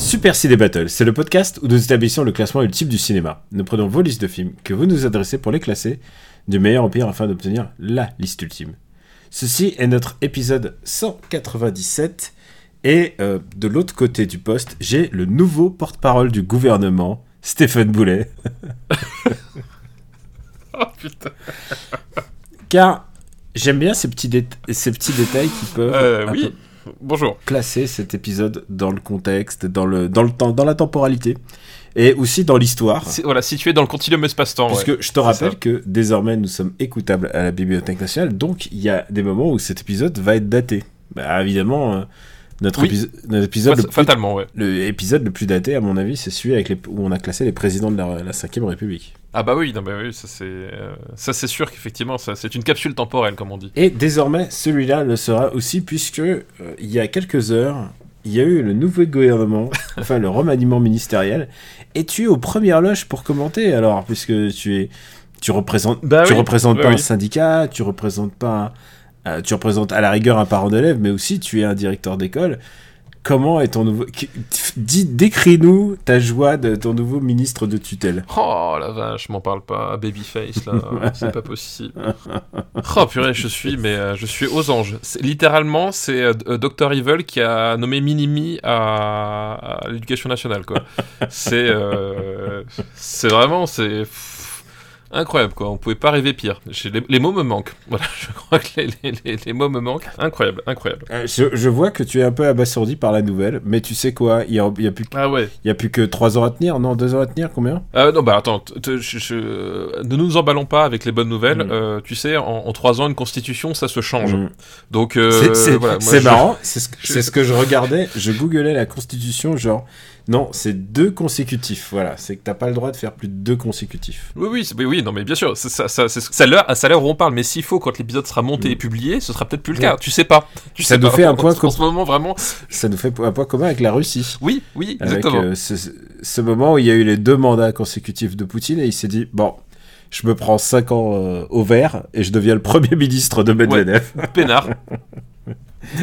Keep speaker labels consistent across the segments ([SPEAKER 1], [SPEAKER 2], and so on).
[SPEAKER 1] Super Ciné Battle, c'est le podcast où nous établissons le classement ultime du cinéma. Nous prenons vos listes de films que vous nous adressez pour les classer du meilleur au pire afin d'obtenir la liste ultime. Ceci est notre épisode 197 et euh, de l'autre côté du poste, j'ai le nouveau porte-parole du gouvernement, Stéphane Boulet.
[SPEAKER 2] Oh putain.
[SPEAKER 1] Car j'aime bien ces petits, dé- ces petits détails qui peuvent
[SPEAKER 2] Euh, oui.
[SPEAKER 1] peu
[SPEAKER 2] Bonjour.
[SPEAKER 1] placer cet épisode dans le contexte, dans le, dans le temps, dans la temporalité et aussi dans l'histoire.
[SPEAKER 2] Voilà, situé dans le continuum espace-temps.
[SPEAKER 1] Puisque
[SPEAKER 2] ouais.
[SPEAKER 1] je te rappelle
[SPEAKER 2] ça.
[SPEAKER 1] que désormais nous sommes écoutables à la Bibliothèque nationale, donc il y a des moments où cet épisode va être daté. Bah, évidemment, euh, notre,
[SPEAKER 2] Oui.
[SPEAKER 1] épiso- notre épisode,
[SPEAKER 2] Fat-
[SPEAKER 1] le, plus,
[SPEAKER 2] Fatalement, ouais.
[SPEAKER 1] le épisode le plus daté, à mon avis, c'est celui avec les, où on a classé les présidents de la, la 5ème République.
[SPEAKER 2] Ah bah oui, non, bah oui ça c'est euh, ça c'est sûr qu'effectivement ça c'est une capsule temporelle comme on dit.
[SPEAKER 1] Et désormais, celui-là le sera aussi, puisque euh, il y a quelques heures, il y a eu le nouveau gouvernement, enfin le remaniement ministériel, et tu es aux premières loges pour commenter, alors, puisque tu es. Tu représentes,
[SPEAKER 2] Bah
[SPEAKER 1] tu
[SPEAKER 2] oui,
[SPEAKER 1] représentes
[SPEAKER 2] bah
[SPEAKER 1] pas un syndicat, tu représentes pas. un- euh, tu représentes à la rigueur un parent d'élève, mais aussi tu es un directeur d'école. Comment est ton nouveau. Dis, décris-nous ta joie de ton nouveau ministre de tutelle.
[SPEAKER 2] Oh la vache, m'en parle pas, Babyface là, c'est pas possible. Oh purée, je suis mais euh, je suis aux anges. C'est- Littéralement, c'est euh, euh, Dr Evil qui a nommé Minimi à, à l'éducation nationale quoi. C'est euh, c'est vraiment c'est incroyable quoi. On pouvait pas rêver pire. Les, les mots me manquent. Voilà, je crois que les, les- les- les mots me manquent. Incroyable, incroyable.
[SPEAKER 1] Euh, je, je vois que tu es un peu abasourdi par la nouvelle, mais tu sais quoi, il y a, il y a plus que
[SPEAKER 2] Ah ouais.
[SPEAKER 1] Il y a plus que 3 ans à tenir, non? 2 ans à tenir, combien?
[SPEAKER 2] Euh, non, bah attends, je- je- ne nous emballons pas avec les bonnes nouvelles.
[SPEAKER 1] Mm.
[SPEAKER 2] Euh, tu sais, en, en trois ans, une constitution, ça se change.
[SPEAKER 1] Mm.
[SPEAKER 2] Donc, euh,
[SPEAKER 1] C'est
[SPEAKER 2] voilà,
[SPEAKER 1] marrant, c'est ce, ce que je regardais, je googlais la constitution, genre, non, c'est deux consécutifs, voilà, c'est que t'as pas le droit de faire plus de deux consécutifs.
[SPEAKER 2] Oui, oui, oui, oui, non, mais bien sûr, c'est ça, ça, ça, l'heure, où on parle. Mais s'il faut, quand l'épisode sera monté
[SPEAKER 1] Mm.
[SPEAKER 2] et publié, ce sera peut-être plus le
[SPEAKER 1] Ouais.
[SPEAKER 2] cas. Tu sais pas. Tu
[SPEAKER 1] Ça
[SPEAKER 2] sais
[SPEAKER 1] nous
[SPEAKER 2] pas.
[SPEAKER 1] fait un point
[SPEAKER 2] En,
[SPEAKER 1] com-
[SPEAKER 2] ce moment, vraiment.
[SPEAKER 1] Ça nous fait un point commun avec la Russie.
[SPEAKER 2] Oui, oui,
[SPEAKER 1] Avec
[SPEAKER 2] exactement.
[SPEAKER 1] euh, ce, ce moment où il y a eu les deux mandats consécutifs de Poutine et il s'est dit, bon, je me prends 5 ans euh, au vert et je deviens le premier ministre de Medvedev.
[SPEAKER 2] Peinard.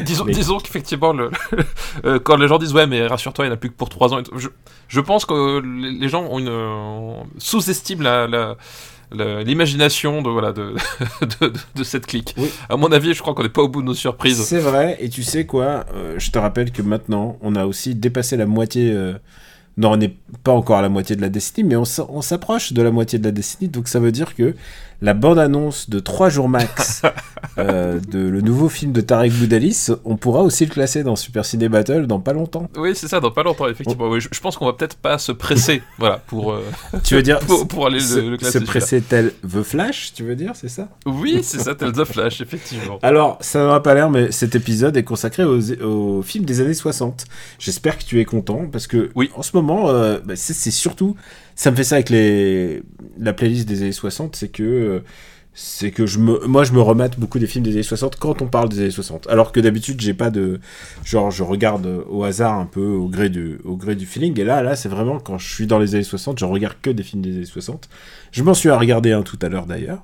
[SPEAKER 2] disons,
[SPEAKER 1] Mais-
[SPEAKER 2] disons qu'effectivement, le, euh, quand les gens disent ouais, mais rassure-toi, il n'y en a plus que pour 3 ans, je, je pense que les gens ont une sous-estiment la, la- la- l'imagination de voilà de, de, de- de cette clique.
[SPEAKER 1] Oui.
[SPEAKER 2] À mon avis, je crois qu'on n'est pas au bout de nos surprises.
[SPEAKER 1] C'est vrai, et tu sais quoi, euh, je te rappelle que maintenant, on a aussi dépassé la moitié. euh, non, on n'est pas encore à la moitié de la décennie, mais on s'approche de la moitié de la décennie, donc ça veut dire que la bande-annonce de 3 jours max euh, de le nouveau film de Tarek Boudalis, on pourra aussi le classer dans Super Ciné Battle dans pas longtemps.
[SPEAKER 2] Oui, c'est ça, dans pas longtemps, effectivement. Oui, je, je pense qu'on va peut-être pas se presser, voilà, pour, euh,
[SPEAKER 1] Tu veux dire
[SPEAKER 2] pour, pour aller
[SPEAKER 1] se,
[SPEAKER 2] le, le classer.
[SPEAKER 1] se presser tel The Flash, tu veux dire, c'est ça?
[SPEAKER 2] Oui, c'est ça, tel The Flash, effectivement.
[SPEAKER 1] Alors, ça n'aura pas l'air, mais cet épisode est consacré aux, aux films des années 60. J'espère que tu es content, parce que
[SPEAKER 2] Oui.
[SPEAKER 1] en ce moment, euh, bah, c'est surtout... Ça me fait ça avec les, la playlist des années 60, c'est que... euh, c'est que je me, moi je me remate beaucoup des films des années 60 quand on parle des années 60. Alors que d'habitude j'ai pas de, genre je regarde au hasard un peu au gré du, au gré du feeling. Et là, là c'est vraiment quand je suis dans les années 60, je regarde que des films des années 60. Je m'en suis à regarder un tout à l'heure d'ailleurs.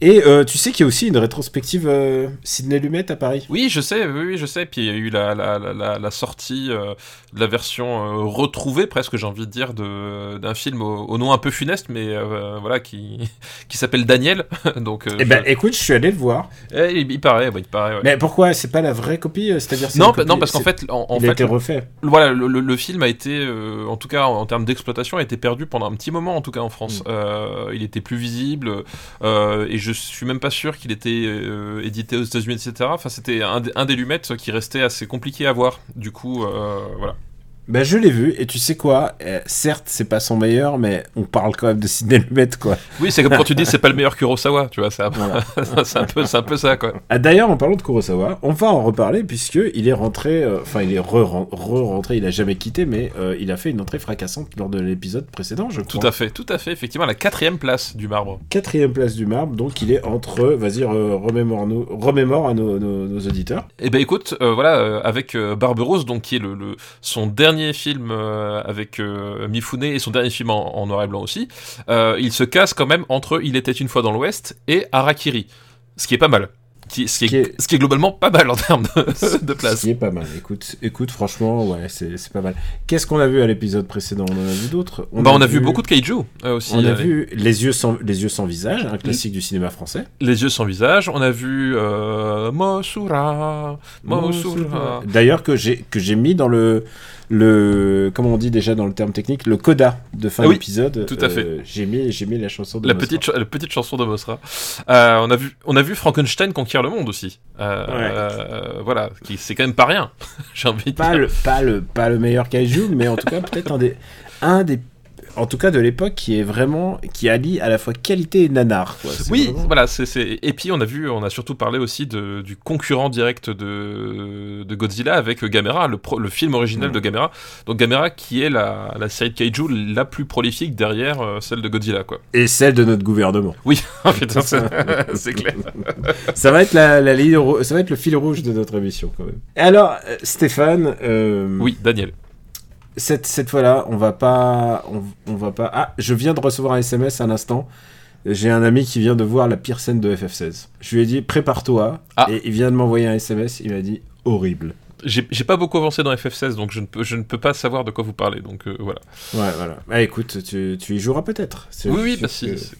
[SPEAKER 1] Et euh, tu sais qu'il y a aussi une rétrospective euh, Sidney Lumet à Paris.
[SPEAKER 2] Oui, je sais, oui, oui, je sais. Puis il y a eu la, la, la, la, la sortie euh, de la version euh, retrouvée, presque, j'ai envie de dire, de- d'un film au, au nom un peu funeste, mais voilà, qui, qui s'appelle Daniel. Donc,
[SPEAKER 1] Eh ben
[SPEAKER 2] je-
[SPEAKER 1] écoute, je suis allé le voir.
[SPEAKER 2] Eh, il, il paraît, ouais, il paraît. ouais.
[SPEAKER 1] Mais pourquoi C'est pas la vraie copie C'est-à-dire c'est
[SPEAKER 2] non,
[SPEAKER 1] copie-
[SPEAKER 2] non, parce qu'en fait, en, en
[SPEAKER 1] il a été refait.
[SPEAKER 2] voilà, le, le- le film a été, en tout cas en, en termes d'exploitation, a été perdu pendant un petit moment, en tout cas en France.
[SPEAKER 1] Mm.
[SPEAKER 2] Il était plus visible, et je suis même pas sûr qu'il était euh, édité aux États-Unis, etc. Enfin, c'était un, des- un des lumettes qui restait assez compliqué à voir. Du coup, euh, voilà.
[SPEAKER 1] Bah, je l'ai vu, et tu sais quoi? Euh, Certes, c'est pas son meilleur, mais on parle quand même de Sidney Lumet, quoi.
[SPEAKER 2] Oui, c'est comme quand tu dis c'est pas le meilleur Kurosawa, tu vois, c'est un, c'est un, peu, un peu ça, quoi.
[SPEAKER 1] Ah, D'ailleurs, en parlant de Kurosawa, on va en reparler, puisque il est rentré, euh, enfin, il est re-rentré, il a jamais quitté, mais euh, il a fait une entrée fracassante lors de l'épisode précédent, je crois.
[SPEAKER 2] Tout à fait, tout à fait, effectivement, la quatrième place du marbre.
[SPEAKER 1] Quatrième place du marbre, donc il est entre, vas-y, re- remémore-nous- remémore à nos, nos- nos auditeurs.
[SPEAKER 2] Eh ben écoute, voilà, avec Barberousse, donc qui est le, le- son dernier film euh, avec euh, Mifune et son dernier film en, en noir et blanc aussi, euh, il se casse quand même entre Il était une fois dans l'Ouest et Harakiri, ce qui est pas mal. Qui, ce, qui est,
[SPEAKER 1] Qui est-
[SPEAKER 2] ce qui est globalement pas mal en termes de, de
[SPEAKER 1] Ce
[SPEAKER 2] place.
[SPEAKER 1] qui est pas mal. Écoute, écoute franchement, ouais, c'est pas mal. Qu'est-ce qu'on a vu à l'épisode précédent? On en a vu d'autres?
[SPEAKER 2] Bah, on a vu beaucoup de kaiju euh, aussi.
[SPEAKER 1] On a
[SPEAKER 2] avec
[SPEAKER 1] vu les yeux sans les yeux sans visage, un classique du cinéma français.
[SPEAKER 2] Les yeux sans visage. On a vu euh, Mosura. Mosura.
[SPEAKER 1] D'ailleurs que j'ai mis dans le le comment on dit déjà dans le terme technique? Le coda de fin
[SPEAKER 2] Ah oui,
[SPEAKER 1] d'épisode.
[SPEAKER 2] tout à fait.
[SPEAKER 1] Euh, j'ai mis j'ai mis la chanson de
[SPEAKER 2] La
[SPEAKER 1] Mozart.
[SPEAKER 2] petite, la petite chanson de Mosra. Euh, on, a vu, on a vu Frankenstein conquérir le monde aussi. Euh,
[SPEAKER 1] Ouais.
[SPEAKER 2] euh, voilà, qui- c'est quand même pas rien, j'ai envie de
[SPEAKER 1] pas
[SPEAKER 2] dire.
[SPEAKER 1] le pas le pas le meilleur kaiju, mais en tout cas peut-être un des un des en tout cas de l'époque qui est vraiment qui allie à la fois qualité et nanar. quoi.
[SPEAKER 2] Oui,
[SPEAKER 1] vraiment-
[SPEAKER 2] voilà, c'est, c'est- et puis on a vu, on a surtout parlé aussi de, du concurrent direct de, de Godzilla avec Gamera, le, pro- le film original de Gamera. Donc Gamera qui est la, la série de kaiju la plus prolifique derrière euh, celle de Godzilla, quoi.
[SPEAKER 1] Et celle de notre gouvernement.
[SPEAKER 2] Oui, putain, c'est, c'est clair.
[SPEAKER 1] ça va être la, la ligne ça va être le fil rouge de notre émission quand même. Et alors euh, Stéphane, euh,
[SPEAKER 2] Oui, Daniel.
[SPEAKER 1] Cette, cette fois-là, on va pas on, on va pas Ah, je viens de recevoir un SMS à l'instant. J'ai un ami qui vient de voir la pire scène de FF16. Je lui ai dit prépare-toi
[SPEAKER 2] Ah.
[SPEAKER 1] et il vient de m'envoyer un SMS, il m'a dit horrible.
[SPEAKER 2] J'ai, pas beaucoup avancé dans FF16, donc je ne peux, je ne peux pas savoir de quoi vous parlez, donc euh, voilà.
[SPEAKER 1] Ouais, voilà. Bah écoute, tu, tu y joueras peut-être.
[SPEAKER 2] Oui, oui, bah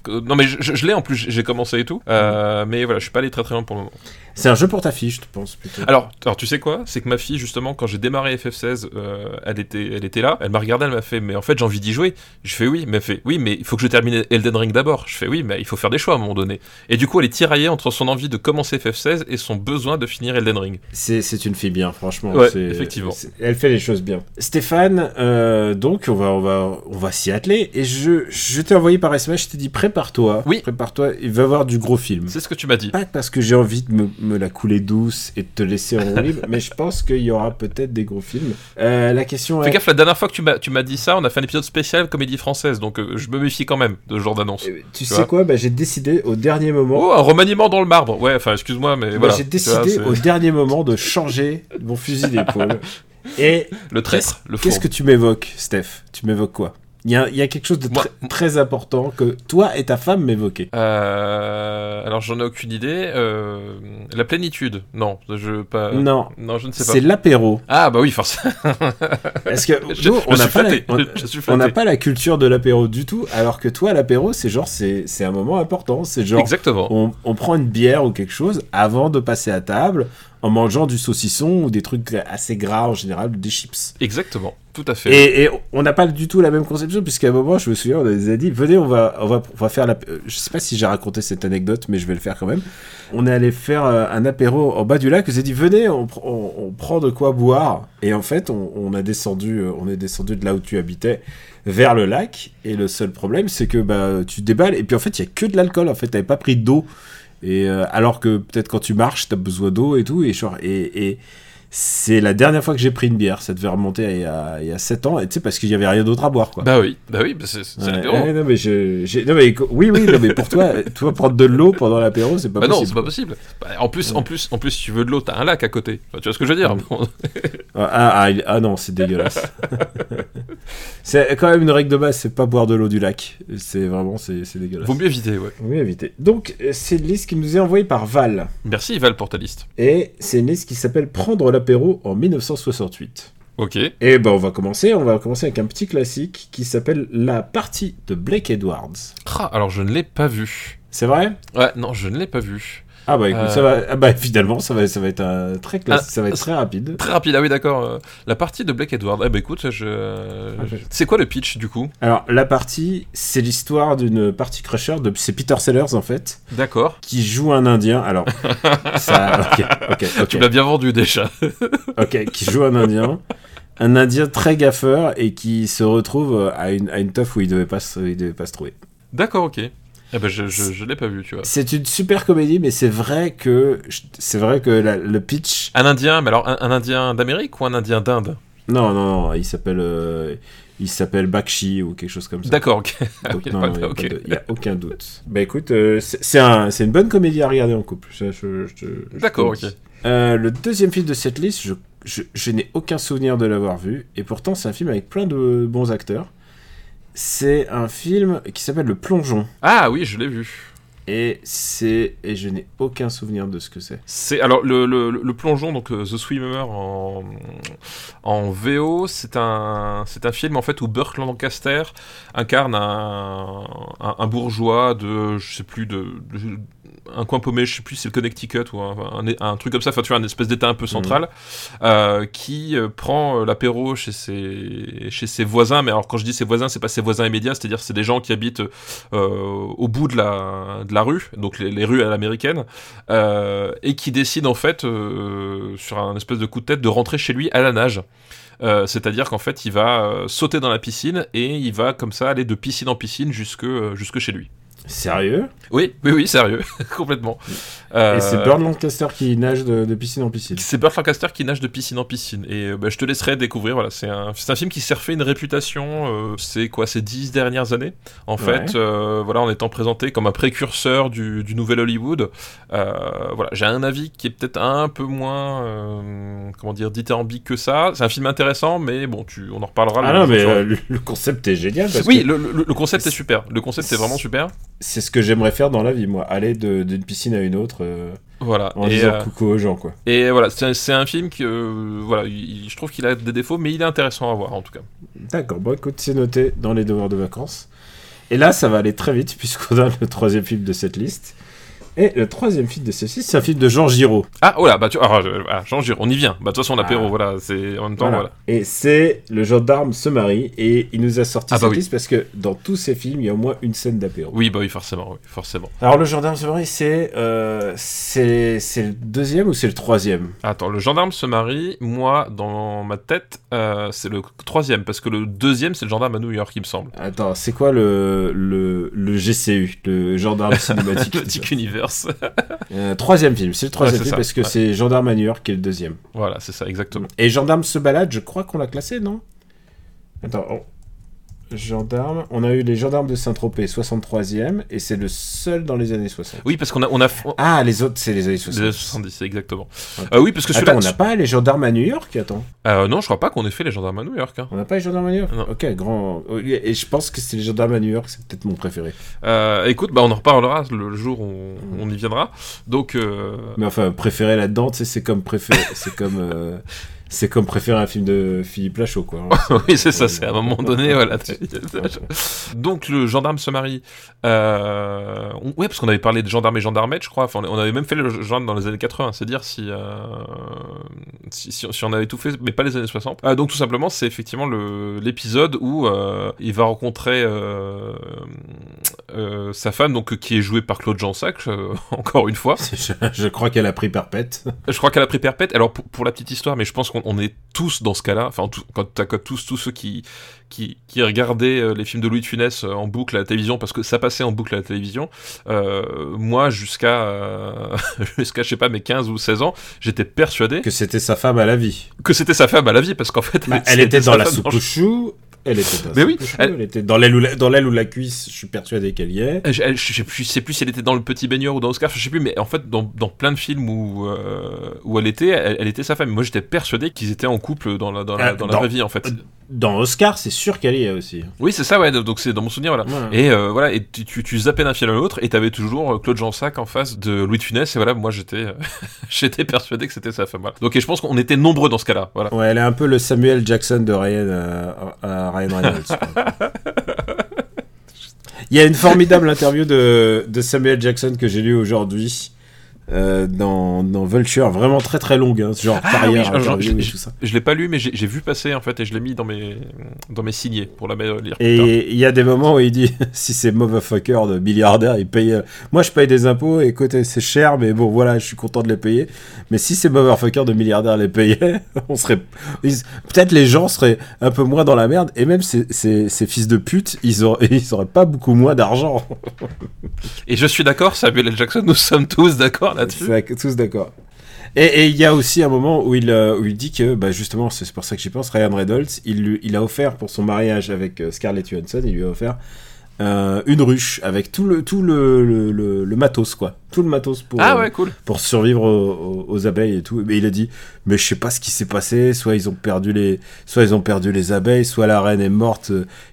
[SPEAKER 1] que-
[SPEAKER 2] Non, mais je, je- je l'ai en plus, j'ai commencé et tout. Euh, mais voilà, je suis pas allé très très loin pour le moment.
[SPEAKER 1] C'est un jeu pour ta fille, je pense plutôt.
[SPEAKER 2] Alors, alors tu sais quoi? C'est que ma fille, justement, quand j'ai démarré FF16, euh, elle, était, elle était là, elle m'a regardé, elle m'a fait, mais en fait, j'ai envie d'y jouer. Je fais oui, mais elle fait oui, mais il faut que je termine Elden Ring d'abord. Je fais oui, mais il faut faire des choix à un moment donné. Et du coup, elle est tiraillée entre son envie de commencer FF16 et son besoin de finir Elden Ring.
[SPEAKER 1] C'est une fille bien, franchement.
[SPEAKER 2] Ouais,
[SPEAKER 1] c'est-
[SPEAKER 2] effectivement.
[SPEAKER 1] Elle fait les choses bien. Stéphane, euh, donc on va, on va, on va s'y atteler. Et je, je t'ai envoyé par SMS, je t'ai dit prépare-toi.
[SPEAKER 2] Oui.
[SPEAKER 1] Prépare-toi, il va y avoir du gros film.
[SPEAKER 2] C'est ce que tu m'as dit.
[SPEAKER 1] Pas parce que j'ai envie de me, me la couler douce et de te laisser en libre, mais je pense qu'il y aura peut-être des gros films. Euh, la question
[SPEAKER 2] Fais
[SPEAKER 1] est.
[SPEAKER 2] gaffe, la dernière fois que tu m'as, dit ça, on a fait un épisode spécial comédie française, donc euh, je me méfie quand même de ce genre d'annonce.
[SPEAKER 1] euh, Tu sais quoi? Bah, J'ai décidé au dernier moment.
[SPEAKER 2] Oh, un remaniement dans le marbre. Ouais, enfin, excuse-moi, mais
[SPEAKER 1] bah,
[SPEAKER 2] voilà.
[SPEAKER 1] j'ai décidé
[SPEAKER 2] vois,
[SPEAKER 1] au dernier moment de changer mon fusil d'épaule. Et
[SPEAKER 2] le traître, le
[SPEAKER 1] Qu'est-ce que tu m'évoques, Steph? Tu m'évoques quoi? Il y, a, il y a quelque chose de
[SPEAKER 2] Moi-
[SPEAKER 1] très important que toi et ta femme m'évoquez.
[SPEAKER 2] Euh, alors j'en ai aucune idée. Euh, la plénitude, non, je pas.
[SPEAKER 1] non,
[SPEAKER 2] non, je ne sais pas.
[SPEAKER 1] c'est l'apéro.
[SPEAKER 2] Ah bah oui, forcément.
[SPEAKER 1] Parce que
[SPEAKER 2] Je-
[SPEAKER 1] nous,
[SPEAKER 2] je
[SPEAKER 1] on n'a pas, la- pas la culture de l'apéro du tout, alors que toi, l'apéro, c'est genre, c'est c'est un moment important. C'est genre,
[SPEAKER 2] Exactement.
[SPEAKER 1] on, on prend une bière ou quelque chose avant de passer à table en mangeant du saucisson ou des trucs assez gras en général, des chips.
[SPEAKER 2] Exactement. Tout à fait.
[SPEAKER 1] Et, et on n'a pas du tout la même conception, puisqu'à un moment, je me souviens, on nous a dit, venez, on va, on va, on va faire la... euh, Je sais pas si j'ai raconté cette anecdote, mais je vais le faire quand même. On est allé faire euh, un apéro en bas du lac, vous a dit, venez, on, on, on prend de quoi boire. Et en fait, on, on a descendu, euh, on est descendu de là où tu habitais vers le lac. Et le seul problème, c'est que bah, tu déballes, et puis en fait, il y a que de l'alcool, en fait, t'avais pas pris d'eau. Et euh, alors que peut-être quand tu marches, t'as besoin d'eau et tout, et genre, et, et c'est la dernière fois que j'ai pris une bière. Ça devait remonter à il y a, il y a 7 ans, et tu sais, parce qu'il y avait rien d'autre à boire, quoi.
[SPEAKER 2] Bah oui, bah oui, bah c'est
[SPEAKER 1] Ouais,
[SPEAKER 2] l'apéro.
[SPEAKER 1] ouais, non, mais je, j'ai- non, mais oui, oui, non, mais pour toi, toi, prendre de l'eau pendant l'apéro, c'est pas
[SPEAKER 2] Bah non,
[SPEAKER 1] possible.
[SPEAKER 2] c'est pas possible. Bah, en plus, en plus, en plus, si tu veux de l'eau, t'as un lac à côté. Enfin, tu vois ce que je veux dire
[SPEAKER 1] Mm. Ah, ah, il- ah non, c'est dégueulasse. c'est quand même une règle de base, c'est pas boire de l'eau du lac. C'est vraiment, c'est, dégueulasse.
[SPEAKER 2] Vaut mieux éviter, ouais.
[SPEAKER 1] Oui, éviter. Donc, euh, c'est une liste qui nous est envoyée par Val.
[SPEAKER 2] Merci Val pour ta liste.
[SPEAKER 1] Et c'est une liste qui s'appelle Prendre en 1968.
[SPEAKER 2] Ok.
[SPEAKER 1] Et ben on va commencer, on va commencer avec un petit classique qui s'appelle La partie de Blake Edwards.
[SPEAKER 2] Ah, alors je ne l'ai pas vu.
[SPEAKER 1] C'est vrai?
[SPEAKER 2] Ouais, non, je ne l'ai pas vu.
[SPEAKER 1] Ah bah écoute,
[SPEAKER 2] Euh.
[SPEAKER 1] ça va ah bah finalement ça va ça va être un très classe,
[SPEAKER 2] Ah,
[SPEAKER 1] ça va être très rapide.
[SPEAKER 2] Très rapide, ah oui, d'accord. euh, La partie de Black Edward. Eh bah écoute, je.
[SPEAKER 1] je-
[SPEAKER 2] C'est quoi le pitch du coup?
[SPEAKER 1] Alors la partie, c'est l'histoire d'une partie crusher de c'est Peter Sellers en fait
[SPEAKER 2] D'accord.
[SPEAKER 1] qui joue un indien. Alors ça OK, OK, OK.
[SPEAKER 2] Tu l'as bien vendu déjà.
[SPEAKER 1] OK, qui joue un indien un Indien très gaffeur et qui se retrouve à une, à une teuf où il devait pas, se- il devait pas se trouver.
[SPEAKER 2] D'accord, ok. Eh ben, je, je, je l'ai pas vu, tu vois.
[SPEAKER 1] C'est une super comédie, mais c'est vrai que c'est vrai que la- le pitch.
[SPEAKER 2] Un Indien, mais alors un, un Indien d'Amérique ou un Indien d'Inde?
[SPEAKER 1] Non, non, non, il s'appelle euh, il s'appelle Bakshi ou quelque chose comme ça.
[SPEAKER 2] D'accord, ok.
[SPEAKER 1] Il y a aucun doute. Bah écoute, euh, c'est un, c'est une bonne comédie à regarder en couple.
[SPEAKER 2] D'accord, ok.
[SPEAKER 1] Euh, le deuxième film de cette liste, je, je, je n'ai aucun souvenir de l'avoir vu, et pourtant c'est un film avec plein de bons acteurs. C'est un film qui s'appelle Le Plongeon,
[SPEAKER 2] Ah oui, je l'ai vu.
[SPEAKER 1] et c'est et je n'ai aucun souvenir de ce que c'est.
[SPEAKER 2] C'est alors le, le, le plongeon donc euh, The Swimmer en, en VO c'est un c'est un film en fait où Burt Lancaster incarne un, un, un bourgeois de je sais plus de, de- un coin paumé je sais plus si c'est le Connecticut ou un, un, un truc comme ça enfin tu vois une espèce d'état un peu central euh, qui euh, prend euh, l'apéro chez ses chez ses voisins mais alors quand je dis ses voisins c'est pas ses voisins immédiats c'est-à-dire c'est des gens qui habitent au bout de la de la rue donc les, les rues à l'américaine et qui décide en fait, sur un espèce de coup de tête, de rentrer chez lui à la nage. Euh, C'est-à-dire qu'en fait, il va euh, sauter dans la piscine et il va comme ça aller de piscine en piscine jusque, euh, jusque chez lui.
[SPEAKER 1] Sérieux?
[SPEAKER 2] Oui, oui, oui, sérieux, complètement. Euh,
[SPEAKER 1] Et c'est Burt Lancaster qui nage de, de piscine en piscine.
[SPEAKER 2] c'est Burt Lancaster qui nage de piscine en piscine. Et euh, bah, je te laisserai découvrir. Voilà, c'est un, c'est un film qui s'est refait une réputation. euh, c'est quoi, ces dix dernières années, en
[SPEAKER 1] Ouais.
[SPEAKER 2] fait. euh, voilà, en étant présenté comme un précurseur du, du nouvel Hollywood. Euh, voilà, j'ai un avis qui est peut-être un peu moins, euh, comment dire, dithyrambique que ça. C'est un film intéressant, mais bon, tu, on en reparlera.
[SPEAKER 1] Ah non, mais euh, le, le concept est génial. Parce
[SPEAKER 2] oui,
[SPEAKER 1] que
[SPEAKER 2] le, le- le concept est super. Le concept est vraiment super.
[SPEAKER 1] C'est ce que j'aimerais faire dans la vie, moi. Aller d'une piscine à une autre euh,
[SPEAKER 2] Voilà.
[SPEAKER 1] en
[SPEAKER 2] Et,
[SPEAKER 1] disant
[SPEAKER 2] euh,
[SPEAKER 1] coucou aux gens, quoi.
[SPEAKER 2] et voilà, c'est un, c'est un film que, euh, voilà, il- je trouve qu'il a des défauts, mais il est intéressant à voir en tout cas.
[SPEAKER 1] D'accord, bon écoute, c'est noté dans les devoirs de vacances. Et là, ça va aller très vite puisqu'on a le troisième film de cette liste. Et le troisième film de liste, c'est un film de Jean Giraud.
[SPEAKER 2] Ah, oh là, bah tu ah, je- ah, Jean Giraud, on y vient. Bah de toute façon, l'apéro,
[SPEAKER 1] Ah.
[SPEAKER 2] voilà, c'est en même temps,
[SPEAKER 1] Voilà.
[SPEAKER 2] voilà.
[SPEAKER 1] Et c'est Le gendarme se marie. Et il nous a sorti
[SPEAKER 2] Ah bah
[SPEAKER 1] cette
[SPEAKER 2] oui.
[SPEAKER 1] liste parce que dans tous ces films, il y a au moins une scène d'apéro.
[SPEAKER 2] Oui, bah oui, forcément, oui, forcément.
[SPEAKER 1] Alors, Le gendarme se marie, c'est euh, c'est le deuxième ou c'est le troisième?
[SPEAKER 2] Attends, le gendarme se marie, moi, dans ma tête, euh, c'est le troisième, parce que le deuxième, c'est le gendarme à New York, il me semble.
[SPEAKER 1] Attends, c'est quoi le, le, le GCU, le gendarme cinématique?
[SPEAKER 2] Cinématic
[SPEAKER 1] Euh, Troisième film, c'est le troisième
[SPEAKER 2] Ouais,
[SPEAKER 1] film
[SPEAKER 2] ça,
[SPEAKER 1] parce que
[SPEAKER 2] ouais.
[SPEAKER 1] c'est Gendarme à New York qui est le deuxième.
[SPEAKER 2] voilà, c'est ça, exactement.
[SPEAKER 1] Et Gendarme se balade, je crois qu'on l'a classé, non? Attends, oh. Gendarme, on a eu les Gendarmes de Saint-Tropez, 63e, et c'est le seul dans les années 60.
[SPEAKER 2] Oui, parce qu'on a, on a,
[SPEAKER 1] Ah, les autres, c'est les années 60.
[SPEAKER 2] les 70, exactement. Euh, oui, parce que celui-là,
[SPEAKER 1] Attends, on n'a pas les Gendarmes à New York Attends,
[SPEAKER 2] euh, non, je crois pas qu'on ait fait les gendarmes à New York. hein.
[SPEAKER 1] on n'a pas les Gendarmes à New York
[SPEAKER 2] Non.
[SPEAKER 1] Ok, grand. Et je pense que c'est les Gendarmes à New York, c'est peut-être mon préféré.
[SPEAKER 2] Euh, écoute, bah on en reparlera le, jour où on, on y viendra. Donc, euh,
[SPEAKER 1] Mais enfin, préféré là-dedans, tu sais, c'est comme préféré. c'est comme. euh, C'est comme préférer un film de Philippe Lachaud, quoi.
[SPEAKER 2] oui, c'est ça, c'est à un moment donné, voilà. Donc, le gendarme se marie. Euh... on- Ouais, parce qu'on avait parlé de gendarme et gendarmette, je crois. Enfin, on avait même fait le gendarme dans les années 80, c'est dire si, euh, si, si- si on avait tout fait, mais pas les années 60. Euh, donc, tout simplement, c'est effectivement le- l'épisode où euh, il va rencontrer euh, sa femme, donc qui est jouée par Claude Jansac, euh, encore une fois.
[SPEAKER 1] je, je crois qu'elle a pris perpète.
[SPEAKER 2] Je crois qu'elle a pris perpète. Alors pour, pour la petite histoire, mais je pense qu'on on est tous dans ce cas-là. Enfin, tout- quand t'as tous tous ceux qui qui, qui regardaient euh, les films de Louis de Funès euh, en boucle à la télévision parce que ça passait en boucle à la télévision. Euh, moi, jusqu'à euh, jusqu'à je sais pas mes 15 ou 16 ans, j'étais persuadé
[SPEAKER 1] Que c'était sa femme à la vie.
[SPEAKER 2] que c'était sa femme à la vie parce qu'en fait,
[SPEAKER 1] Bah, elle était dans la soupe choux. Elle était
[SPEAKER 2] Mais oui, elle-
[SPEAKER 1] elle... était dans l'aile ou la, ou la cuisse. Je suis persuadé qu'elle y est.
[SPEAKER 2] Euh, Je, elle- je sais plus, je sais plus si elle était dans le petit baigneur ou dans Oscar, je sais plus, mais en fait dans, dans plein de films où euh, où elle était, elle, elle était sa femme. Moi j'étais persuadé qu'ils étaient en couple dans la dans la,
[SPEAKER 1] Euh,
[SPEAKER 2] dans la
[SPEAKER 1] dans-
[SPEAKER 2] vraie vie en fait.
[SPEAKER 1] Dans Oscar, c'est sûr qu'elle y est aussi.
[SPEAKER 2] Oui, c'est ça, ouais. Donc c'est dans mon souvenir, voilà.
[SPEAKER 1] Voilà.
[SPEAKER 2] Et euh, voilà, et tu, tu, tu zappais d'un film à l'autre, et t'avais toujours euh, Claude Jansac en face de Louis de Funès, et voilà, moi j'étais, euh, j'étais persuadé que c'était sa femme. Voilà. Donc et je pense qu'on était nombreux dans ce cas-là. Voilà.
[SPEAKER 1] Ouais, elle est un peu le Samuel Jackson de Ryan, euh, à Il y a une formidable interview de, de Samuel Jackson que j'ai lue aujourd'hui euh, dans, dans Vulture, vraiment très très longue, hein, genre
[SPEAKER 2] Ah
[SPEAKER 1] carrière,
[SPEAKER 2] oui, je-
[SPEAKER 1] interview
[SPEAKER 2] je-
[SPEAKER 1] et tout ça.
[SPEAKER 2] Je l'ai pas lu, mais j'ai vu passer en fait et je l'ai mis dans mes dans mes signés pour la lire.
[SPEAKER 1] Et il y a des moments où il dit si ces motherfuckers de milliardaires ils payent. euh, Moi je paye des impôts et c'est cher mais bon voilà je suis content de les payer. Mais si ces motherfuckers de milliardaires les payaient, on serait. Peut-être les gens seraient un peu moins dans la merde et même ces, ces, ces fils de pute ils auraient, ils auraient pas beaucoup moins d'argent.
[SPEAKER 2] Et je suis d'accord, Samuel L. Jackson, nous sommes tous d'accord là-dessus.
[SPEAKER 1] Tous d'accord. Et il y a aussi un moment où il, euh, où il dit que, bah justement, c'est pour ça que j'y pense, Ryan Reynolds, il, lui- il a offert pour son mariage avec euh, Scarlett Johansson, il lui a offert euh, une ruche avec tout le, tout le, le, le- le matos, quoi. Tout le matos pour,
[SPEAKER 2] Ah ouais, cool.
[SPEAKER 1] pour survivre aux, abeilles et tout. Mais il a dit, mais je sais pas ce qui s'est passé, soit ils ont perdu les, soit ils ont perdu les abeilles, soit la reine est morte.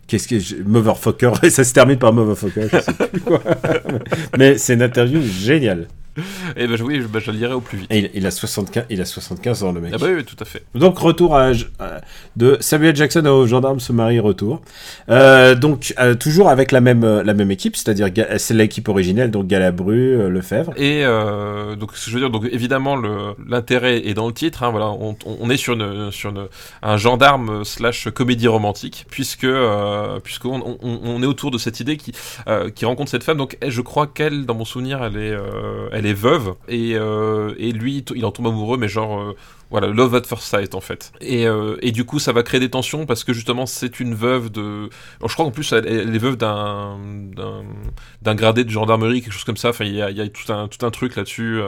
[SPEAKER 1] Qu'est-ce que je- motherfucker et ça se termine par motherfucker. Je sais plus quoi. mais c'est une interview géniale.
[SPEAKER 2] Et ben oui, je, ben, je la lirai au plus vite.
[SPEAKER 1] Et il, il a 75, il a 75 ans le mec.
[SPEAKER 2] Ah bah oui, oui, tout à fait.
[SPEAKER 1] Donc retour à, à- de Samuel Jackson au gendarme se marie retour. Euh, donc euh, toujours avec la même euh, la même équipe, c'est-à-dire c'est l'équipe originelle donc Galabru, euh, Lefebvre.
[SPEAKER 2] Et euh, donc, je veux dire, donc évidemment, le- l'intérêt est dans le titre. hein, voilà, on, on est sur, une, sur une- un gendarme slash comédie romantique, puisque euh, puisqu'on on, est autour de cette idée qui euh, qui rencontre cette femme. Donc, elle- je crois qu'elle, dans mon souvenir, elle est euh, elle est et euh, et lui, il en tombe amoureux, mais genre euh, voilà, love at first sight en fait. Et, euh, et du coup, ça va créer des tensions parce que justement, c'est une veuve de. Je crois qu'en plus, elle, est veuve d'un d'un gradé de gendarmerie, quelque chose comme ça. Enfin, il y a, tout un tout un truc là-dessus,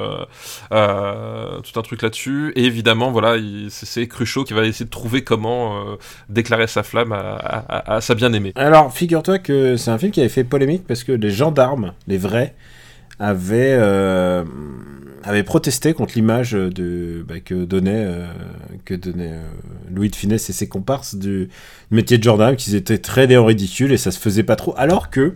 [SPEAKER 2] tout un truc là-dessus. Et évidemment, voilà, il- c'est Cruchot qui va essayer de trouver comment déclarer sa flamme à- à sa bien-aimée.
[SPEAKER 1] Alors figure-toi que c'est un film qui avait fait polémique parce que les gendarmes, les vrais, avaient euh, avaient protesté contre l'image de bah, que donnait euh, que donnait euh, Louis de Funès et ses comparses du métier de gendarme, qu'ils étaient traînés en ridicule et ça se faisait pas trop. Alors que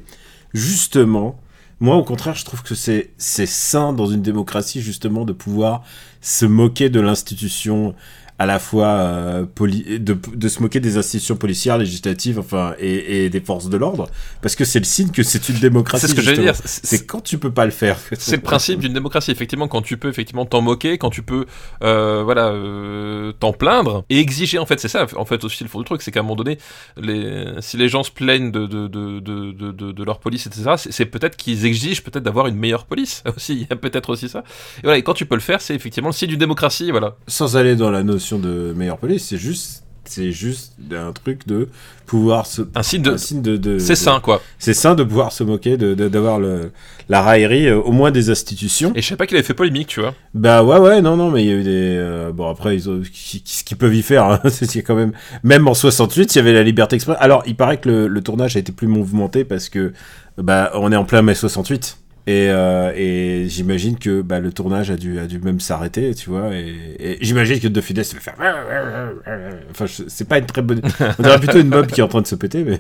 [SPEAKER 1] justement, moi au contraire, je trouve que c'est sain dans une démocratie justement de pouvoir se moquer de l'institution à la fois euh, poli- de, de se moquer des institutions policières, législatives, enfin, et, et des forces de l'ordre, parce que c'est le signe que c'est une démocratie.
[SPEAKER 2] C'est ce que j'allais dire. c'est-
[SPEAKER 1] quand tu peux pas le faire.
[SPEAKER 2] C'est le principe d'une démocratie, effectivement, quand tu peux effectivement t'en moquer, quand tu peux, euh, voilà, euh, t'en plaindre et exiger. En fait, c'est ça. En fait, aussi le fond du truc, c'est qu'à un moment donné, les, si les gens se plaignent de de de de de, leur police, etc., c'est peut-être qu'ils exigent peut-être d'avoir une meilleure police aussi. Il y a peut-être aussi ça. Et voilà. Et quand tu peux le faire, c'est effectivement le signe d'une démocratie. Voilà.
[SPEAKER 1] Sans aller dans la notion de meilleure police, c'est juste, c'est juste un truc de pouvoir se.
[SPEAKER 2] Un signe de.
[SPEAKER 1] de. de-
[SPEAKER 2] C'est sain, quoi.
[SPEAKER 1] C'est sain de pouvoir se moquer, de d'avoir le la raillerie, euh, au moins des institutions.
[SPEAKER 2] Et je sais pas qu'il avait fait polémique, tu vois.
[SPEAKER 1] Bah ouais ouais non non mais il y a eu des euh, bon après ils ont ce qu'ils peuvent y faire hein, c'est quand même même en 68 il y avait la liberté d'expression alors il paraît que le, le tournage a été plus mouvementé parce que bah on est en plein mai 68 et, euh, et j'imagine que bah, le tournage a dû a dû même s'arrêter tu vois et, et j'imagine que De Funès va faire enfin c'est pas une très bonne on dirait plutôt une mob qui est en train de se péter mais,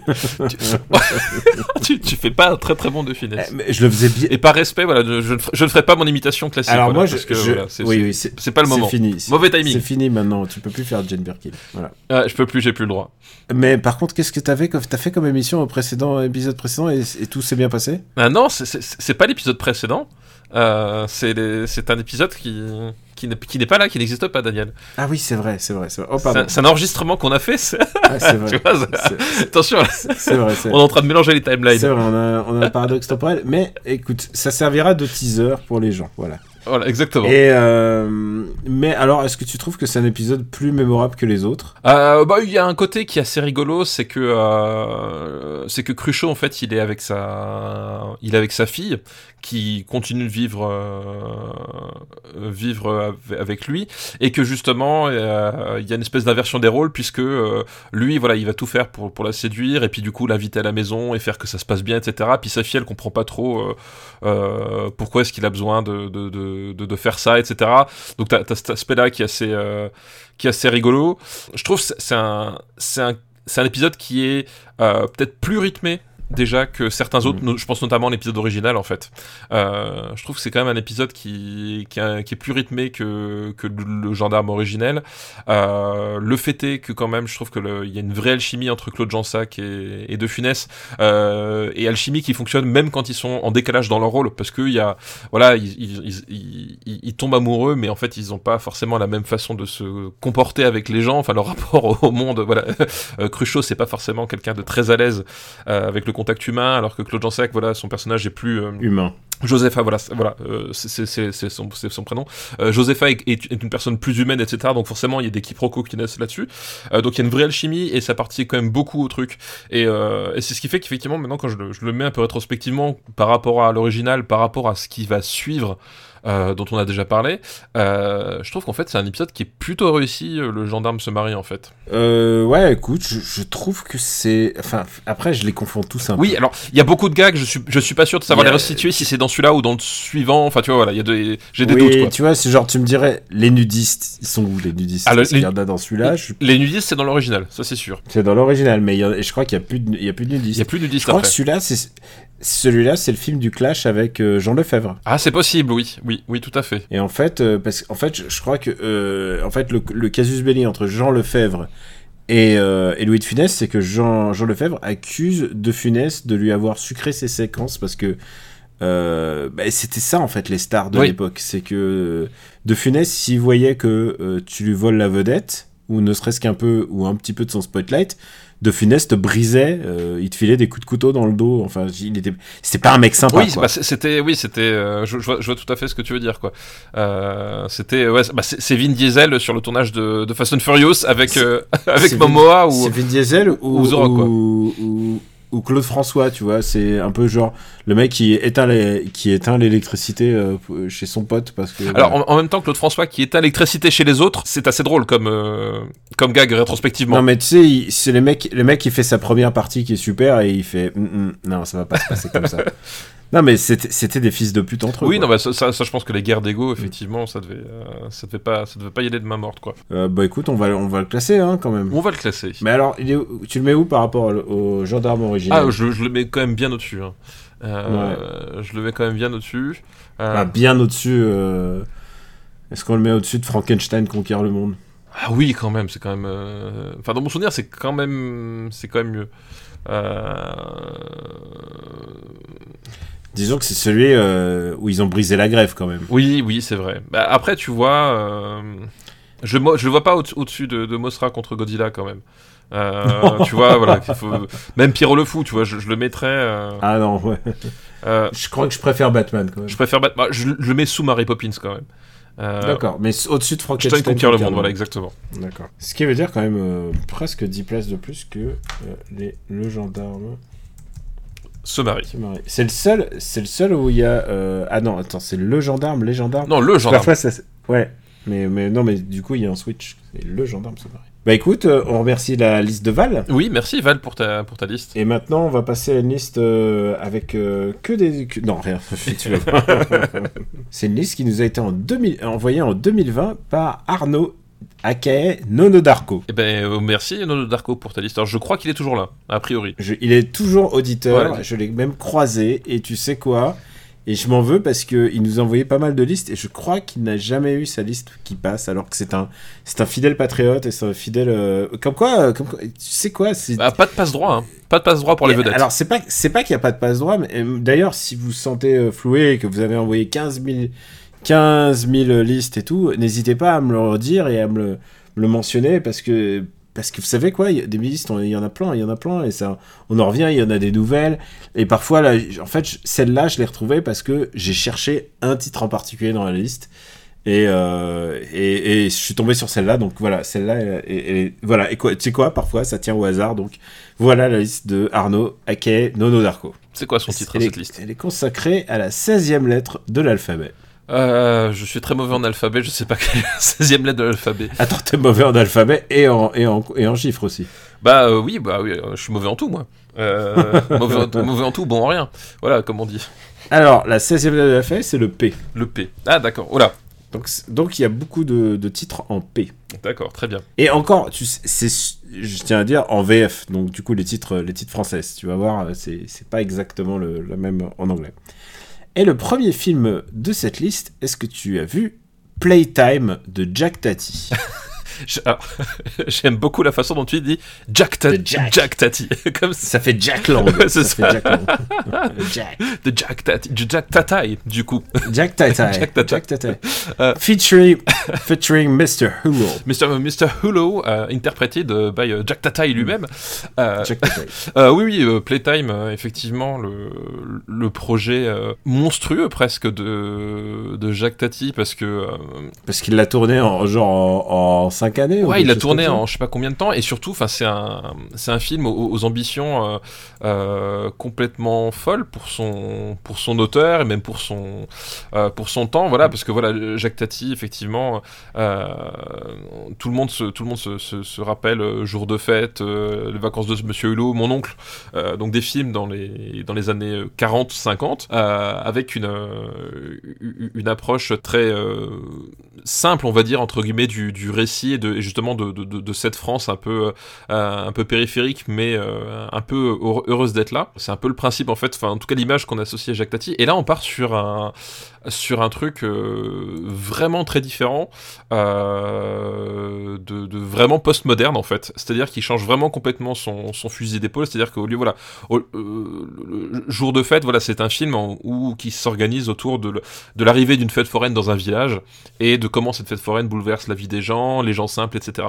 [SPEAKER 2] tu, tu fais pas un très très bon de finesse.
[SPEAKER 1] mais je le faisais bien
[SPEAKER 2] Et par respect, voilà, je, je ne ferai- je ne ferai pas mon imitation classique.
[SPEAKER 1] alors
[SPEAKER 2] voilà,
[SPEAKER 1] moi je,
[SPEAKER 2] parce que, voilà, c'est-
[SPEAKER 1] oui
[SPEAKER 2] c'est-
[SPEAKER 1] oui c'est
[SPEAKER 2] c'est pas le moment.
[SPEAKER 1] c'est fini
[SPEAKER 2] Mauvais timing.
[SPEAKER 1] c'est fini maintenant tu peux plus faire Jane Birkin voilà
[SPEAKER 2] Ah, je peux plus, j'ai plus le droit.
[SPEAKER 1] Mais par contre, qu'est-ce que t'avais t'as fait comme émission au précédent épisode précédent et, et tout s'est bien passé?
[SPEAKER 2] Ah non, c'est- pas l'épisode précédent. Euh, c'est c'est un épisode qui, qui n'est pas là, qui n'existe pas, Daniel.
[SPEAKER 1] Ah oui, c'est vrai, c'est vrai, c'est. Oh
[SPEAKER 2] C'est un- c'est un enregistrement qu'on a fait. c'est-
[SPEAKER 1] Ah, c'est vrai.
[SPEAKER 2] vois,
[SPEAKER 1] C'est-
[SPEAKER 2] attention,
[SPEAKER 1] c'est- C'est vrai, c'est
[SPEAKER 2] on est en train de mélanger les
[SPEAKER 1] c'est
[SPEAKER 2] timelines.
[SPEAKER 1] vrai. On a, on a un paradoxe temporel, mais écoute, ça servira de teaser pour les gens, voilà.
[SPEAKER 2] Voilà, exactement.
[SPEAKER 1] Et euh, mais alors, est-ce que tu trouves que c'est un épisode plus mémorable que les autres?
[SPEAKER 2] Euh, bah, il y a un côté qui est assez rigolo, c'est que euh, c'est que Cruchot en fait, il est avec sa, il est avec sa fille qui continue de vivre euh, vivre av- avec lui et que justement euh, il y a une espèce d'inversion des rôles puisque euh, lui voilà il va tout faire pour pour la séduire et puis du coup l'inviter à la maison et faire que ça se passe bien etc. Puis sa fille elle comprend pas trop euh, euh, pourquoi est-ce qu'il a besoin de de, de, de, faire ça etc. Donc t'as as cet aspect là qui est assez euh, qui est assez rigolo. Je trouve c'est un, c'est un, c'est un épisode qui est euh, peut-être plus rythmé déjà que certains autres,
[SPEAKER 1] Mm.
[SPEAKER 2] je pense notamment à l'épisode original en fait. Euh, je trouve que c'est quand même un épisode qui, qui, est plus rythmé que, que le, le gendarme originel. Euh, le fait est que quand même, je trouve que le- il y a une vraie alchimie entre Claude Jansac et, et De Funès, euh, et alchimie qui fonctionne même quand ils sont en décalage dans leur rôle, parce qu'il y a, voilà, ils, ils, ils, ils- ils- ils tombent amoureux, mais en fait ils n'ont pas forcément la même façon de se comporter avec les gens, enfin leur rapport au monde, voilà. Euh, Cruchot, c'est pas forcément quelqu'un de très à l'aise euh, avec le contact humain, alors que Claude Jansac, voilà, son personnage est plus euh,
[SPEAKER 1] Humain.
[SPEAKER 2] Josepha, voilà, c'est- voilà, euh, c'est- son, prénom. Euh, Josepha est, une personne plus humaine, etc. Donc forcément, il y a des quiproquos qui naissent là-dessus. Euh, donc il y a une vraie alchimie et ça participe quand même beaucoup au truc. Et, et c'est ce qui fait qu'effectivement, maintenant, quand je le, je le mets un peu rétrospectivement par rapport à l'original, par rapport à ce qui va suivre, euh, dont on a déjà parlé, euh, je trouve qu'en fait c'est un épisode qui est plutôt réussi. euh, Le gendarme se marie en fait.
[SPEAKER 1] Euh, ouais, écoute, je, je trouve que c'est. Enfin, après, je les confonds tous un
[SPEAKER 2] Oui,
[SPEAKER 1] peu.
[SPEAKER 2] alors il y a beaucoup de gags. Je suis, je suis pas sûr de savoir
[SPEAKER 1] Il a-
[SPEAKER 2] les restituer si c'est dans celui-là ou dans le suivant. Enfin, tu vois, voilà, il y a des, j'ai des
[SPEAKER 1] oui,
[SPEAKER 2] doutes. Quoi.
[SPEAKER 1] tu vois, c'est genre, tu me dirais, les nudistes, ils sont où les nudistes?
[SPEAKER 2] Ah,
[SPEAKER 1] Parce qu'il
[SPEAKER 2] les-
[SPEAKER 1] y en a dans celui-là, je
[SPEAKER 2] Les nudistes, c'est dans l'original, ça c'est sûr.
[SPEAKER 1] c'est dans l'original, mais il y a- je crois qu'il y a plus de, il y a plus de
[SPEAKER 2] Il
[SPEAKER 1] nudistes.
[SPEAKER 2] y a plus de
[SPEAKER 1] Je
[SPEAKER 2] nudistes
[SPEAKER 1] crois
[SPEAKER 2] après.
[SPEAKER 1] que celui-là, c'est celui-là, c'est le film du clash avec Jean Lefebvre.
[SPEAKER 2] Ah, c'est possible, oui, oui, oui, tout à fait.
[SPEAKER 1] Et en fait, euh, parce qu'en fait, je, je crois que euh, en fait le, le casus belli entre Jean Lefebvre et, euh, et Louis de Funès, c'est que Jean, Jean Lefebvre accuse de Funès de lui avoir sucré ses séquences parce que euh, bah, c'était ça en fait les stars de
[SPEAKER 2] Oui.
[SPEAKER 1] l'époque, c'est que de Funès s'il voyait que tu lui voles la vedette ou ne serait-ce qu'un peu ou un petit peu de son spotlight. De Funès te brisait, euh, il te filait des coups de couteau dans le dos. Enfin, il était, c'était pas un mec sympa.
[SPEAKER 2] Oui, bah, c'était, oui, c'était, euh, je, je vois, je vois tout à fait ce que tu veux dire, quoi. Euh, c'était, ouais, c'est- bah, c'est Vin Diesel sur le tournage de, de Fast and Furious avec avec Momoa
[SPEAKER 1] Vin-
[SPEAKER 2] ou
[SPEAKER 1] C'est Vin Diesel ou,
[SPEAKER 2] ou quoi.
[SPEAKER 1] ou, ou- ou Claude François, tu vois. C'est un peu genre le mec qui éteint les, qui éteint l'électricité euh, chez son pote parce que.
[SPEAKER 2] Alors en, en même temps, Claude François qui éteint l'électricité chez les autres, c'est assez drôle comme euh, comme gag rétrospectivement.
[SPEAKER 1] Non mais tu sais, c'est le mec, le mec qui fait sa première partie qui est super et il fait Hum, hum, non ça va pas se passer comme ça. Non mais c'était des fils de pute entre eux.
[SPEAKER 2] oui,
[SPEAKER 1] quoi.
[SPEAKER 2] non, bah, ça, ça, ça, je pense que les guerres d'ego, effectivement, ça devait, euh, ça devait pas, ça devait pas y aller de main morte, quoi.
[SPEAKER 1] Euh, bah écoute, on va on va le classer hein quand même.
[SPEAKER 2] On va le classer.
[SPEAKER 1] Mais alors, il est où- tu le mets où par rapport au, au gendarme original
[SPEAKER 2] Ah, je, je le mets quand même bien au-dessus. hein. Euh, Je le mets quand même bien au-dessus. Euh,
[SPEAKER 1] Ah, bien au-dessus. euh, Est-ce qu'on le met au-dessus de Frankenstein conquiert le monde?
[SPEAKER 2] Ah oui, quand même, c'est quand même. Enfin, dans mon souvenir, c'est quand même, c'est quand même mieux. Euh...
[SPEAKER 1] Disons que c'est celui euh, où ils ont brisé la grève quand même.
[SPEAKER 2] Oui, oui, c'est vrai. Bah, après, tu vois, euh, je, je le vois pas au- au-dessus de, de Mothra contre Godzilla quand même. Euh, tu vois, voilà, faut... même Pierrot le fou, tu vois, je, je le mettrais. euh,
[SPEAKER 1] Ah non, ouais.
[SPEAKER 2] euh,
[SPEAKER 1] Je crois que je préfère Batman quand même.
[SPEAKER 2] je préfère battre. bah, je, je le mets sous Mary Poppins quand même.
[SPEAKER 1] D'accord, mais au-dessus de Frankenstein
[SPEAKER 2] conquiert le monde, voilà, exactement.
[SPEAKER 1] D'accord. Ce qui veut dire quand même presque 10 places de plus que les, le gendarme.
[SPEAKER 2] Se marie.
[SPEAKER 1] marie. C'est le seul, c'est le seul où il y a. Ah non, attends, c'est le gendarme, les gendarmes.
[SPEAKER 2] Non, le gendarme.
[SPEAKER 1] Parfois, ça, c'est- ouais. Mais, mais non, mais du coup, il y a un switch. Le gendarme, c'est pareil. Bah écoute, euh, on remercie la liste de Val.
[SPEAKER 2] Oui, merci Val pour ta, pour ta liste.
[SPEAKER 1] Et maintenant, on va passer à une liste euh, avec euh, que des... que- Non, rien. C'est une liste qui nous a été en 2000 envoyée en 2020 par Arnaud Akae Nono Darko.
[SPEAKER 2] Eh ben, euh, merci Nono Darko pour ta liste. Alors, je crois qu'il est toujours là, a priori.
[SPEAKER 1] Je- il est toujours auditeur,
[SPEAKER 2] Ouais.
[SPEAKER 1] je l'ai même croisé, et tu sais quoi? Et je m'en veux parce qu'il nous a envoyé pas mal de listes, et je crois qu'il n'a jamais eu sa liste qui passe, alors que c'est un, c'est un fidèle patriote, et c'est un fidèle... euh, Comme quoi, euh, comme quoi- tu sais quoi c'est...
[SPEAKER 2] Bah, pas de passe droit, hein. Pas de passe droit pour les
[SPEAKER 1] Et
[SPEAKER 2] vedettes.
[SPEAKER 1] Alors, c'est pas, c'est pas qu'il n'y a pas de passe droit, mais euh, d'ailleurs, si vous vous sentez euh, floué et que vous avez envoyé 15 000, 15 000 listes et tout, n'hésitez pas à me le redire et à me le, me le mentionner parce que, parce que vous savez quoi, des listes, on- il y en a plein, il y en a plein, et ça, on en revient, il y en a des nouvelles. Et parfois, là, en fait, celle-là, je l'ai retrouvée parce que j'ai cherché un titre en particulier dans la liste. Et, euh, et, et je suis tombé sur celle-là, donc voilà, celle-là, elle- elle- elle- voilà, et quoi, tu sais quoi, parfois ça tient au hasard, donc voilà la liste de Arnaud Ake Nono Darko.
[SPEAKER 2] C'est quoi son titre,
[SPEAKER 1] elle,
[SPEAKER 2] cette liste?
[SPEAKER 1] elle est consacrée à la 16e lettre de l'alphabet.
[SPEAKER 2] Euh, Je suis très mauvais en alphabet, je sais pas quelle est la 16 lettre de l'alphabet.
[SPEAKER 1] Attends, t'es mauvais en alphabet et en, et en, et en chiffres aussi.
[SPEAKER 2] Bah euh, oui, bah oui, euh, je suis mauvais en tout, moi. Euh, mauvais, en, mauvais en tout, bon en rien. Voilà, comme on dit.
[SPEAKER 1] Alors, la 16e lettre de l'alphabet, c'est le P.
[SPEAKER 2] Le P. Ah, d'accord. Oh là.
[SPEAKER 1] Donc, donc il y a beaucoup de, de titres en P.
[SPEAKER 2] D'accord, très bien.
[SPEAKER 1] Et encore, tu sais, c'est, je tiens à dire, en VF. Donc du coup, les titres, les titres français, tu vas voir, c'est, c'est pas exactement le, le même en anglais. Et le premier film de cette liste, est-ce que tu as vu Playtime de Jack Tati?
[SPEAKER 2] J'aime beaucoup la façon dont tu dis Jack, Ta-
[SPEAKER 1] Jack.
[SPEAKER 2] Jack Tati. Comme ça.
[SPEAKER 1] Ça fait Jack Lang. Ça,
[SPEAKER 2] ça.
[SPEAKER 1] fait Jack Lang. Jack.
[SPEAKER 2] De Jack Tati. de Jack Tatai, du coup.
[SPEAKER 1] Jack Tati.
[SPEAKER 2] Jack.
[SPEAKER 1] Jack.
[SPEAKER 2] Euh,
[SPEAKER 1] featuring, featuring Mr. Hulo.
[SPEAKER 2] Mr. Mr. Hullo, euh, interprété de, by euh, Jack Tatai lui-même. Euh,
[SPEAKER 1] Jack Tati.
[SPEAKER 2] Euh, oui, oui, euh, Playtime, euh, effectivement, le, le projet euh, monstrueux presque de, de Jacques Tati, parce que euh,
[SPEAKER 1] Parce qu'il l'a tourné en genre en, en 5 années.
[SPEAKER 2] ouais, il
[SPEAKER 1] chose
[SPEAKER 2] tourné en je sais pas combien de temps, et surtout, enfin, c'est un, c'est un film aux, aux ambitions euh, euh, complètement folles pour son, pour son auteur et même pour son, euh, pour son temps, voilà, parce que voilà, Jacques Tati, effectivement, tout le monde se, tout le monde se, se, se rappelle Jour de fête, Les vacances de Monsieur Hulot, mon oncle, donc des films dans les, dans les années 40-50, euh, avec une, une approche très simple, on va dire, entre guillemets, du, du récit de, justement de, cette France un peu, euh, un peu périphérique, mais euh, un peu heure- heureuse d'être là. C'est un peu le principe, en fait, enfin, en tout cas, l'image qu'on associe à Jacques Tati. Et là, on part sur un, sur un truc euh, vraiment très différent, euh, de, vraiment postmoderne, en fait. C'est-à-dire qu'il change vraiment complètement son, fusil d'épaule. C'est-à-dire qu'au lieu, voilà, euh, jour de fête, voilà, c'est un film qui s'organise autour de, l'arrivée d'une fête foraine dans un village et de comment cette fête foraine bouleverse la vie des gens, les gens simples, etc.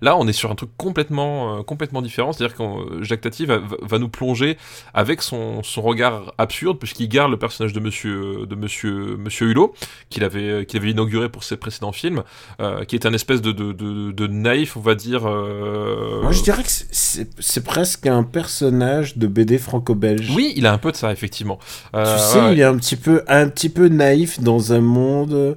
[SPEAKER 2] Là, on est sur un truc complètement, différent. C'est-à-dire que Jacques Tati va nous plonger avec son, son regard absurde, puisqu'il garde le personnage de Monsieur, de Monsieur, Monsieur Hulot, qu'il avait, qu'il avait inauguré pour ses précédents films, euh, qui est un espèce de, de, de, de naïf, on va dire. euh,
[SPEAKER 1] Moi, je dirais que c'est- presque un personnage de BD franco-belge.
[SPEAKER 2] Oui, il a un peu de ça, effectivement. Euh,
[SPEAKER 1] Tu sais,
[SPEAKER 2] ouais,
[SPEAKER 1] il est un petit peu, un petit peu naïf dans un monde,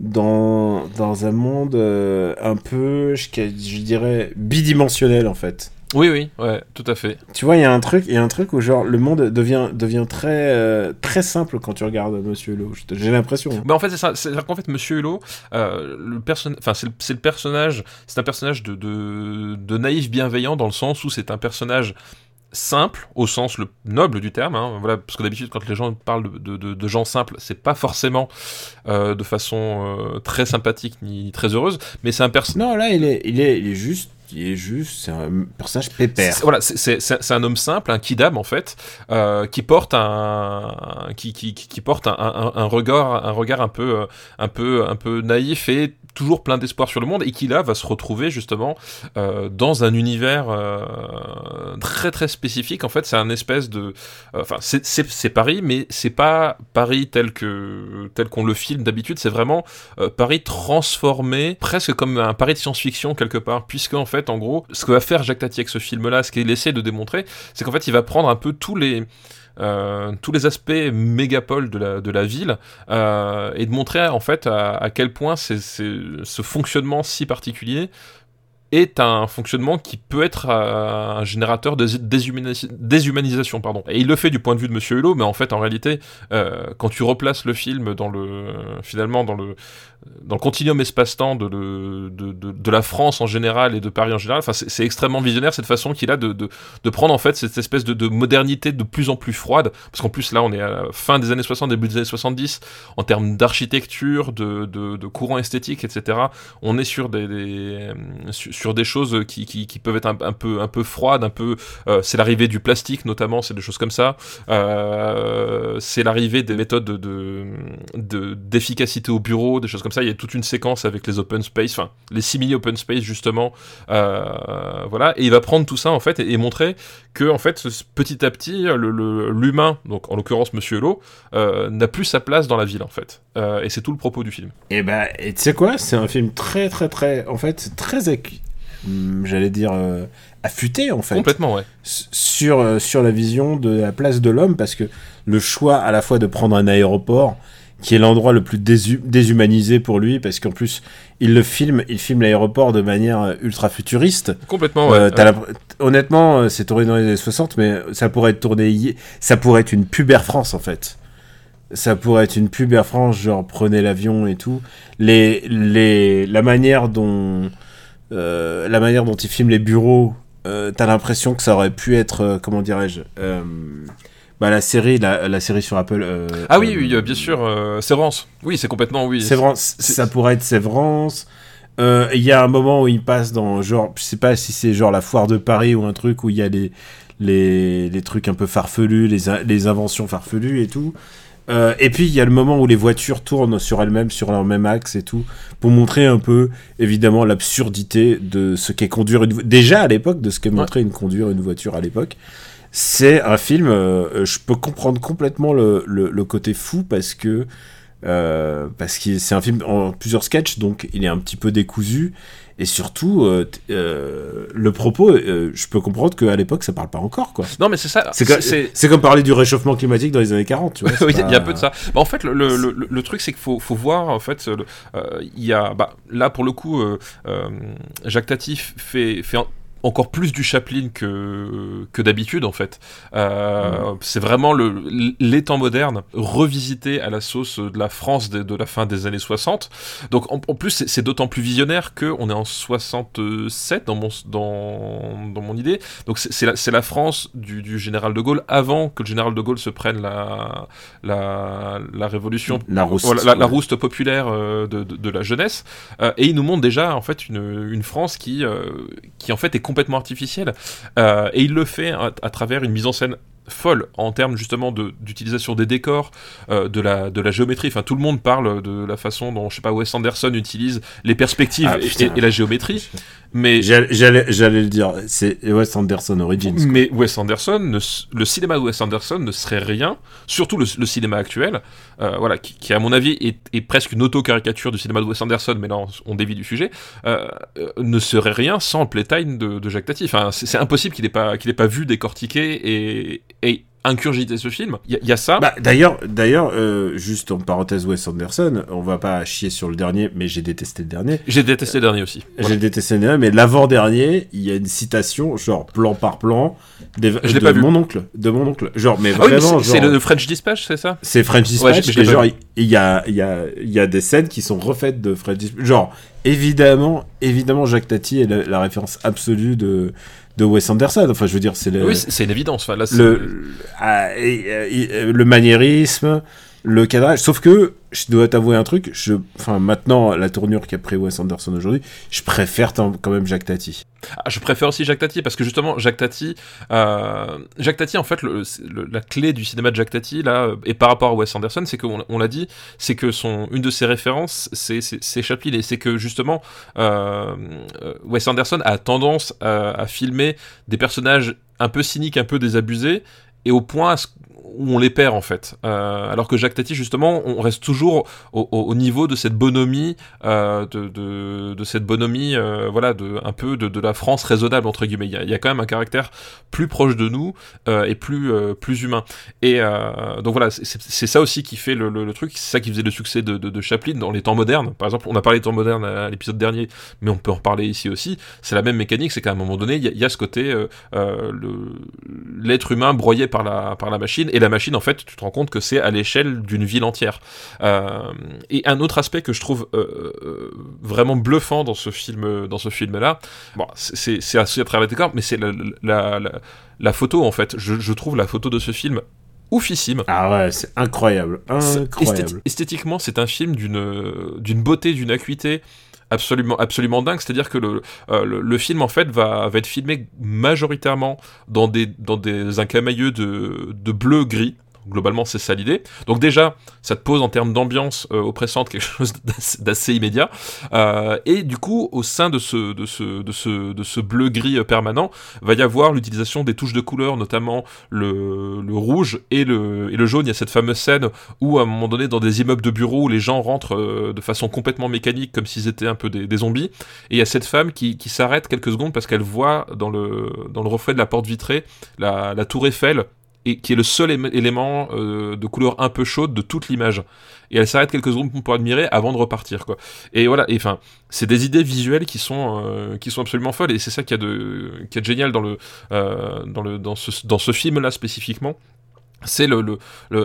[SPEAKER 1] dans, dans un monde euh, un peu, je, je dirais, bidimensionnel en fait.
[SPEAKER 2] Oui, oui, ouais, tout à fait.
[SPEAKER 1] Tu vois, il y a un truc, il y a un truc où genre le monde devient, devient très, euh, très simple quand tu regardes Monsieur Hulot. J'ai l'impression.
[SPEAKER 2] Mais en fait, c'est ça. C'est-à-dire qu'en fait, Monsieur Hulot, euh, le enfin, c'est le, c'est le personnage, c'est un personnage de, de, de naïf bienveillant dans le sens où c'est un personnage simple au sens le noble du terme hein, voilà parce que d'habitude quand les gens parlent de, de, de- de gens simples c'est pas forcément euh, de façon euh, très sympathique ni très heureuse mais c'est un personnage
[SPEAKER 1] Non, là, il est, il est, il est juste, il est juste, c'est un personnage pépère.
[SPEAKER 2] Voilà, c'est- un homme simple, un kidam en fait, euh, qui porte un, qui, qui, qui qui porte un, un, un regard, un regard un peu, euh, un peu, un peu naïf et toujours plein d'espoir sur le monde, et qui là va se retrouver justement euh, dans un univers euh, très très spécifique. En fait, c'est un espèce de, euh, enfin, c'est- Paris, mais c'est pas Paris tel que tel qu'on le filme d'habitude. C'est vraiment euh, Paris transformé, presque comme un Paris de science-fiction quelque part, puisque en fait, en gros, ce que va faire Jacques Tati avec ce film-là, ce qu'il essaie de démontrer, c'est qu'en fait, il va prendre un peu tous les tous les aspects mégapole de la, ville euh, et de montrer en fait à, quel point ce fonctionnement si particulier est un fonctionnement qui peut être euh, un générateur de déshumanisation. Pardon. Et il le fait du point de vue de Monsieur Hulot, mais en fait, en réalité, euh, quand tu replaces le film dans le, finalement, dans le, dans le continuum espace-temps de, la France en général et de Paris en général, enfin, c'est, extrêmement visionnaire cette façon qu'il a de, prendre en fait cette espèce de, de modernité de plus en plus froide, parce qu'en plus là on est à la fin des années 60, début des années 70, en termes d'architecture, de, courant esthétique, etc. On est sur des, choses qui, peuvent être un, peu un froides, un peu euh, c'est l'arrivée du plastique notamment, c'est des choses comme ça. Euh, c'est l'arrivée des méthodes de, de, de- d'efficacité au bureau, des choses comme ça. Il y a toute une séquence avec les open space, enfin les simili open space justement, euh, voilà. Et il va prendre tout ça en fait et, et montrer que en fait petit à petit le- le- l'humain, donc en l'occurrence Monsieur Hulot, euh, n'a plus sa place dans la ville en fait. Euh, et c'est tout le propos du film.
[SPEAKER 1] Et bah, et tu sais quoi? C'est un film très, très, très, en fait, très, hum, j'allais dire, euh, affûté en fait.
[SPEAKER 2] Complètement ouais.
[SPEAKER 1] Sur, euh, sur la vision de la place de l'homme, parce que le choix à la fois de prendre un aéroport, qui est l'endroit le plus désu- déshumanisé pour lui, parce qu'en plus, il le filme, il filme l'aéroport de manière euh, ultra futuriste.
[SPEAKER 2] Complètement ouais.
[SPEAKER 1] Euh, la- Honnêtement, euh, c'est tourné dans les années 60, mais ça pourrait être tourné, ça pourrait être une pubère France en fait. ça pourrait être une pub Air France, genre prenez l'avion et tout. Les, les, la manière dont, euh, la manière dont ils filment les bureaux, euh, t'as l'impression que ça aurait pu être, comment dirais-je, bah, la série, la, la série sur Apple. euh,
[SPEAKER 2] Ah oui, oui, euh, bien sûr, euh, Sévrance. Oui, c'est complètement, oui.
[SPEAKER 1] Sévrance, ça pourrait être Sévrance. Il y a un moment où il passe dans genre, je sais pas si c'est genre la foire de Paris ou un truc où il y a les, les, les trucs un peu farfelus, les, les inventions farfelues et tout. Euh, et puis il y a le moment où les voitures tournent sur elles-mêmes, sur leur même axe et tout, pour montrer un peu, évidemment, l'absurdité de ce qu'est conduire une déjà à l'époque, de ce qu'est montrer une conduire une voiture à l'époque. C'est un film, euh, je peux comprendre complètement le, le, le côté fou parce que euh, parce que c'est un film en plusieurs sketchs, donc il est un petit peu décousu. Et surtout, euh, euh, le propos, euh, je peux comprendre qu'à l'époque, ça parle pas encore, quoi.
[SPEAKER 2] Non, mais c'est ça.
[SPEAKER 1] C'est comme, parler du réchauffement climatique dans les années 40, tu vois.
[SPEAKER 2] oui, il y a
[SPEAKER 1] pas-
[SPEAKER 2] un peu de ça. Bah, en fait, le, le, le- le truc, c'est qu'il faut, faut voir, en fait, euh, il y a, bah, là, pour le coup, euh, euh, Jacques Tati fait, fait encore plus du Chaplin que, que d'habitude, en fait. Euh, C'est vraiment le, les temps modernes revisités à la sauce de la France de, de la fin des années 60. Donc, en, en plus, c'est- d'autant plus visionnaire qu'on est en 67 dans mon, dans, dans mon idée. Donc, c'est la, la France du, du général de Gaulle avant que le général de Gaulle se prenne la, la, la révolution
[SPEAKER 1] La rousse.
[SPEAKER 2] voilà, la, la rouste populaire euh, de, de- de la jeunesse. Euh, et il nous montre déjà en fait une, une France qui, qui en fait est complètement artificielle. Euh, et il le fait à, à travers une mise en scène folle en termes justement de- d'utilisation des décors, euh, de, la, de la géométrie. Enfin, tout le monde parle de la façon dont, je sais pas, Wes Anderson utilise les perspectives
[SPEAKER 1] Ah,
[SPEAKER 2] et-
[SPEAKER 1] putain.
[SPEAKER 2] et, et la géométrie. Mais
[SPEAKER 1] J'allais le dire, c'est Wes Anderson Origins. quoi.
[SPEAKER 2] mais Wes Anderson, ne le cinéma de Wes Anderson ne serait rien, surtout le, le cinéma actuel, euh, voilà, qui, à mon avis est, presque une auto-caricature du cinéma de Wes Anderson, mais là on, dévie du sujet, euh, euh, ne serait rien sans le playtime de, de Jacques Tati. Enfin, c'est impossible qu'il n'ait pas, qu'il pas vu, décortiqué et, et incurgité ce film. Il y, a- il y a ça.
[SPEAKER 1] Bah, d'ailleurs, d'ailleurs, euh, juste en parenthèse Wes Anderson, on va pas chier sur le dernier, mais j'ai détesté le dernier.
[SPEAKER 2] J'ai détesté le dernier aussi. Voilà.
[SPEAKER 1] J'ai détesté le dernier, mais l'avant-dernier, il y a une citation, genre plan par plan, des-
[SPEAKER 2] Je l'ai
[SPEAKER 1] de
[SPEAKER 2] pas vu.
[SPEAKER 1] mon oncle, de mon oncle. Genre, mais
[SPEAKER 2] Ah oui,
[SPEAKER 1] vraiment,
[SPEAKER 2] c'est c'est le French Dispatch, c'est ça?
[SPEAKER 1] C'est French
[SPEAKER 2] Ouais,
[SPEAKER 1] Dispatch,
[SPEAKER 2] je- je pas
[SPEAKER 1] genre, il il y a, il y, a, il y a des scènes qui sont refaites de French Dispatch. Genre, évidemment, évidemment, Jacques Tati est la, la référence absolue de, de Wes Anderson. Enfin, je veux dire, c'est le,
[SPEAKER 2] Oui, c'est une évidence. Enfin, là, c'est-
[SPEAKER 1] le, le, ah, euh, et, euh, le maniérisme, le cadrage. Sauf que, je dois t'avouer un truc, je, enfin, maintenant, la tournure qu'a pris Wes Anderson aujourd'hui, je préfère quand même Jacques Tati.
[SPEAKER 2] Ah, je préfère aussi Jacques Tati parce que justement Jacques Tati, euh, Tati en fait la clé du cinéma de Jacques Tati là euh, et par rapport à Wes Anderson c'est qu'on on l'a dit c'est que son une de ses références c'est Chaplin et c'est que justement euh, Wes Anderson a tendance à, à filmer des personnages un peu cyniques un peu désabusés et au point où on les perd en fait. Euh, alors que Jacques Tati justement, on reste toujours au, au- au niveau de cette bonhomie, euh, de, de, cette bonhomie, euh, voilà, de un peu de, de la France raisonnable entre guillemets. Il y, a, quand même un caractère plus proche de nous et plus plus humain. Et donc voilà, c'est- ça aussi qui fait le, truc, c'est ça qui faisait le succès de, Chaplin dans les temps modernes. Par exemple, on a parlé des temps modernes à l'épisode dernier, mais on peut en reparler ici aussi. C'est la même mécanique, c'est qu'à un moment donné, il y, a- il y a ce côté l'être humain broyé par la par la machine et la machine en fait, tu te rends compte que c'est à l'échelle d'une ville entière. Euh, et un autre aspect que je trouve euh, euh, vraiment bluffant dans ce film, dans ce film-là, bon, c'est- assez à travers les décors, mais c'est la, la, la, la photo en fait. Je, je trouve la photo de ce film oufissime.
[SPEAKER 1] Ah ouais, c'est incroyable, incroyable.
[SPEAKER 2] esthé- esthétiquement, c'est un film d'une d'une beauté, d'une acuité absolument absolument dingue. C'est-à-dire que le, euh, le, film en fait va, être filmé majoritairement dans des dans des un camailleux de de bleu gris. Globalement, c'est ça l'idée. Donc déjà, ça te pose en termes d'ambiance euh, oppressante quelque chose d'assez- immédiat. Euh, et du coup, au sein de ce, bleu-gris euh, permanent, va y avoir l'utilisation des touches de couleurs, notamment le, rouge et le, jaune. Il y a cette fameuse scène où, à un moment donné, dans des immeubles de bureaux, les gens rentrent de façon complètement mécanique, comme s'ils étaient un peu des, zombies. Et il y a cette femme qui, s'arrête quelques secondes parce qu'elle voit dans le, reflet de la porte vitrée la tour Eiffel et qui est le seul éme- élément euh, de couleur un peu chaude de toute l'image. Et elle s'arrête quelques secondes pour admirer avant de repartir, quoi. Et voilà, et enfin, c'est des idées visuelles qui sont euh, qui sont absolument folles, et c'est ça qui a de est génial dans le euh, dans le dans ce dans ce film là spécifiquement c'est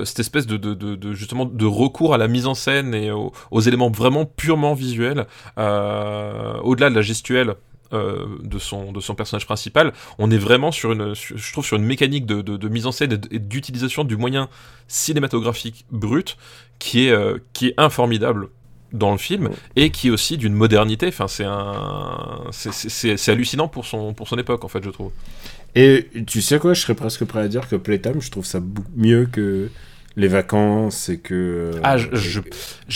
[SPEAKER 2] cette espèce de, justement de recours à la mise en scène et aux, éléments vraiment purement visuels, au-delà de la gestuelle. Euh, de son de son personnage principal, on est vraiment sur une, je trouve sur une mécanique de, de, mise en scène et d'utilisation du moyen cinématographique brut qui est euh, qui est informidable dans le film et qui est aussi d'une modernité. Enfin, c'est un, c'est hallucinant pour son pour son époque en fait, je trouve.
[SPEAKER 1] Et tu sais quoi, je serais presque prêt à dire que Playtime, je trouve ça mieux que les vacances et que.
[SPEAKER 2] Ah, je,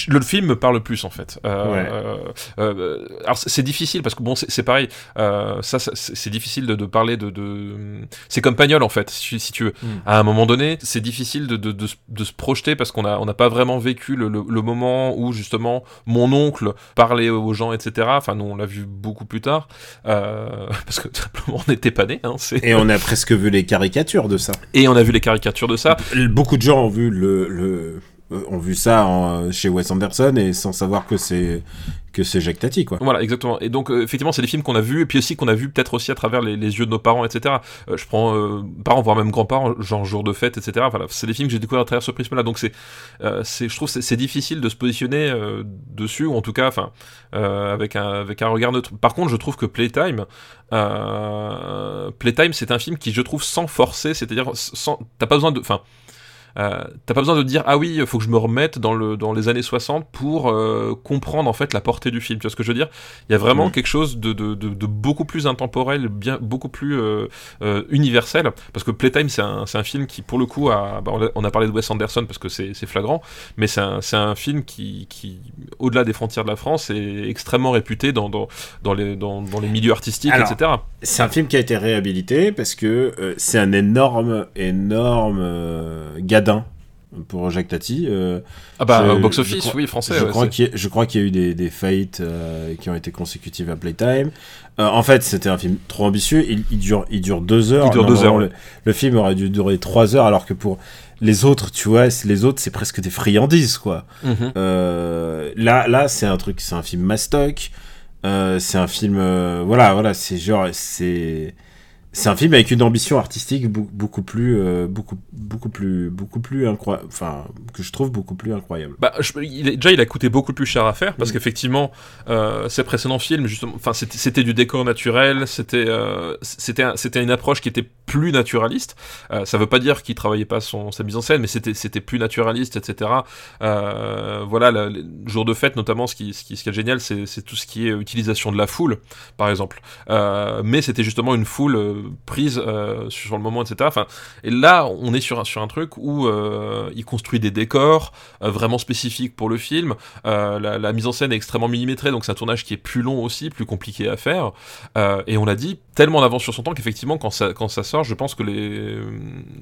[SPEAKER 2] le film me parle plus en fait. Euh, euh, alors c'est difficile parce que bon, c'est pareil. Euh, ça, c'est difficile de, parler de. C'est comme Pagnol en fait, si, tu veux. Hmm. À un moment donné, c'est difficile de, de, se projeter parce qu'on a on n'a pas vraiment vécu le, le, moment où justement mon oncle parlait aux gens, etc. Enfin, nous on l'a vu beaucoup plus tard parce que simplement on n'était pas nés. Hein,
[SPEAKER 1] et on a presque vu les caricatures de ça.
[SPEAKER 2] Et on a vu les caricatures de ça.
[SPEAKER 1] Beaucoup de gens ont vu le, le euh, ont vu ça en, chez Wes Anderson et sans savoir que c'est que c'est Tati quoi.
[SPEAKER 2] Voilà exactement. Et donc euh, effectivement c'est des films qu'on a vus et puis aussi qu'on a vu peut-être aussi à travers les, yeux de nos parents etc. Euh, je prends parents voire même grands-parents genre jour de fête etc. Voilà c'est des films que j'ai découvert à travers ce prisme là donc c'est je trouve c'est difficile de se positionner dessus ou en tout cas enfin avec un avec un regard neutre. Par contre je trouve que Playtime Playtime c'est un film qui je trouve sans forcer c'est-à-dire sans t'as pas besoin de enfin euh, t'as pas besoin de dire ah oui, il faut que je me remette dans, le, dans les années 60 pour euh, comprendre en fait la portée du film. Tu vois ce que je veux dire? Il y a vraiment quelque chose de, de, de, beaucoup plus intemporel, bien, beaucoup plus euh, universel. Parce que Playtime, c'est un, un, film qui, pour le coup, a, bah, on, a, parlé de Wes Anderson parce que c'est flagrant, mais c'est un, un, film qui, qui au-delà des frontières de la France, est extrêmement réputé dans, dans, dans les, dans, dans, les milieux artistiques, etc.
[SPEAKER 1] C'est un film qui a été réhabilité parce que c'est un énorme, énorme pour Jacques Tati. Euh,
[SPEAKER 2] ah bah, box-office, oui, français.
[SPEAKER 1] Je, crois qu'il y, a eu des, des faillites euh, qui ont été consécutives à Playtime. Euh, en fait, c'était un film trop ambitieux. Il, dure, il dure deux heures.
[SPEAKER 2] Il dure deux heures.
[SPEAKER 1] Le, film aurait dû durer trois heures, alors que pour les autres, tu vois, les autres, c'est presque des friandises, quoi. Mhm. là, là c'est un truc, c'est un film mastoc. c'est un film, voilà, voilà, c'est genre, c'est c'est un film avec une ambition artistique beaucoup plus euh, beaucoup beaucoup plus beaucoup plus incroyable enfin que je trouve beaucoup plus incroyable.
[SPEAKER 2] Bah il déjà il a coûté beaucoup plus cher à faire parce mm. qu'effectivement euh, ses précédents films justement enfin c'était du décor naturel c'était euh, c'était c'était une approche qui était plus naturaliste. Euh, ça veut pas dire qu'il travaillait pas son sa mise en scène mais c'était c'était plus naturaliste etc voilà le, jour de fête notamment ce qui ce qui, ce qui est génial c'est tout ce qui est utilisation de la foule par exemple. Mais c'était justement une foule prise euh, sur le moment, etc. Enfin, et là, on est sur un, sur un truc où euh, il construit des décors euh, vraiment spécifiques pour le film. La, mise en scène est extrêmement millimétrée, donc c'est un tournage qui est plus long aussi, plus compliqué à faire. et on l'a dit, tellement en avance sur son temps qu'effectivement, quand ça, quand ça sort, je pense que les,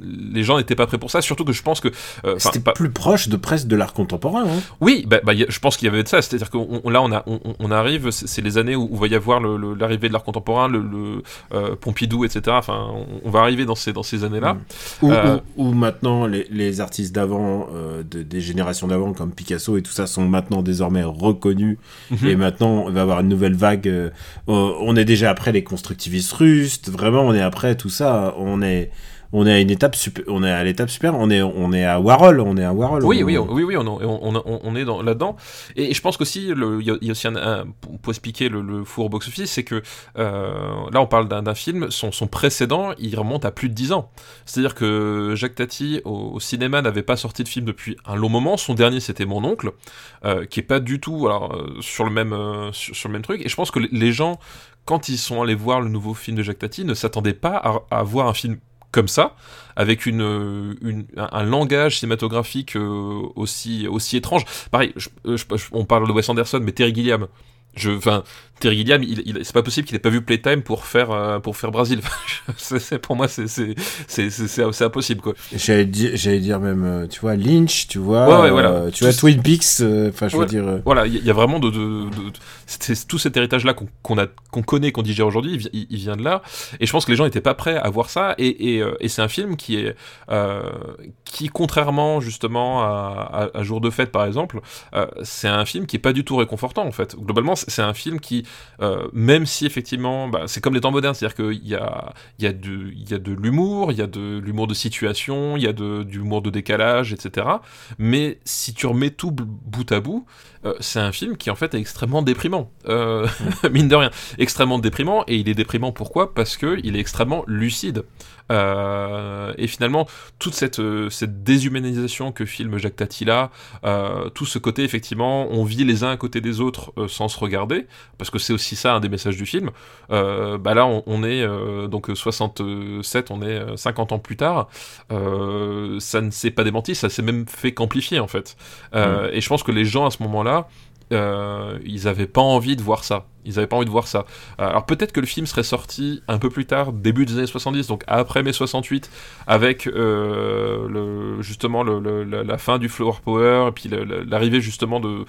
[SPEAKER 2] les gens n'étaient pas prêts pour ça. Surtout que je pense que.
[SPEAKER 1] C'était pas... plus proche de presque de l'art contemporain. Hein.
[SPEAKER 2] Oui, bah, bah je pense qu'il y avait de ça. C'est-à-dire que là, on, a, on, arrive, c'est les années où, il va y avoir l'arrivée de l'art contemporain, le, le Pompidou, etc. Enfin, on, va arriver dans ces, dans ces années-là.
[SPEAKER 1] Ou, euh, maintenant, les, artistes d'avant, euh, des générations d'avant, comme Picasso et tout ça, sont maintenant désormais reconnus. Mhm. Et maintenant, on va avoir une nouvelle vague. Euh, on est déjà après les constructivistes russes. Vraiment, on est après tout ça. On est on est à une étape on est à l'étape super on est on est à Warhol on est à Warhol.
[SPEAKER 2] Oui oui oui oui on, on, on est dans là-dedans. Et, je pense qu'aussi il y, a aussi un, pour expliquer le, four box office c'est que euh, là on parle d'un film son, son précédent il remonte à plus de 10 ans. C'est-à-dire que Jacques Tati au, cinéma n'avait pas sorti de film depuis un long moment. Son dernier c'était mon oncle euh, qui est pas du tout alors euh, sur le même sur, le même truc. Et je pense que les gens quand ils sont allés voir le nouveau film de Jacques Tati, ne s'attendaient pas à, à voir un film comme ça, avec une, un langage cinématographique euh, aussi, aussi étrange. Pareil, on parle de Wes Anderson, mais Terry Gilliam. Je, enfin, Terry Gilliam, il, c'est pas possible qu'il ait pas vu Playtime pour faire euh, pour faire Brésil. pour moi, c'est c'est c'est impossible quoi.
[SPEAKER 1] J'allais dire, j'allais dire même, euh, tu vois, Lynch, tu vois, ouais, voilà. Euh, tu vois Twin Peaks, enfin, je veux dire.
[SPEAKER 2] Voilà, il y, a vraiment de, de, tout cet héritage là qu'on a qu'on connaît, qu'on digère aujourd'hui, il, vient de là. Et je pense que les gens étaient pas prêts à voir ça. Et, et, et c'est un film qui est qui, contrairement justement à, à, Jour de fête par exemple, euh, c'est un film qui est pas du tout réconfortant en fait. Globalement, c'est un film qui, euh, même si effectivement, bah, c'est comme les temps modernes, c'est-à-dire qu'il y a, y a de, l'humour, il y a de l'humour de situation, il y a de, du humour de décalage, etc. Mais si tu remets tout bout à bout, euh, c'est un film qui en fait est extrêmement déprimant, euh, mine de rien, extrêmement déprimant. Et il est déprimant pourquoi? Parce que il est extrêmement lucide. Euh, et finalement, toute cette, cette déshumanisation que filme Jacques Tatilla, tout ce côté effectivement, on vit les uns à côté des autres sans se regarder, parce que c'est aussi ça un des messages du film. bah là, on, est donc 67, on est 50 ans plus tard. ça ne s'est pas démenti, ça s'est même fait qu'amplifier en fait. Mm. Et je pense que les gens à ce moment-là euh, ils avaient pas envie de voir ça. Ils avaient pas envie de voir ça. Euh, alors peut-être que le film serait sorti un peu plus tard, début des années 70, donc après mai 68, avec euh, justement le, la, fin du flower power, et puis l'arrivée justement de,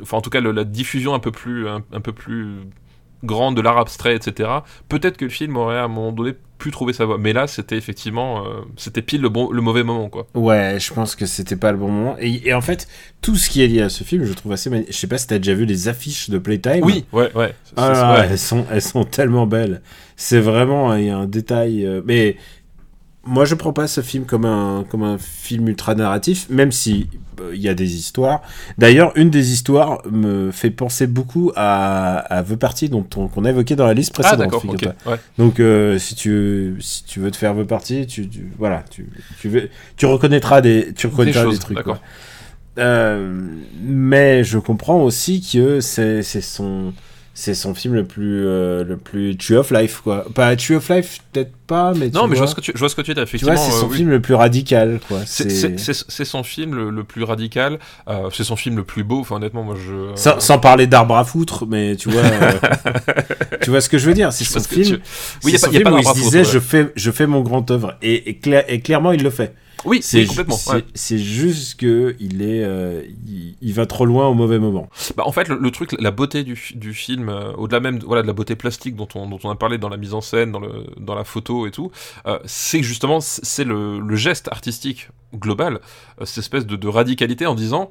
[SPEAKER 2] enfin en tout cas la diffusion un peu plus, un, peu plus grande de l'art abstrait, etc. Peut-être que le film aurait à un moment donné pu trouver sa voie. Mais là, c'était effectivement, euh, c'était pile le, bon, le mauvais moment, quoi.
[SPEAKER 1] Ouais, je pense que c'était pas le bon moment. Et, en fait, tout ce qui est lié à ce film, je trouve assez magnifique. Je sais pas si t'as déjà vu les affiches de Playtime.
[SPEAKER 2] Oui, ouais, ouais.
[SPEAKER 1] Ah, Elles, sont, elles sont tellement belles. C'est vraiment, il y a un détail. Euh, mais moi, je prends pas ce film comme un, comme un film ultra narratif, même si euh, il y a des histoires. D'ailleurs, une des histoires me fait penser beaucoup à, à The Party, dont qu'on a évoqué dans la liste précédente. Ah, d'accord, Donc, euh, si, tu, si tu veux te faire The Party, tu, voilà, tu, tu, veux, tu reconnaîtras des, tu reconnaîtras des, trucs. Euh, mais je comprends aussi que c'est son c'est son film le plus euh, le plus true of life quoi. Pas true of life peut-être pas mais
[SPEAKER 2] non mais je vois ce que tu je vois ce que tu dis effectivement
[SPEAKER 1] c'est son euh, film le plus radical quoi.
[SPEAKER 2] C'est son film le, plus radical euh, c'est son film le plus beau enfin honnêtement moi je
[SPEAKER 1] sans, parler d'arbre à foutre mais tu vois tu vois ce que je veux dire c'est son film oui il y a pas, y a pas où il se disait je fais je fais mon grand œuvre et, et clairement il le fait
[SPEAKER 2] oui, c'est complètement.
[SPEAKER 1] C'est juste que il est, euh, il, va trop loin au mauvais moment.
[SPEAKER 2] Bah, en fait, le, truc, la beauté du, du film, euh, au-delà même, voilà, de la beauté plastique dont on, dont on a parlé dans la mise en scène, dans le, dans la photo et tout, euh, c'est justement, c'est le, le, geste artistique global, cette espèce de, de, radicalité en disant,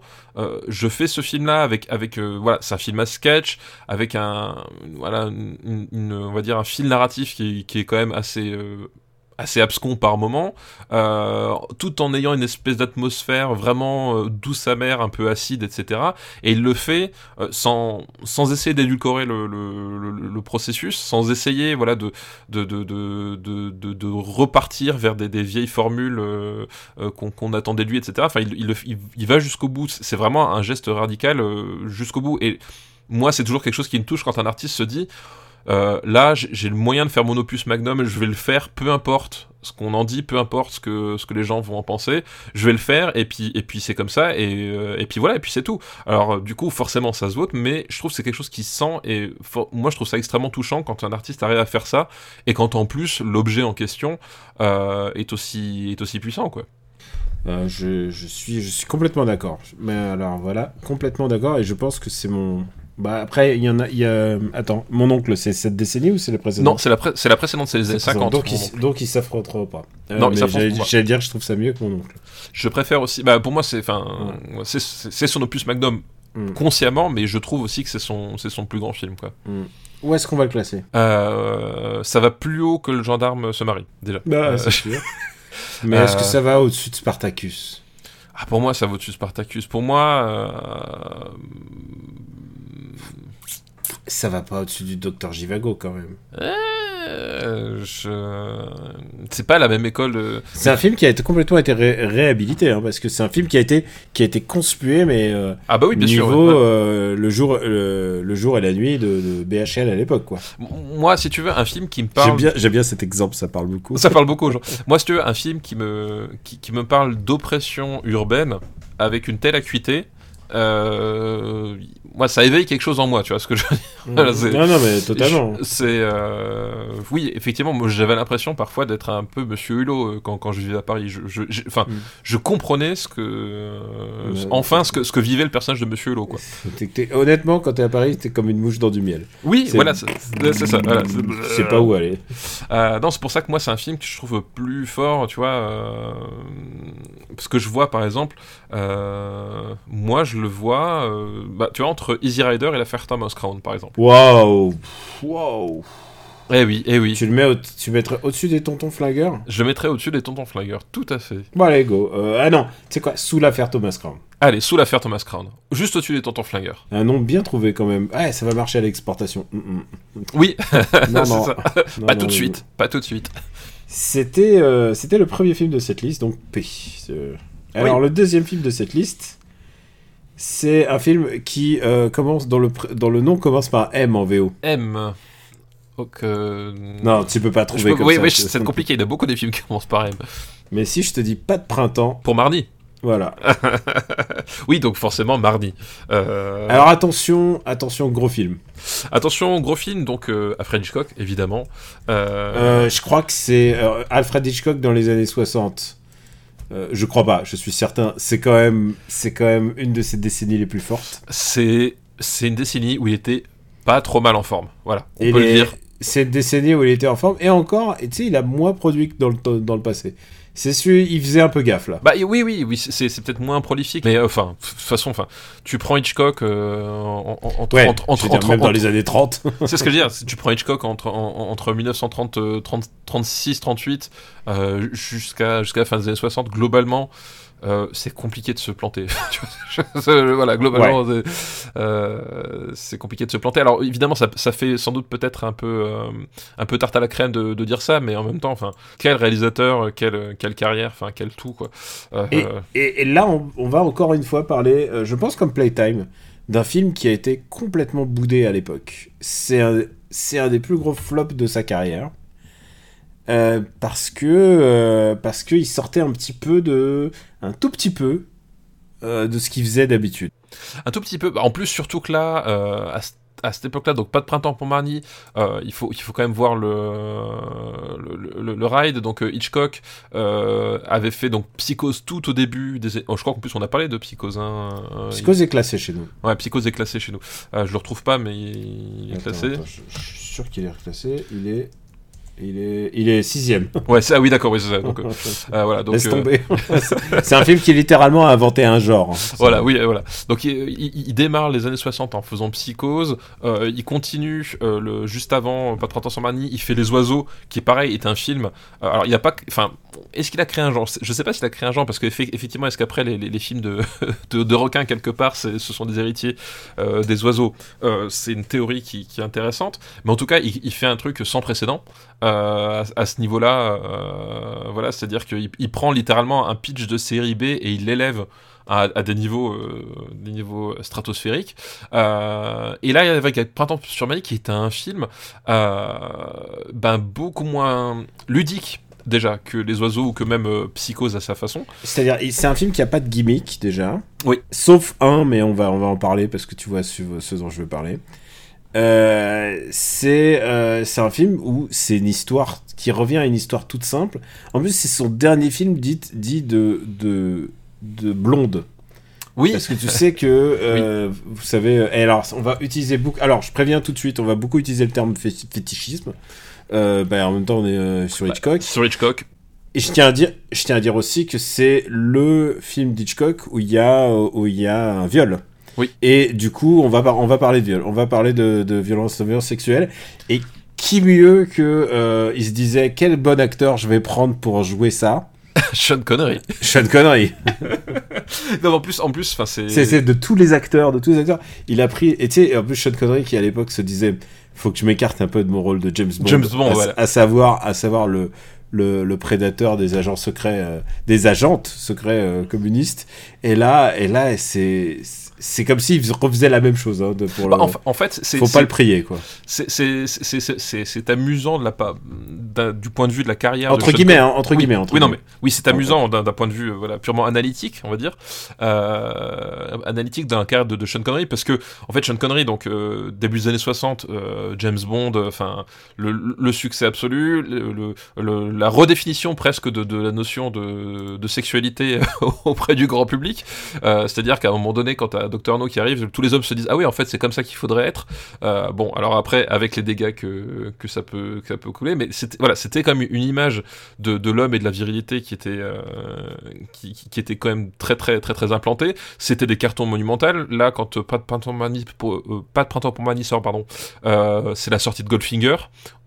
[SPEAKER 2] je fais ce film-là avec, avec, voilà, c'est un film à sketch, avec un, voilà, une, on va dire un fil narratif qui, qui est quand même assez assez abscon par moment, euh, tout en ayant une espèce d'atmosphère vraiment euh, douce amère, un peu acide, etc. Et il le fait euh, sans, sans essayer d'édulcorer le, le, le, processus, sans essayer voilà, de, de, de, de, de repartir vers des, des vieilles formules qu'on attendait de lui, etc. Enfin, il, il, il va jusqu'au bout. C'est vraiment un geste radical jusqu'au bout. Et moi, c'est toujours quelque chose qui me touche quand un artiste se dit euh, là, j'ai le moyen de faire mon opus magnum, je vais le faire, peu importe ce qu'on en dit, peu importe ce que, ce que les gens vont en penser, je vais le faire, et puis, et puis c'est comme ça, et, euh, et puis voilà, et puis c'est tout. Alors, euh, du coup, forcément, ça se vote, mais je trouve que c'est quelque chose qui se sent, et moi, je trouve ça extrêmement touchant quand un artiste arrive à faire ça, et quand en plus, l'objet en question est, aussi, est aussi puissant, quoi.
[SPEAKER 1] je, je, suis, je suis complètement d'accord. Mais alors voilà, complètement d'accord, et je pense que c'est mon, bah après, il y en a, y a... Attends, mon oncle, c'est cette décennie ou c'est la précédente?
[SPEAKER 2] Non, c'est la, c'est la précédente, c'est les années 50.
[SPEAKER 1] Donc, il, donc il s'affrontera pas. Euh, non, j'allais dire, je trouve ça mieux que mon oncle.
[SPEAKER 2] Je préfère aussi. Bah, pour moi, c'est, enfin, c'est son opus Magnum mm. consciemment, mais je trouve aussi que c'est son, c'est son plus grand film, quoi.
[SPEAKER 1] Mm. Où est-ce qu'on va le classer?
[SPEAKER 2] Euh, Ça va plus haut que le gendarme se marie, déjà.
[SPEAKER 1] Bah, euh, c'est sûr. mais est-ce que ça va au-dessus de Spartacus?
[SPEAKER 2] Ah, pour moi, ça va au-dessus de Spartacus. Pour moi,
[SPEAKER 1] ça va pas au-dessus du docteur Jivago quand même.
[SPEAKER 2] Euh, je... C'est pas la même école.
[SPEAKER 1] C'est un film qui a été complètement été réhabilité, hein, parce que c'est un film qui a été qui a été conspué, mais euh,
[SPEAKER 2] ah bah oui, bien
[SPEAKER 1] niveau, euh, le jour le, jour et la nuit de, BHL à l'époque, quoi.
[SPEAKER 2] Moi, si tu veux, un film qui me parle.
[SPEAKER 1] J'aime bien, cet exemple, ça parle beaucoup.
[SPEAKER 2] Ça parle beaucoup gens. Moi, si tu veux, un film qui me qui, qui me parle d'oppression urbaine avec une telle acuité euh, moi, ça éveille quelque chose en moi, tu vois ce que je veux
[SPEAKER 1] dire. non, non, mais totalement.
[SPEAKER 2] C'est, euh, oui, effectivement, moi, j'avais l'impression parfois d'être un peu Monsieur Hulot euh, quand, quand je vivais à Paris. Je, je, mm. je comprenais ce que, enfin, ce que, ce que vivait le personnage de Monsieur Hulot, quoi.
[SPEAKER 1] honnêtement, quand t'es à Paris, t'es comme une mouche dans du miel.
[SPEAKER 2] Oui, voilà, c'est ça. Voilà,
[SPEAKER 1] sais pas où aller.
[SPEAKER 2] non, c'est pour ça que moi, c'est un film que je trouve plus fort, tu vois. parce que je vois par exemple, euh, moi je le vois, euh, bah, tu vois, entre Easy Rider et l'affaire Thomas Crown par exemple.
[SPEAKER 1] Waouh Waouh
[SPEAKER 2] Eh oui, eh oui.
[SPEAKER 1] Tu le mets, au- tu mettrais au-dessus des tontons flingueurs?
[SPEAKER 2] Je mettrais au-dessus des tontons flingueurs, tout à fait.
[SPEAKER 1] Bon, allez, go. Euh, ah non, tu sais quoi Sous l'affaire Thomas Crown.
[SPEAKER 2] Allez, sous l'affaire Thomas Crown, juste au-dessus des tontons flingueurs.
[SPEAKER 1] Un nom bien trouvé quand même. Ouais, ça va marcher à l'exportation. Mm, mm.
[SPEAKER 2] Oui,
[SPEAKER 1] Non, non.
[SPEAKER 2] ça.
[SPEAKER 1] Non,
[SPEAKER 2] pas
[SPEAKER 1] non,
[SPEAKER 2] tout de
[SPEAKER 1] non,
[SPEAKER 2] suite, pas tout de suite.
[SPEAKER 1] C'était euh, c'était le premier film de cette liste, donc P. Euh, Alors
[SPEAKER 2] Oui.
[SPEAKER 1] le deuxième film de cette liste, c'est un film qui euh, commence dans le dans le nom commence par M en VO.
[SPEAKER 2] M. Donc, euh,
[SPEAKER 1] Non, tu peux pas trouver
[SPEAKER 2] peux-
[SPEAKER 1] comme
[SPEAKER 2] oui,
[SPEAKER 1] ça.
[SPEAKER 2] oui,
[SPEAKER 1] c'est-
[SPEAKER 2] compliqué. Il y a beaucoup des films qui commencent par M.
[SPEAKER 1] Mais si je te dis pas de printemps,
[SPEAKER 2] Pour mardi.
[SPEAKER 1] voilà.
[SPEAKER 2] Oui, donc forcément mardi. Euh,
[SPEAKER 1] Alors attention, attention, gros film.
[SPEAKER 2] Attention, gros film, donc euh, Alfred Hitchcock, évidemment. Euh,
[SPEAKER 1] je crois que c'est Alfred Hitchcock dans les années 60. Euh, je crois pas, je suis certain. C'est quand même, c'est quand même une de ses décennies les plus fortes.
[SPEAKER 2] c'est c'est une décennie où il était pas trop mal en forme. Voilà, on
[SPEAKER 1] Et
[SPEAKER 2] peut
[SPEAKER 1] les-
[SPEAKER 2] le dire.
[SPEAKER 1] C'est une décennie où il était en forme. Et encore, et tu sais, il a moins produit que dans le, dans le passé. C'est celui, il faisait un peu gaffe là.
[SPEAKER 2] Bah oui, oui, oui, c'est c'est peut-être moins prolifique, mais euh, enfin, de toute façon, enfin, tu prends Hitchcock euh, en-
[SPEAKER 1] même dans les années 30.
[SPEAKER 2] c'est ce que je veux dire. Tu prends Hitchcock entre en- en- entre 1930, euh, 30 36, 38 euh, jusqu'à jusqu'à la fin des années 60, globalement. Euh, c'est compliqué de se planter. Voilà, globalement, c'est- euh, c'est compliqué de se planter. Alors évidemment, ça, ça fait sans doute peut-être un peu euh, un peu tarte à la crème de, de dire ça, mais en même temps, enfin, quel réalisateur, quelle quelle carrière, enfin, quel tout quoi.
[SPEAKER 1] Et, et- et là, on, on va encore une fois parler, je pense comme Playtime, d'un film qui a été complètement boudé à l'époque. C'est un, c'est un des plus gros flops de sa carrière. Euh, parce que euh, parce qu'il sortait un petit peu de un tout petit peu euh, de ce qu'il faisait d'habitude.
[SPEAKER 2] Un tout petit peu. Bah, En plus, surtout que là, euh, à, à cette époque-là, donc pas de printemps pour Marnie, euh, il, faut, il faut quand même voir le, le, le- le ride. Donc Hitchcock euh, avait fait donc Psychose tout au début. Des... oh, je crois qu'en plus on a parlé de Psychose. Hein, euh,
[SPEAKER 1] Psychose est classé chez nous.
[SPEAKER 2] Ouais, Psychose est classé chez nous. Je le retrouve pas, mais il est
[SPEAKER 1] Attends,
[SPEAKER 2] classé.
[SPEAKER 1] attends, je, je suis sûr qu'il est reclassé. Il est il est il est sixième.
[SPEAKER 2] Ouais, ah oui, d'accord, oui, c'est ça. Donc, euh, voilà, donc,
[SPEAKER 1] Laisse tomber. c'est un film qui littéralement a inventé un genre. hein.
[SPEAKER 2] Voilà, oui, euh, voilà. Donc il, il- il démarre les années 60 en faisant Psychose, euh, il continue euh, le, juste avant, Pas de printemps sans Marnie, il fait Les Oiseaux, qui pareil est un film. Alors il n'y a pas, enfin, est-ce qu'il a créé un genre? Je sais pas s'il a créé un genre parce qu'effectivement, est-ce qu'après les, les- les films de, de, de requins quelque part, ce sont des héritiers des oiseaux? C'est une théorie qui, qui est intéressante, mais en tout cas, il, il fait un truc sans précédent à, à ce niveau-là. euh, voilà, c'est-à-dire qu'il il prend littéralement un pitch de série B et il l'élève à, à des niveaux, euh, des niveaux stratosphériques. Euh, et là, avec Printemps sur Mali, qui est un film euh, ben, beaucoup moins ludique déjà que Les Oiseaux ou que même euh, Psychose à sa façon.
[SPEAKER 1] C'est-à-dire, c'est un film qui a pas de gimmick déjà.
[SPEAKER 2] Oui.
[SPEAKER 1] Sauf un, mais on va, on va en parler parce que tu vois ce, ce dont je veux parler. Euh, c'est euh, c'est un film où c'est une histoire qui revient à une histoire toute simple. En plus, c'est son dernier film dit, dit de, de, de blonde.
[SPEAKER 2] Oui,
[SPEAKER 1] Parce que tu sais que, euh, vous savez, et alors on va utiliser beaucoup. Alors je préviens tout de suite, on va beaucoup utiliser le terme fé- fétichisme. Bah, en même temps, on est sur
[SPEAKER 2] Bah,
[SPEAKER 1] Hitchcock.
[SPEAKER 2] sur Hitchcock.
[SPEAKER 1] Et je tiens à dire, je tiens à dire aussi que c'est le film d'Hitchcock où il y a où il y a un viol.
[SPEAKER 2] Oui.
[SPEAKER 1] Et du coup, on va par- on va parler de viol, on va parler de, de violence, de violence sexuelle. Et qui mieux que euh, il se disait quel bon acteur je vais prendre pour jouer ça?
[SPEAKER 2] Sean Connery.
[SPEAKER 1] Sean Connery.
[SPEAKER 2] non, en plus, en plus, enfin, c'est.
[SPEAKER 1] C'est c'est de tous les acteurs, de tous les acteurs. Il a pris et tu sais en plus Sean Connery qui à l'époque se disait faut que je m'écarte un peu de mon rôle de James Bond.
[SPEAKER 2] James Bond,
[SPEAKER 1] à,
[SPEAKER 2] voilà.
[SPEAKER 1] à savoir à savoir le le, le prédateur des agents secrets, euh, des agentes secrets euh, communistes. Et là, et là, c'est c'est comme s'il fais- refaisait la même chose. Hein, de, pour
[SPEAKER 2] Bah,
[SPEAKER 1] le-
[SPEAKER 2] en, en fait, c'est.
[SPEAKER 1] faut pas le prier, quoi.
[SPEAKER 2] c'est- C'est c'est- c'est- c'est- c'est amusant de la, du point de vue de la carrière.
[SPEAKER 1] Entre guillemets, hein, entre
[SPEAKER 2] oui,
[SPEAKER 1] guillemets. Entre
[SPEAKER 2] oui, non, mais oui, c'est amusant d'un point de vue voilà, purement analytique, on va dire, euh, analytique d'un carrière de, de Sean Connery, parce que en fait, Sean Connery, donc euh, début des années 60, euh, James Bond, euh, enfin le, le succès absolu, le- la redéfinition presque de, de la notion de, de sexualité auprès du grand public. Euh, C'est-à-dire qu'à un moment donné, quand t'as Docteur No qui arrive, tous les hommes se disent ah oui en fait c'est comme ça qu'il faudrait être. Euh, bon alors après avec les dégâts que, que ça peut ça peut couler, mais c'était voilà c'était quand même une image de, de l'homme et de la virilité qui était euh, qui, était quand même très très très très implantée. C'était des cartons monumentaux. Là quand euh, pas de printemps pour, euh, pas de printemps pour Mani euh, c'est la sortie de Goldfinger.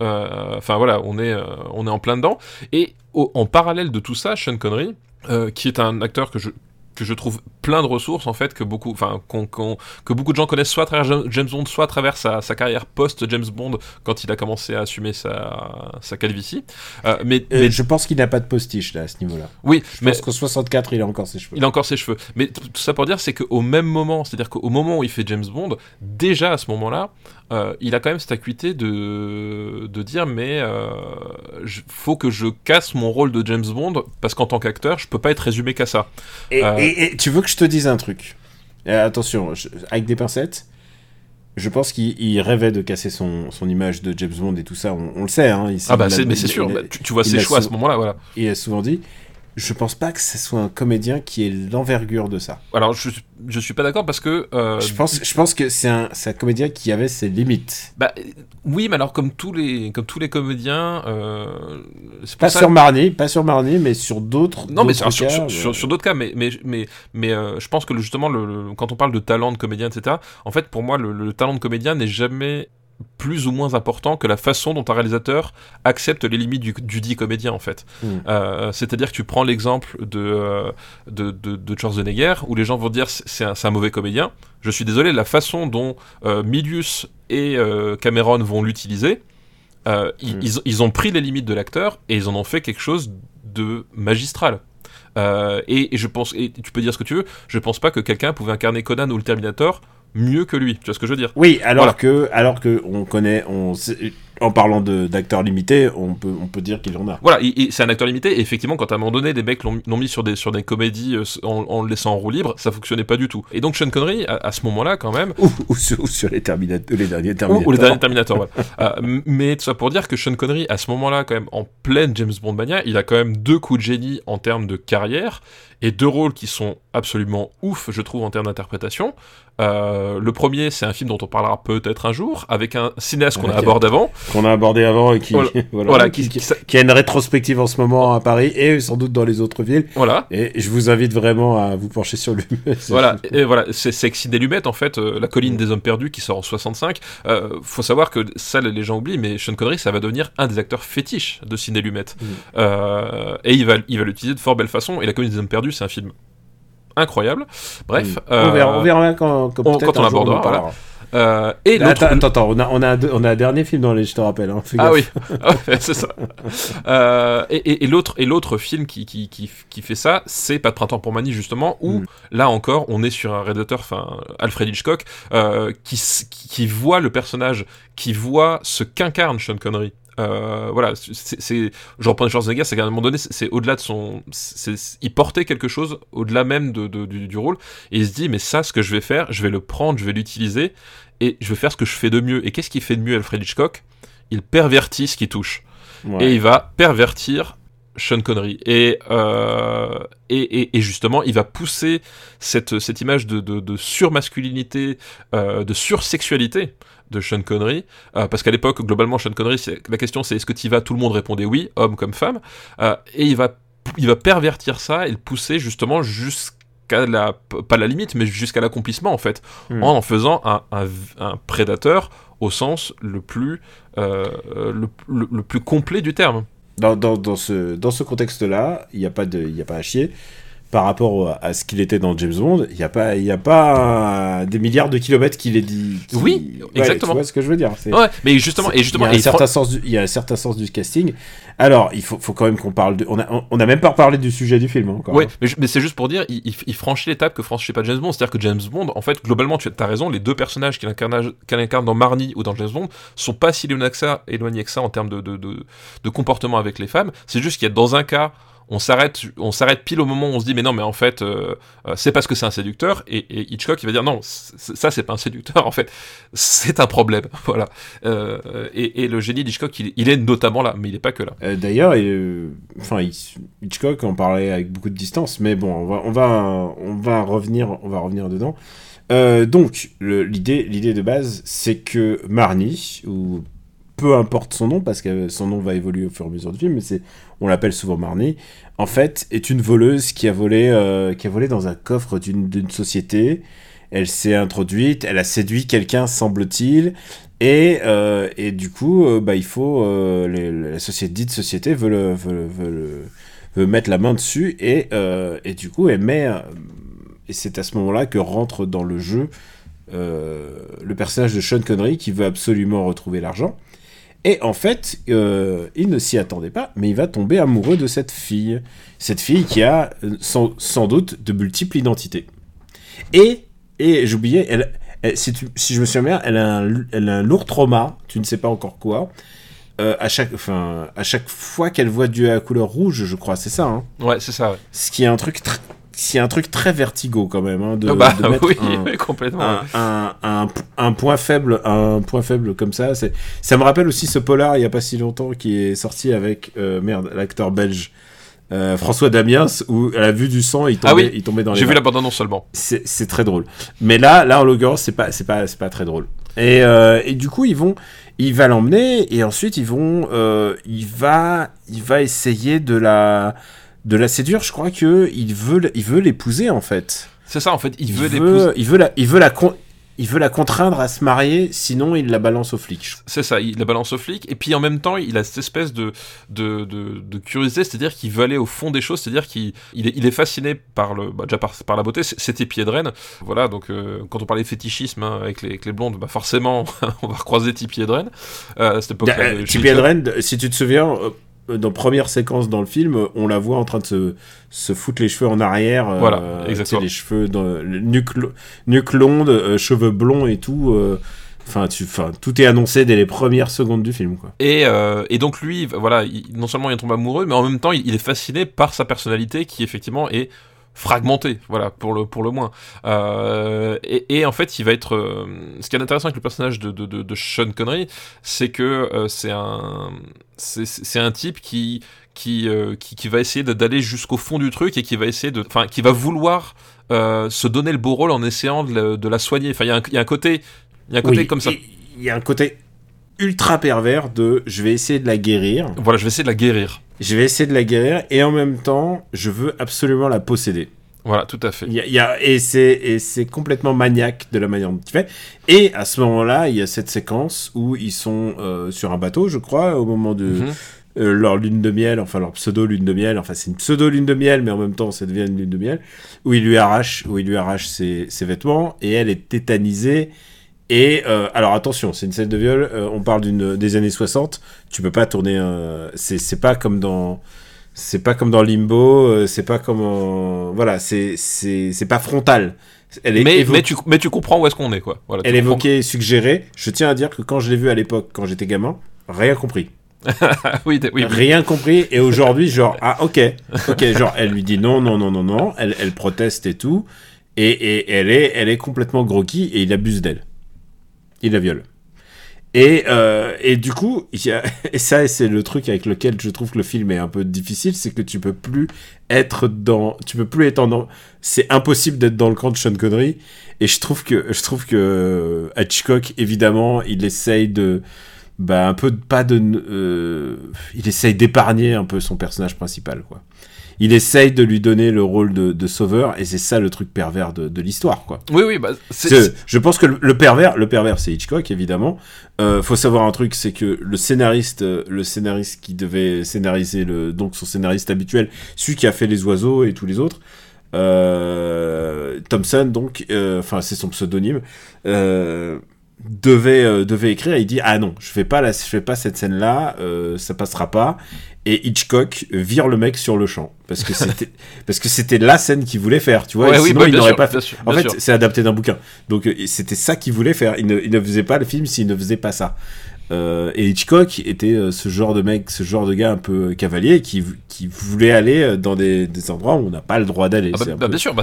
[SPEAKER 2] Enfin voilà on est on est en plein dedans et en parallèle de tout ça, Sean Connery, euh, qui est un acteur que je que je trouve plein de ressources en fait que beaucoup enfin que beaucoup de gens connaissent soit à travers James Bond soit à travers sa, sa carrière post James Bond quand il a commencé à assumer sa, sa calvitie.
[SPEAKER 1] Euh, mais, euh, je pense qu'il n'a pas de postiche là à ce niveau là
[SPEAKER 2] oui
[SPEAKER 1] je mais pense qu'au 64 il a encore ses cheveux.
[SPEAKER 2] Il a encore ses cheveux. Mais tout ça pour dire c'est qu'au même moment c'est à dire qu'au moment où il fait James Bond déjà à ce moment là euh, il a quand même cette acuité de, de dire mais euh, faut que je casse mon rôle de James Bond parce qu'en tant qu'acteur je peux pas être résumé qu'à ça.
[SPEAKER 1] Et, euh, et, tu veux que je te dise un truc? Attention, avec des pincettes. Je pense qu'il rêvait de casser son, son, image de James Bond et tout ça, on, le sait. Hein,
[SPEAKER 2] ah bah mais c'est sûr, bah, tu, tu, vois ses choix à ce moment-là, voilà.
[SPEAKER 1] Il a souvent dit, je pense pas que ce soit un comédien qui ait l'envergure de ça.
[SPEAKER 2] Alors, je, je suis pas d'accord parce que.
[SPEAKER 1] Euh, je, pense, je pense que c'est un, un, comédien qui avait ses limites.
[SPEAKER 2] Bah, oui, mais alors, comme tous les, comme tous les comédiens. Euh,
[SPEAKER 1] pas, sur Marnie, pas sur Marnie, mais sur d'autres.
[SPEAKER 2] Non, mais sur, sur, sur, sur d'autres cas, mais, mais, mais, mais euh, je pense que justement, le, quand on parle de talent de comédien, etc., en fait, pour moi, le, le talent de comédien n'est jamais plus ou moins important que la façon dont un réalisateur accepte les limites du, du dit comédien en fait. Mm. Euh, C'est-à-dire que tu prends l'exemple de, euh, de, de, de, Schwarzenegger où les gens vont dire c'est un, un, mauvais comédien. Je suis désolé, la façon dont euh, Milius et euh, Cameron vont l'utiliser, euh, mm. ils, ils, ont pris les limites de l'acteur et ils en ont fait quelque chose de magistral. Et, et, je pense, et tu peux dire ce que tu veux, je pense pas que quelqu'un pouvait incarner Conan ou le Terminator mieux que lui. Tu vois ce que je veux dire?
[SPEAKER 1] Oui, alors voilà. que, alors que on connaît, on, en parlant d'acteurs limités, on peut, on peut dire qu'il en a.
[SPEAKER 2] Voilà, c'est un acteur limité. Et effectivement, quand à un moment donné, des mecs l'ont mis sur des, sur des comédies euh, en, en, le laissant en roue libre, ça fonctionnait pas du tout. Et donc Sean Connery, à, à ce moment-là, quand même.
[SPEAKER 1] Ou, ou, sur, ou sur, les, Terminator, les derniers Terminator.
[SPEAKER 2] Ou, les derniers Terminator, voilà. euh, mais tout ça pour dire que Sean Connery, à ce moment-là, quand même, en pleine James Bond mania, il a quand même deux coups de génie en termes de carrière et deux rôles qui sont absolument ouf, je trouve, en termes d'interprétation. Euh, le premier, c'est un film dont on parlera peut-être un jour, avec un cinéaste qu'on a abordé avant.
[SPEAKER 1] Qu'on a abordé avant et qui, voilà, voilà, voilà qui, qui, qui, a une rétrospective en ce moment à Paris et sans doute dans les autres villes.
[SPEAKER 2] Voilà.
[SPEAKER 1] Et je vous invite vraiment à vous pencher sur lui.
[SPEAKER 2] Voilà, et voilà, c'est Sexy des Lumettes, en fait, euh, La colline des hommes perdus qui sort en 65. Euh, faut savoir que ça, les gens oublient, mais Sean Connery, ça va devenir un des acteurs fétiches de Ciné Lumettes. Mm. Euh, et il va l'utiliser il va de fort belle façon. Et La colline des hommes perdus, c'est un film incroyable. Bref,
[SPEAKER 1] mm. on, verra, on verra quand, quand,
[SPEAKER 2] on, quand on abordera. Voilà. Euh, et
[SPEAKER 1] attends, attends, attends, on a, on, a, on a un dernier film dans les, je te rappelle. Hein,
[SPEAKER 2] ah oui, c'est ça. euh, et et, et l'autre et l'autre film qui, qui, qui, qui, fait ça, c'est Pas de printemps pour Mani justement, où mm. là encore, on est sur un réalisateur, enfin Alfred Hitchcock, euh, qui, qui voit le personnage, qui voit ce qu'incarne Sean Connery. Euh, voilà, c'est, je reprends Schwarzenegger, c'est qu'à un moment donné, c'est au-delà de son, il portait quelque chose au-delà même de, de, du, du, rôle, et il se dit, mais ça, ce que je vais faire, je vais le prendre, je vais l'utiliser, et je vais faire ce que je fais de mieux. Et qu'est-ce qu'il fait de mieux, Alfred Hitchcock? Il pervertit ce qui touche, ouais. et il va pervertir Sean Connery. Et, euh, et, et, et, justement, il va pousser cette, cette image de, de, de surmasculinité, euh, de sursexualité de Sean Connery, euh, parce qu'à l'époque, globalement, Sean Connery, la question c'est est-ce que tu y vas Tout le monde répondait oui, homme comme femme, et il va, il va pervertir ça et le pousser justement jusqu'à la, pas la limite, mais jusqu'à l'accomplissement en fait, mm. en en faisant un, un, un, prédateur au sens le plus, euh, le, le, le, plus complet du terme.
[SPEAKER 1] Dans, dans, ce, contexte-là, il n'y a, a pas à chier par rapport à ce qu'il était dans James Bond, il n'y a pas, il y a pas des milliards de kilomètres qu'il est dit.
[SPEAKER 2] Qui... Oui, ouais, exactement.
[SPEAKER 1] Tu vois ce que je veux dire
[SPEAKER 2] Ouais, mais justement, et justement,
[SPEAKER 1] il y a un certain sens, du, il y a un certain sens du casting. Alors, il faut, faut quand même qu'on parle de, on a, on a même pas parlé du sujet du film encore.
[SPEAKER 2] Oui, mais, mais c'est juste pour dire, il, il franchit l'étape que franchit pas James Bond, c'est-à-dire que James Bond, en fait, globalement, tu as raison, les deux personnages qu'il incarne, qu'il incarne dans Marnie ou dans James Bond sont pas si éloignés que ça, éloignés que ça en termes de, de, de, de comportement avec les femmes. C'est juste qu'il y a dans un cas on s'arrête on s'arrête pile au moment où on se dit mais non mais en fait euh, c'est parce que c'est un séducteur et, Hitchcock il va dire non ça c'est pas un séducteur en fait. C'est un problème voilà. Euh, et, le génie d'Hitchcock il, est notamment là mais il est pas que là.
[SPEAKER 1] Euh, d'ailleurs enfin Hitchcock en parlait avec beaucoup de distance mais bon on va on va on va revenir on va revenir dedans. Euh, donc, l'idée, l'idée de base, c'est que Marnie, ou peu importe son nom, parce que son nom va évoluer au fur et à mesure du film, mais c'est, on l'appelle souvent Marnie, en fait, est une voleuse qui a volé, euh, qui a volé dans un coffre d'une, société. Elle s'est introduite, elle a séduit quelqu'un, semble-t-il, et, euh, et du coup, euh, bah, il faut, la société, dite société veut, le, veut, le- veut mettre la main dessus, et, et du coup, elle met, et c'est à ce moment-là que rentre dans le jeu le personnage de Sean Connery qui veut absolument retrouver l'argent. Et en fait, euh, il ne s'y attendait pas, mais il va tomber amoureux de cette fille. Cette fille qui a euh, sans, sans doute de multiples identités. Et, et j'oubliais, elle, elle- si, tu- si je me souviens bien, elle a, un, elle a un lourd trauma, tu ne sais pas encore quoi. Euh, à, chaque, enfin, à chaque fois qu'elle voit Dieu à couleur rouge, je crois, c'est ça. Hein?
[SPEAKER 2] Ouais, c'est ça. Ouais.
[SPEAKER 1] ce qui est un truc, tr- ce qui est un truc très vertigo quand même. Hein, de,
[SPEAKER 2] Ah bah
[SPEAKER 1] de mettre
[SPEAKER 2] oui,
[SPEAKER 1] un-
[SPEAKER 2] oui, complètement.
[SPEAKER 1] un, un, un, un point faible un point faible comme ça c'est ça me rappelle aussi ce polar il y a pas si longtemps qui est sorti avec euh, merde l'acteur belge euh, François Damiens où à la vue du sang il tombait,
[SPEAKER 2] Ah oui,
[SPEAKER 1] il tombait dans les
[SPEAKER 2] J'ai vu
[SPEAKER 1] vagues.
[SPEAKER 2] la bande-annonce seulement.
[SPEAKER 1] c'est c'est très drôle mais là là en l'occurrence c'est pas c'est pas c'est pas très drôle et, euh, et du coup ils vont il va l'emmener et ensuite ils vont il va il va essayer de la de la séduire je crois que il veut il veut l'épouser en fait
[SPEAKER 2] C'est ça, en fait. Il,
[SPEAKER 1] il
[SPEAKER 2] veut l'épouser.
[SPEAKER 1] il veut la, il veut la, con- il veut la contraindre à se marier, sinon il la balance aux flics.
[SPEAKER 2] C'est ça, il la balance au flic, et puis en même temps, il a cette espèce de, de, de, de curiosité, c'est-à-dire qu'il veut aller au fond des choses, c'est-à-dire qu'il il est, il est fasciné par, le, bah, déjà par, par la beauté, c'était pieds de reine. Voilà, donc euh, quand on parlait fétichisme hein, avec, les, avec les blondes, bah forcément, on va recroiser Tipi Edren euh, à cette époque-là.
[SPEAKER 1] Euh,
[SPEAKER 2] de-
[SPEAKER 1] si tu te souviens, euh, dans première séquence dans le film, on la voit en train de se, se foutre les cheveux en arrière. euh,
[SPEAKER 2] Voilà, exactement.
[SPEAKER 1] les cheveux, dans, nuque, nuque euh, cheveux blonds et tout. euh, Enfin, enfin, tout est annoncé dès les premières secondes du film, quoi.
[SPEAKER 2] Et, euh, et donc lui, voilà, il- non seulement il tombe amoureux, mais en même temps il, il est fasciné par sa personnalité qui effectivement est fragmentée, voilà, pour le, pour le moins. Euh, et, et en fait, il va être... euh, ce qui est intéressant avec le personnage de, de, de, de Sean Connery, c'est que euh, c'est un, c'est, un type qui, qui, qui, qui va essayer d'aller jusqu'au fond du truc et qui va essayer de... Enfin, qui va vouloir se donner le beau rôle en essayant de, la- de la soigner. Enfin, il y, a un- il y a un côté... Il y a un côté
[SPEAKER 1] Oui,
[SPEAKER 2] comme ça.
[SPEAKER 1] Il y a un côté ultra pervers de je vais essayer de la guérir.
[SPEAKER 2] Voilà, je vais essayer de la guérir.
[SPEAKER 1] Je vais essayer de la guérir et en même temps, je veux absolument la posséder.
[SPEAKER 2] Voilà, tout à fait.
[SPEAKER 1] Y a, il y a- et c'est complètement maniaque de la manière dont il fait. Et à ce moment-là, il y a cette séquence où ils sont euh, sur un bateau, je crois, au moment de
[SPEAKER 2] Mhm.
[SPEAKER 1] euh, leur lune de miel, enfin leur pseudo lune de miel. Enfin, c'est une pseudo lune de miel, mais en même temps, ça devient une lune de miel où il lui arrache, où il lui arrache ses, ses vêtements et elle est tétanisée. Et euh, alors attention, c'est une scène de viol. euh, on parle d'une des années 60. Tu peux pas tourner. un- c'est c'est pas comme dans. C'est pas comme dans Limbo. euh, c'est pas comme. en- Voilà, c'est c'est c'est pas frontal. Elle est
[SPEAKER 2] mais, mais, tu, mais tu comprends où est-ce qu'on est, quoi. Voilà,
[SPEAKER 1] elle est évoquée, suggérée. Je tiens à dire que quand je l'ai vue à l'époque, quand j'étais gamin, rien compris.
[SPEAKER 2] Oui, oui.
[SPEAKER 1] Rien compris. Et aujourd'hui, genre, ah, ok. Ok, genre, elle lui dit non, non, non, non, non. Elle, elle proteste et tout. Et, et elle, est, elle est complètement groggy et il abuse d'elle. Il la viole. Et, euh, et du coup, ça, c'est le truc avec lequel je trouve que le film est un peu difficile, c'est que tu peux plus être dans, tu peux plus être en, c'est impossible d'être dans le camp de Sean Connery. Et je trouve que, je trouve que Hitchcock, évidemment, il essaye de, bah, un peu pas de, euh, il essaye d'épargner un peu son personnage principal, quoi. Il essaye de lui donner le rôle de, de sauveur, et c'est ça le truc pervers de, de l'histoire, quoi.
[SPEAKER 2] Oui, oui, bah, c'est-
[SPEAKER 1] Je pense que le, le pervers, le pervers, c'est Hitchcock évidemment. Euh, faut savoir un truc, c'est que le scénariste, euh, le scénariste qui devait scénariser le, donc son scénariste habituel, celui qui a fait les oiseaux et tous les autres, euh, Thompson, donc, euh, enfin c'est son pseudonyme, devait euh, devait écrire. Et il dit ah non, je fais pas la, je fais pas cette scène là, ça passera pas. Et Hitchcock vire le mec sur le champ parce que c'était parce que c'était la scène qu'il voulait faire, tu vois.
[SPEAKER 2] Ouais,
[SPEAKER 1] et
[SPEAKER 2] oui,
[SPEAKER 1] sinon
[SPEAKER 2] bah,
[SPEAKER 1] il n'aurait pas
[SPEAKER 2] bien
[SPEAKER 1] fait. En fait, c'est adapté d'un bouquin. Donc euh, c'était ça qu'il voulait faire. Il ne, il ne faisait pas le film s'il ne faisait pas ça. Euh, et Hitchcock était euh, ce genre de mec, ce genre de gars un peu cavalier qui, qui voulait aller euh, dans des, des endroits où on n'a pas le droit d'aller.
[SPEAKER 2] Ah bah, bah,
[SPEAKER 1] peu-
[SPEAKER 2] bien sûr, bah,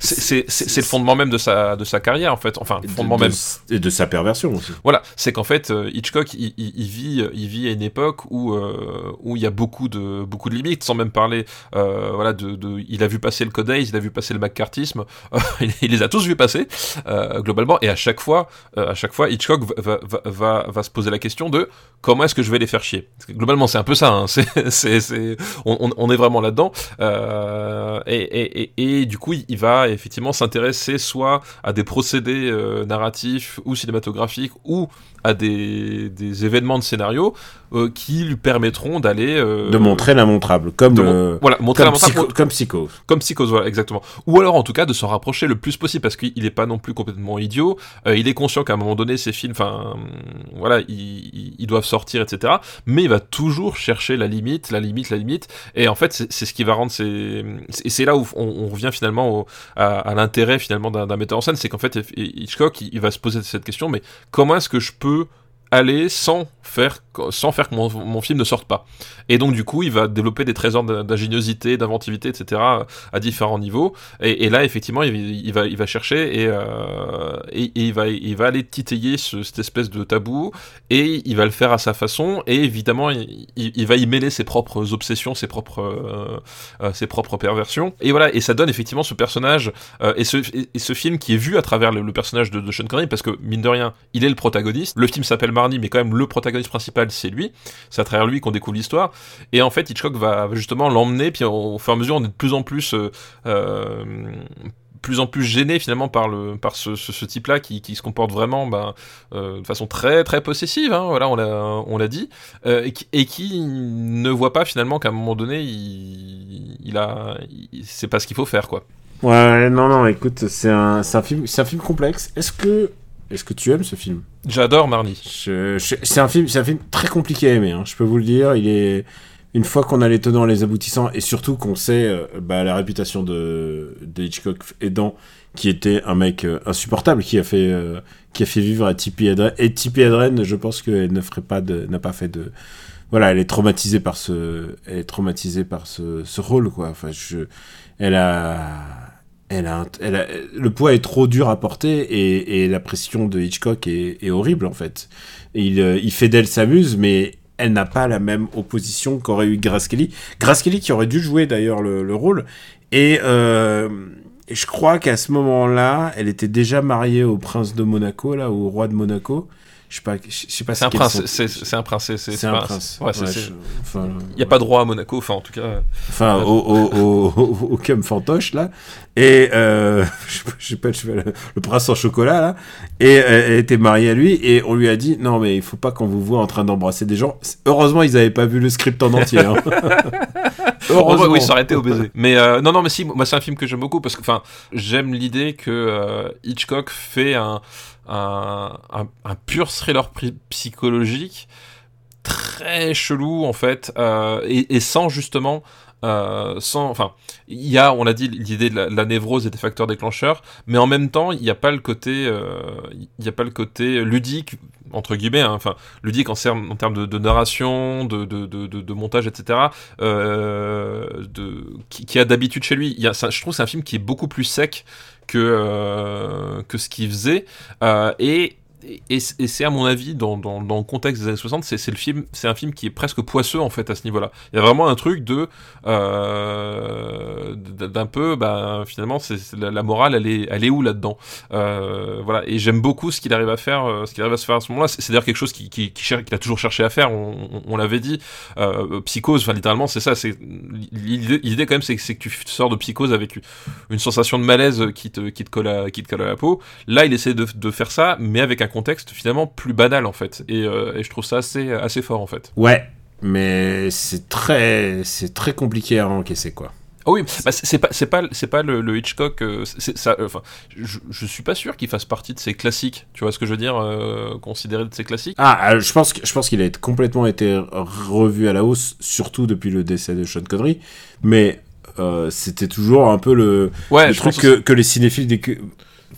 [SPEAKER 2] c'est le fondement même de sa, de sa carrière en fait. Enfin, le fondement
[SPEAKER 1] de-
[SPEAKER 2] même.
[SPEAKER 1] Et de sa perversion aussi.
[SPEAKER 2] Voilà, c'est qu'en fait euh, Hitchcock il, il- il vit il vit à une époque où euh, où il y a beaucoup de beaucoup de limites sans même parler euh, voilà de, de- il a vu passer le Code Ace, il a vu passer le McCarthyisme, euh, il, il les a tous vus passer euh, globalement et à chaque fois euh, à chaque fois Hitchcock va, va, va, va se poser la question de comment est-ce que je vais les faire chier. Globalement c'est un peu ça, hein, on, est vraiment là-dedans euh, et, du coup il va effectivement s'intéresser soit à des procédés euh, narratifs ou cinématographiques ou à des événements de scénario euh, qui lui permettront d'aller euh,
[SPEAKER 1] De montrer l'immontrable, comme,
[SPEAKER 2] de
[SPEAKER 1] euh,
[SPEAKER 2] voilà montrer
[SPEAKER 1] comme, psycho, comme Psycho.
[SPEAKER 2] comme Psychose, voilà, exactement. Ou alors, en tout cas, de s'en rapprocher le plus possible, parce qu'il n'est pas non plus complètement idiot. Euh, il est conscient qu'à un moment donné, ces films, enfin, hum, voilà, ils, ils- doivent sortir, etc. Mais il va toujours chercher la limite, la limite, la limite. Et en fait, c'est ce qui va rendre ces... Et c'est là où on, on revient finalement au- à, à l'intérêt, finalement, d'un d'un metteur en scène, c'est qu'en fait, Hitchcock, il, il va se poser cette question, mais comment est-ce que je peux aller sans faire sans faire que mon, film ne sorte pas. Et donc du coup il va développer des trésors d'in- d'ingéniosité d'inventivité etc à différents niveaux. Et, là effectivement il, va il va chercher et, euh, et, et il va il va aller titiller ce- cette espèce de tabou et il va le faire à sa façon. Et évidemment il, va y mêler ses propres obsessions ses propres euh, euh, ses propres perversions. Et voilà et ça donne effectivement ce personnage et, ce, et, ce film qui est vu à travers le, personnage de, de Sean Connery parce que mine de rien il est le protagoniste. Le film s'appelle Marnie mais quand même le protagoniste principal c'est lui. C'est à travers lui qu'on découvre l'histoire. Et en fait Hitchcock va justement l'emmener puis au, fur et à mesure on est de plus en plus euh, euh, plus en plus gêné finalement par le par ce, ce, ce type là qui, se comporte vraiment ben, euh, de façon très très possessive hein, voilà on l'a on l'a dit. Et, qui, ne voit pas finalement qu'à un moment donné il, il a c'est pas ce qu'il faut faire quoi.
[SPEAKER 1] Ouais, non, non, écoute, c'est un, un film, c'est un film complexe. Est-ce que, est-ce que tu aimes ce film?
[SPEAKER 2] J'adore Marnie
[SPEAKER 1] C'est un film, c'est un film très compliqué à aimer. hein, je peux vous le dire. Il est une fois qu'on a les tenants, les aboutissants, et surtout qu'on sait euh, bah, la réputation de, de Hitchcock aidant, qui était un mec euh, insupportable, qui a fait, euh, qui a fait vivre à Tippi Hedren. Et Tippi Hedren, je pense qu'elle ne ferait pas de, n'a pas fait de, voilà, elle est traumatisée par ce, elle est traumatisée par ce, ce rôle, quoi. Enfin, je, elle a, elle le poids est trop dur à porter et, la pression de Hitchcock est, horrible en fait. Euh, il fait d'elle s'amuse, mais elle n'a pas la même opposition qu'aurait eu Grace Kelly. Qui aurait dû jouer d'ailleurs le, le rôle. Et, euh, je crois qu'à ce moment-là, elle était déjà mariée au prince de Monaco, là, au roi de Monaco. Je sais pas, je sais pas
[SPEAKER 2] c'est un prince c'est un prince c'est
[SPEAKER 1] un prince.
[SPEAKER 2] il n'y a pas droit à Monaco enfin en tout cas
[SPEAKER 1] Enfin, au, au, au, cum fantoche, là. Et, euh, je sais pas, le, prince en chocolat, là. Et euh, elle était mariée à lui, et on lui a dit, non, mais il faut pas qu'on vous voit en train d'embrasser des gens. Heureusement, ils avaient pas vu le script en entier, hein.
[SPEAKER 2] Heureusement, oui, ça aurait été au baiser. Mais euh, non, non, mais si, moi, c'est un film que j'aime beaucoup parce que, enfin, j'aime l'idée que euh, Hitchcock fait un, un, pur thriller psychologique très chelou en fait, euh, et, sans justement. Euh, sans, enfin, il y a, on l'a dit, l'idée de la, névrose et des facteurs déclencheurs, mais en même temps, il n'y a pas le côté, euh, il n'y a pas le côté ludique entre guillemets, hein, enfin ludique en, termes- en de, narration, de, de, de, montage, etc. De, qui, a d'habitude chez lui. Il y a, je trouve c'est un film qui est beaucoup plus sec que euh, que ce qu'il faisait. Euh, et et, c'est à mon avis dans, dans, le contexte des années 60 c'est le film c'est un film qui est presque poisseux en fait à ce niveau là il y a vraiment un truc de euh, d'un peu bah, finalement c'est la, morale elle est elle est où là dedans euh, voilà. Et j'aime beaucoup ce qu'il arrive à faire euh, ce qu'il arrive à se faire à ce moment là c'est d'ailleurs quelque chose qu'il a toujours cherché à faire. On, l'avait dit. Psychose enfin littéralement c'est ça. L'idée quand même c'est que tu sors de psychose avec une sensation de malaise qui te qui te colle à, qui te colle à la peau. Là il essaie de, de faire ça mais avec un contexte finalement plus banal en fait et, euh, et je trouve ça assez assez fort en fait
[SPEAKER 1] Ouais, mais c'est très, c'est très compliqué à encaisser, quoi.
[SPEAKER 2] Ah oui, bah, c'est pas c'est pas c'est pas le, le Hitchcock. euh, c'est ça. euh, Enfin, je, je suis pas sûr qu'il fasse partie de ses classiques. Tu vois ce que je veux dire euh, Considéré de ses classiques?
[SPEAKER 1] Ah, euh, je pense que je pense qu'il a complètement été revu à la hausse, surtout depuis le décès de Sean Connery. Mais c'était toujours un peu le,
[SPEAKER 2] Ouais,
[SPEAKER 1] le
[SPEAKER 2] je
[SPEAKER 1] truc que, que les cinéphiles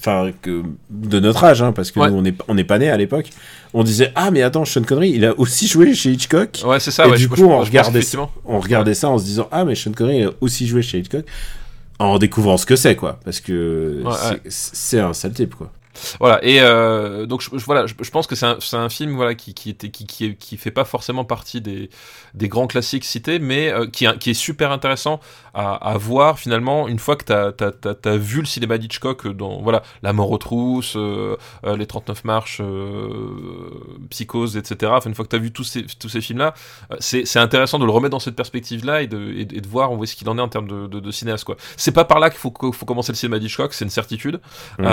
[SPEAKER 1] enfin que de notre âge, hein, parce que
[SPEAKER 2] Ouais.
[SPEAKER 1] nous on n'est on pas né à l'époque, on disait ah mais attends Sean Connery, il a aussi joué chez Hitchcock.
[SPEAKER 2] Ouais, c'est ça.
[SPEAKER 1] Et
[SPEAKER 2] ouais,
[SPEAKER 1] du coup,
[SPEAKER 2] je-
[SPEAKER 1] on regardait, on regardait ça en se disant ah mais Sean Connery il a aussi joué chez Hitchcock, en découvrant ce que c'est quoi, parce que c'est un sale type quoi.
[SPEAKER 2] Voilà, et euh, donc je, je- voilà, je, je pense que c'est un, c'est un film voilà, qui, qui, était, qui, qui, qui fait pas forcément partie des, des grands classiques cités, mais euh, qui, est- qui est super intéressant à, à voir finalement une fois que tu as, vu le cinéma d'Hitchcock dans voilà, La mort aux trousses, euh, Les 39 marches, Psychose, etc. Enfin, une fois que tu as vu tous ces, tous ces films-là, c'est c'est intéressant de le remettre dans cette perspective-là et de, et, de- et de voir où est-ce qu'il en est en termes de, de, de cinéaste. quoi. C'est pas par là qu'il faut, qu'il faut commencer le cinéma d'Hitchcock, c'est une certitude.
[SPEAKER 1] Ouais.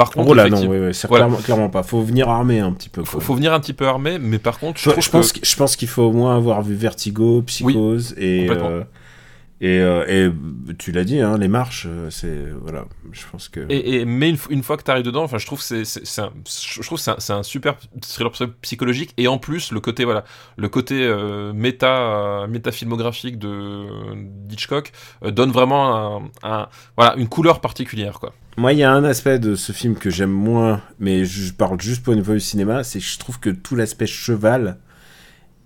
[SPEAKER 2] Par contre,
[SPEAKER 1] Oh là non, c'est
[SPEAKER 2] Voilà.
[SPEAKER 1] clairement, clairement pas. Faut venir armé un petit peu.
[SPEAKER 2] faut, faut venir un petit peu armé, mais par contre, je,
[SPEAKER 1] Je,
[SPEAKER 2] trouve
[SPEAKER 1] je pense,
[SPEAKER 2] que...
[SPEAKER 1] je pense qu'il faut au moins avoir vu Vertigo, Psychose et
[SPEAKER 2] complètement.
[SPEAKER 1] euh, et, euh, et tu l'as dit, hein, les marches, euh, c'est voilà, je pense que
[SPEAKER 2] Et, et- mais une, fois que tu arrives dedans, enfin, je trouve que c'est, je trouve c'est un, un super thriller psy- psychologique et en plus le côté voilà, le côté euh, méta, euh, métafilmographique de d'Hitchcock euh, donne vraiment un, un- voilà une couleur particulière quoi.
[SPEAKER 1] moi il y a un aspect de ce film que j'aime moins, mais je parle juste pour une fois du cinéma, c'est que je trouve que tout l'aspect cheval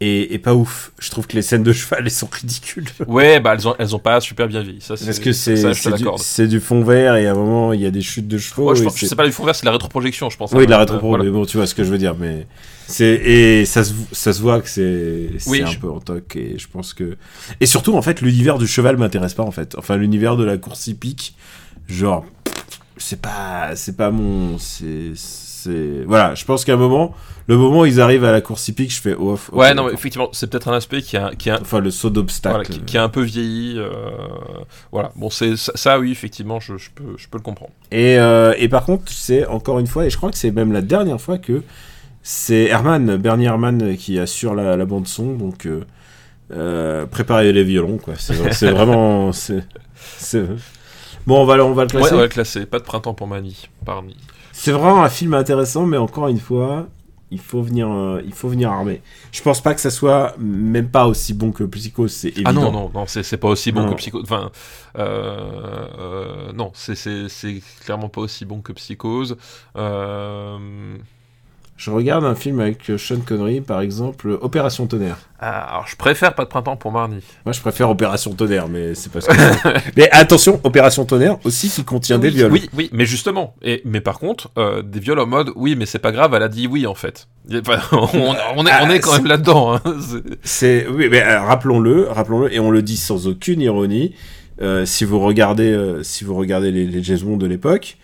[SPEAKER 1] est pas ouf. Je trouve que les scènes de cheval elles sont ridicules.
[SPEAKER 2] Ouais, bah elles ont, elles ont pas super bien vieilli. Ça,
[SPEAKER 1] Parce que c'est du, du fond vert et à un moment il y a des chutes de chevaux.
[SPEAKER 2] Ouais, je
[SPEAKER 1] et
[SPEAKER 2] pense-
[SPEAKER 1] c'est-
[SPEAKER 2] c'est pas du fond vert, c'est de la rétroprojection, je pense.
[SPEAKER 1] Oui, de la
[SPEAKER 2] Euh,
[SPEAKER 1] rétropro,
[SPEAKER 2] voilà.
[SPEAKER 1] mais bon, tu vois ce que je veux dire. Mais c'est et ça se, ça se voit que c'est c'est
[SPEAKER 2] Oui,
[SPEAKER 1] un
[SPEAKER 2] je-
[SPEAKER 1] peu en toc et je pense que et surtout en fait l'univers du cheval m'intéresse pas en fait. Enfin l'univers de la course hippique, genre c'est pas c'est pas mon c'est c'est voilà. Je pense qu'à un moment le moment où ils arrivent à la course hippique, je fais off. ok,
[SPEAKER 2] Ouais, non, mais effectivement, c'est peut-être un aspect qui a, qui a,
[SPEAKER 1] Enfin le saut d'obstacle.
[SPEAKER 2] voilà, qui, qui a un peu vieilli. euh, voilà, bon, c'est ça, ça, oui, effectivement, je, je peux, je peux le comprendre.
[SPEAKER 1] Et, euh, et par contre, c'est encore une fois, et je crois que c'est même la dernière fois que c'est Herman, Bernie Herman, qui assure la, la bande son. Donc, euh, euh, préparez les violons, quoi. C'est vraiment. c'est- c'est- Bon, on va, le- on va le
[SPEAKER 2] Ouais,
[SPEAKER 1] classer.
[SPEAKER 2] ouais, classé. Pas de printemps pour Mani. Parmi.
[SPEAKER 1] C'est vraiment un film intéressant, mais encore une fois, il faut venir, euh, il faut venir armé. Je pense pas que ça soit même pas aussi bon que Psycho, c'est évident.
[SPEAKER 2] Ah non, non, non, c'est pas aussi bon
[SPEAKER 1] Non.
[SPEAKER 2] que Psycho. Enfin, euh, euh, non, c'est- clairement pas aussi bon que Psychose. Euh,
[SPEAKER 1] Je regarde un film avec Sean Connery, par exemple, Opération Tonnerre.
[SPEAKER 2] ah, alors, je préfère pas de printemps pour Marnie.
[SPEAKER 1] Moi, je préfère Opération Tonnerre, mais c'est parce que. mais attention, Opération Tonnerre aussi qui contient des viols.
[SPEAKER 2] Oui, oui, mais justement. Et, mais par contre, euh, des viols en mode, oui, mais c'est pas grave, elle a dit oui en fait. On, on est, on est quand
[SPEAKER 1] Ah,
[SPEAKER 2] même là-dedans. hein. C'est-
[SPEAKER 1] oui, mais euh, rappelons-le, rappelons-le, et on le dit sans aucune ironie. euh, si vous regardez, euh, si vous regardez les, les James Bond de l'époque,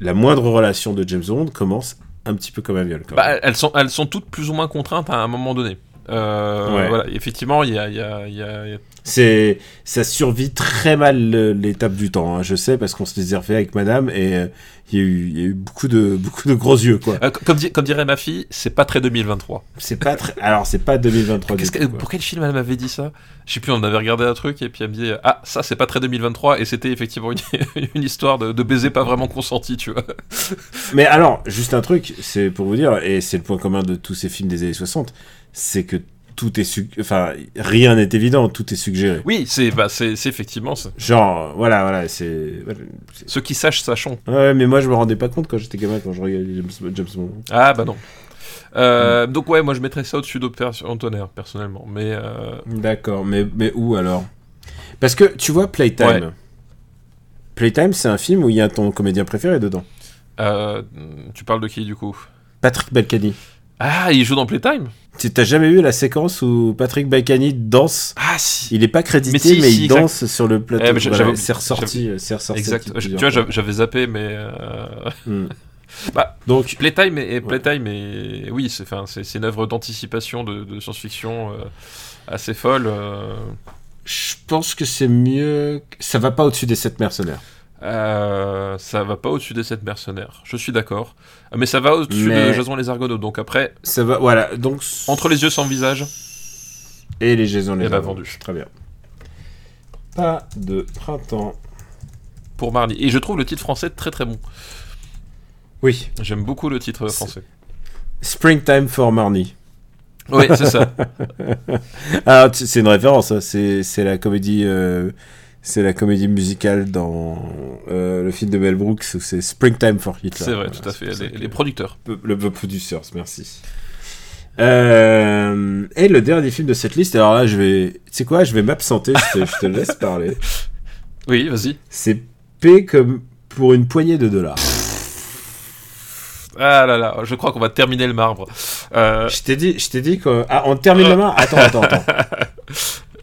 [SPEAKER 1] la moindre relation de James Bond commence un petit peu comme un viol. Quand
[SPEAKER 2] Bah,
[SPEAKER 1] même.
[SPEAKER 2] elles, sont, elles sont toutes plus ou moins contraintes à un moment donné. Euh,
[SPEAKER 1] Ouais.
[SPEAKER 2] Voilà, effectivement, il y a, il y a- il y a- il y a
[SPEAKER 1] C'est, ça survit très mal l'étape du temps. hein, je sais parce qu'on se les refait avec Madame et euh, il y a eu, il y a eu beaucoup de, beaucoup de gros yeux quoi.
[SPEAKER 2] Euh, comme, di- comme dirait ma fille, c'est pas très 2023.
[SPEAKER 1] C'est pas très, alors c'est pas 2023 du
[SPEAKER 2] Qu'est-ce
[SPEAKER 1] tout,
[SPEAKER 2] que- pour quel film elle m'avait dit ça? Je sais plus, on avait regardé un truc et puis elle me dit Ah, ça c'est pas très 2023 et c'était effectivement une, une histoire de, de baiser pas vraiment consenti, tu vois.
[SPEAKER 1] Mais alors, juste un truc, c'est pour vous dire, et c'est le point commun de tous ces films des années 60, c'est que tout est, enfin, rien n'est évident, tout est suggéré.
[SPEAKER 2] Oui, c'est bah, c'est effectivement ça.
[SPEAKER 1] Genre, voilà, voilà, c'est.
[SPEAKER 2] Ceux qui sachent, sachons.
[SPEAKER 1] Ouais, mais moi je me rendais pas compte quand j'étais gamin, quand je regardais James, James Bond.
[SPEAKER 2] Ah bah non. Euh, Donc ouais, moi je mettrais ça au-dessus d'Opération Tonnerre, personnellement. Mais euh,
[SPEAKER 1] D'accord, mais, mais où alors? Parce que tu vois, Playtime.
[SPEAKER 2] Ouais.
[SPEAKER 1] Playtime, c'est un film où il y a ton comédien préféré dedans.
[SPEAKER 2] euh, tu parles de qui du coup?
[SPEAKER 1] Patrick Balkany.
[SPEAKER 2] Ah, il joue dans Playtime?
[SPEAKER 1] Tu t'as jamais vu la séquence où Patrick Balkany danse
[SPEAKER 2] Ah si
[SPEAKER 1] Il est pas crédité,
[SPEAKER 2] Mais
[SPEAKER 1] mais,
[SPEAKER 2] si, si,
[SPEAKER 1] il
[SPEAKER 2] exact.
[SPEAKER 1] danse sur le plateau.
[SPEAKER 2] Eh, mais
[SPEAKER 1] Voilà,
[SPEAKER 2] j'avais-
[SPEAKER 1] c'est ressorti, c'est ressorti.
[SPEAKER 2] Exact. Tu vois, j'avais- zappé, mais euh,
[SPEAKER 1] Hmm.
[SPEAKER 2] Bah,
[SPEAKER 1] Donc,
[SPEAKER 2] Playtime et, et Playtime et oui, c'est enfin c'est une œuvre d'anticipation de, de science-fiction euh, assez folle. euh.
[SPEAKER 1] je pense que c'est mieux. Ça va pas au-dessus des 7 mercenaires.
[SPEAKER 2] Euh, ça va pas au-dessus des 7 mercenaires. Je suis d'accord. Euh, Mais ça va au-dessus
[SPEAKER 1] Mais-
[SPEAKER 2] de Jason les Argonautes. Donc après,
[SPEAKER 1] Ça va, voilà. Donc,
[SPEAKER 2] entre les yeux sans visage.
[SPEAKER 1] et les Jason les
[SPEAKER 2] Eh ben,
[SPEAKER 1] Argonautes.
[SPEAKER 2] vendu.
[SPEAKER 1] Très bien. Pas de printemps.
[SPEAKER 2] pour Marnie. Et je trouve le titre français très très bon.
[SPEAKER 1] Oui.
[SPEAKER 2] J'aime beaucoup le titre français.
[SPEAKER 1] Springtime for Marnie.
[SPEAKER 2] Oui, c'est ça.
[SPEAKER 1] Ah, c'est une référence. C'est c'est la comédie. euh, c'est la comédie musicale dans euh, le film de Mel Brooks où c'est Springtime for Hitler.
[SPEAKER 2] C'est vrai,
[SPEAKER 1] Voilà,
[SPEAKER 2] tout à fait. Les, producteurs.
[SPEAKER 1] Le The Producers, merci. Euh, et le dernier film de cette liste, alors là, je vais. Tu sais quoi, je vais m'absenter, je te, je te laisse parler.
[SPEAKER 2] Oui, vas-y.
[SPEAKER 1] C'est P comme pour une poignée de dollars.
[SPEAKER 2] Ah là là, je crois qu'on va terminer le marbre. Euh,
[SPEAKER 1] Je t'ai dit, je t'ai dit que. Ah, on termine le main Attends, attends, attends.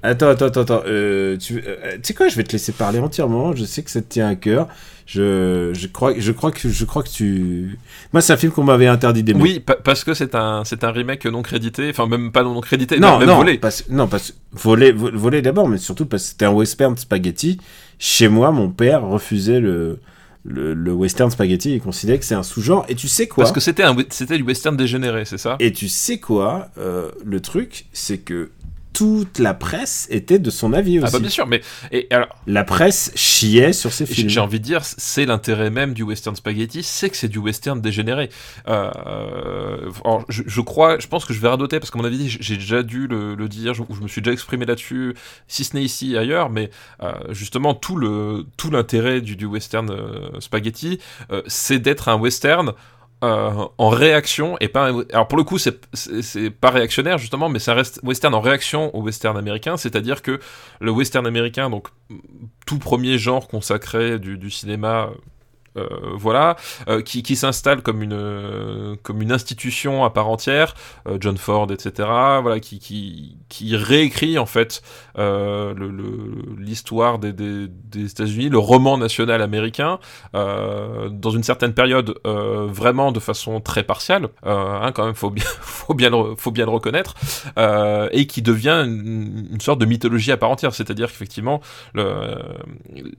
[SPEAKER 1] Attends, attends, attends, attends. Euh, tu euh, tu sais quoi, je vais te laisser parler entièrement. Je sais que ça te tient à cœur. Je, je crois, je crois que, je crois que tu. Moi, c'est un film qu'on m'avait interdit d'aimer.
[SPEAKER 2] oui, pa- parce que c'est un, c'est un remake non crédité, enfin même pas non crédité,
[SPEAKER 1] non,
[SPEAKER 2] même
[SPEAKER 1] non,
[SPEAKER 2] volé.
[SPEAKER 1] Parce, non, parce volé, vo- volé d'abord, mais surtout parce que c'était un western spaghetti. Chez moi, mon père refusait le, le, le western spaghetti. Il considérait que c'est un sous-genre. Et tu sais quoi?
[SPEAKER 2] Parce que c'était c'était du western dégénéré, c'est ça?
[SPEAKER 1] Et tu sais quoi euh, Le truc, c'est que toute la presse était de son avis aussi.
[SPEAKER 2] Ah bah bien sûr, mais et alors
[SPEAKER 1] La presse chiait sur ces films.
[SPEAKER 2] j'ai envie de dire, c'est l'intérêt même du western spaghetti, c'est que c'est du western dégénéré. Euh, alors, je, je crois, je pense que je vais radoter parce qu'à mon avis, j'ai déjà dû le, le dire, je, je me suis déjà exprimé là-dessus, si ce n'est ici ailleurs, mais euh, justement tout le tout l'intérêt du, du western euh, spaghetti, euh, c'est d'être un western euh, en réaction et pas alors pour le coup c'est pas réactionnaire justement mais c'est un rest- western en réaction au western américain. C'est-à-dire que le western américain donc tout premier genre consacré du cinéma euh, voilà, euh, qui, qui s'installe comme une comme une institution à part entière, euh, John Ford, etc. Voilà, qui qui, qui réécrit en fait euh, le- le- l'histoire des, des, des États-Unis, le roman national américain, dans une certaine période, vraiment de façon très partiale, hein, quand même, faut bien faut bien le, faut bien le reconnaître, et qui devient une, une sorte de mythologie à part entière, c'est-à-dire qu'effectivement le,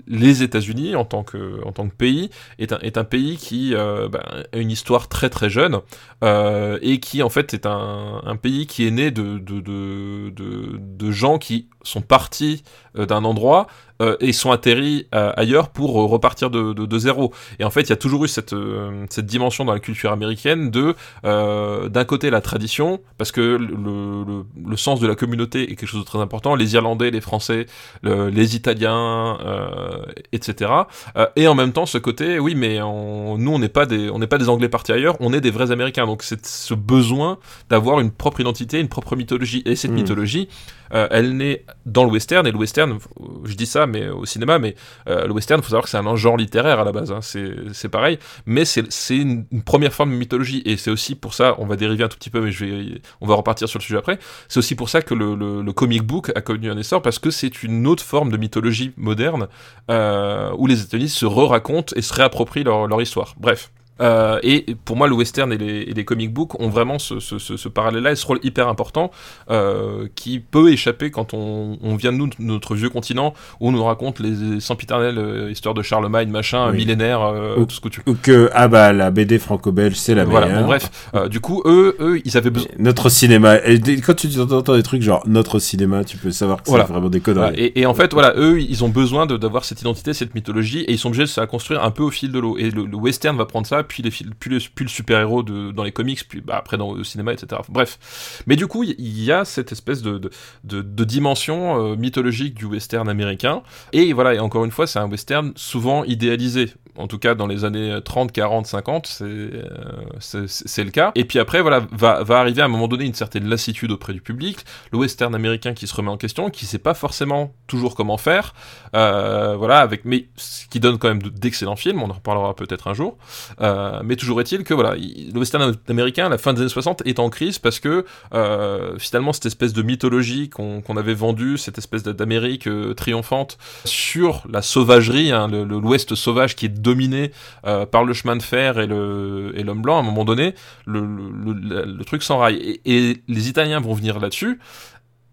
[SPEAKER 2] les États-Unis en tant que en tant que pays est un, pays qui euh, ben, a une histoire très très jeune euh, et qui en fait est un, pays qui est né de gens qui sont partis euh, d'un endroit euh, et sont atterris euh, ailleurs pour repartir de, de, de zéro. Et en fait, il y a toujours eu cette, euh, cette dimension dans la culture américaine de, euh, d'un côté, la tradition, parce que le, le, le sens de la communauté est quelque chose de très important. Les Irlandais, les Français, le- les Italiens, euh, etc. Euh, et en même temps, ce côté, oui, mais on- nous, on n'est pas des, on n'est pas des Anglais partis ailleurs, on est des vrais Américains. Donc, c'est ce besoin d'avoir une propre identité, une propre mythologie. Et cette
[SPEAKER 1] Mm.
[SPEAKER 2] mythologie, euh, elle naît dans le western. Et le western, euh, je dis ça, mais au cinéma, mais euh, le western, faut savoir que c'est un genre littéraire à la base. hein, c'est, pareil, mais c'est, une, une première forme de mythologie. Et c'est aussi pour ça, on va dériver un tout petit peu, mais je vais, on va repartir sur le sujet après. C'est aussi pour ça que le, comic book a connu un essor parce que c'est une autre forme de mythologie moderne euh, où les États-Unis se re-racontent et se réapproprient leur, leur histoire. Bref. Euh, et pour moi, le western et les, et les comic books ont vraiment ce, ce, ce, ce parallèle-là et ce rôle hyper important euh, qui peut échapper quand on, on vient de nous, de notre vieux continent où on nous raconte les sempiternelles euh, histoires de Charlemagne, machin,
[SPEAKER 1] Oui.
[SPEAKER 2] millénaire, euh,
[SPEAKER 1] Ou-
[SPEAKER 2] tout ce que tu
[SPEAKER 1] Ou que, ah bah, la BD franco-belge, c'est la
[SPEAKER 2] Voilà,
[SPEAKER 1] meilleure.
[SPEAKER 2] bon, bref. Euh, du coup, eux, eux, ils avaient besoin.
[SPEAKER 1] Notre cinéma. Et quand tu entends des trucs genre notre cinéma, tu peux savoir que
[SPEAKER 2] Voilà.
[SPEAKER 1] c'est vraiment des conneries.
[SPEAKER 2] Voilà, et, et en fait, voilà, eux, ils ont besoin d'avoir cette identité, cette mythologie, et ils sont obligés de se la construire un peu au fil de l'eau. Et le, le western va prendre ça, puis, les, puis le, puis le super-héros dans les comics, puis bah, après dans le cinéma, etc. Bref. Mais du coup, il y, a cette espèce de, de, de- de dimension euh, mythologique du western américain. Et voilà, et encore une fois, c'est un western souvent idéalisé. En tout cas, dans les années 30, 40, 50, c'est le cas. Et puis après, voilà, va, va arriver à un moment donné une certaine lassitude auprès du public. Le western américain qui se remet en question, qui sait pas forcément toujours comment faire. Euh, voilà, avec, mais ce qui donne quand même de- d'excellents films, on en reparlera peut-être un jour. Euh, mais toujours est-il que voilà, il- le western américain, à la fin des années 60, est en crise parce que euh, finalement cette espèce de mythologie qu'on qu'on avait vendue, cette espèce d'Amérique triomphante sur la sauvagerie, hein, l'Ouest sauvage qui est dominé euh, par le chemin de fer et l'homme blanc, à un moment donné, le, truc s'enraille. Et, et les Italiens vont venir là-dessus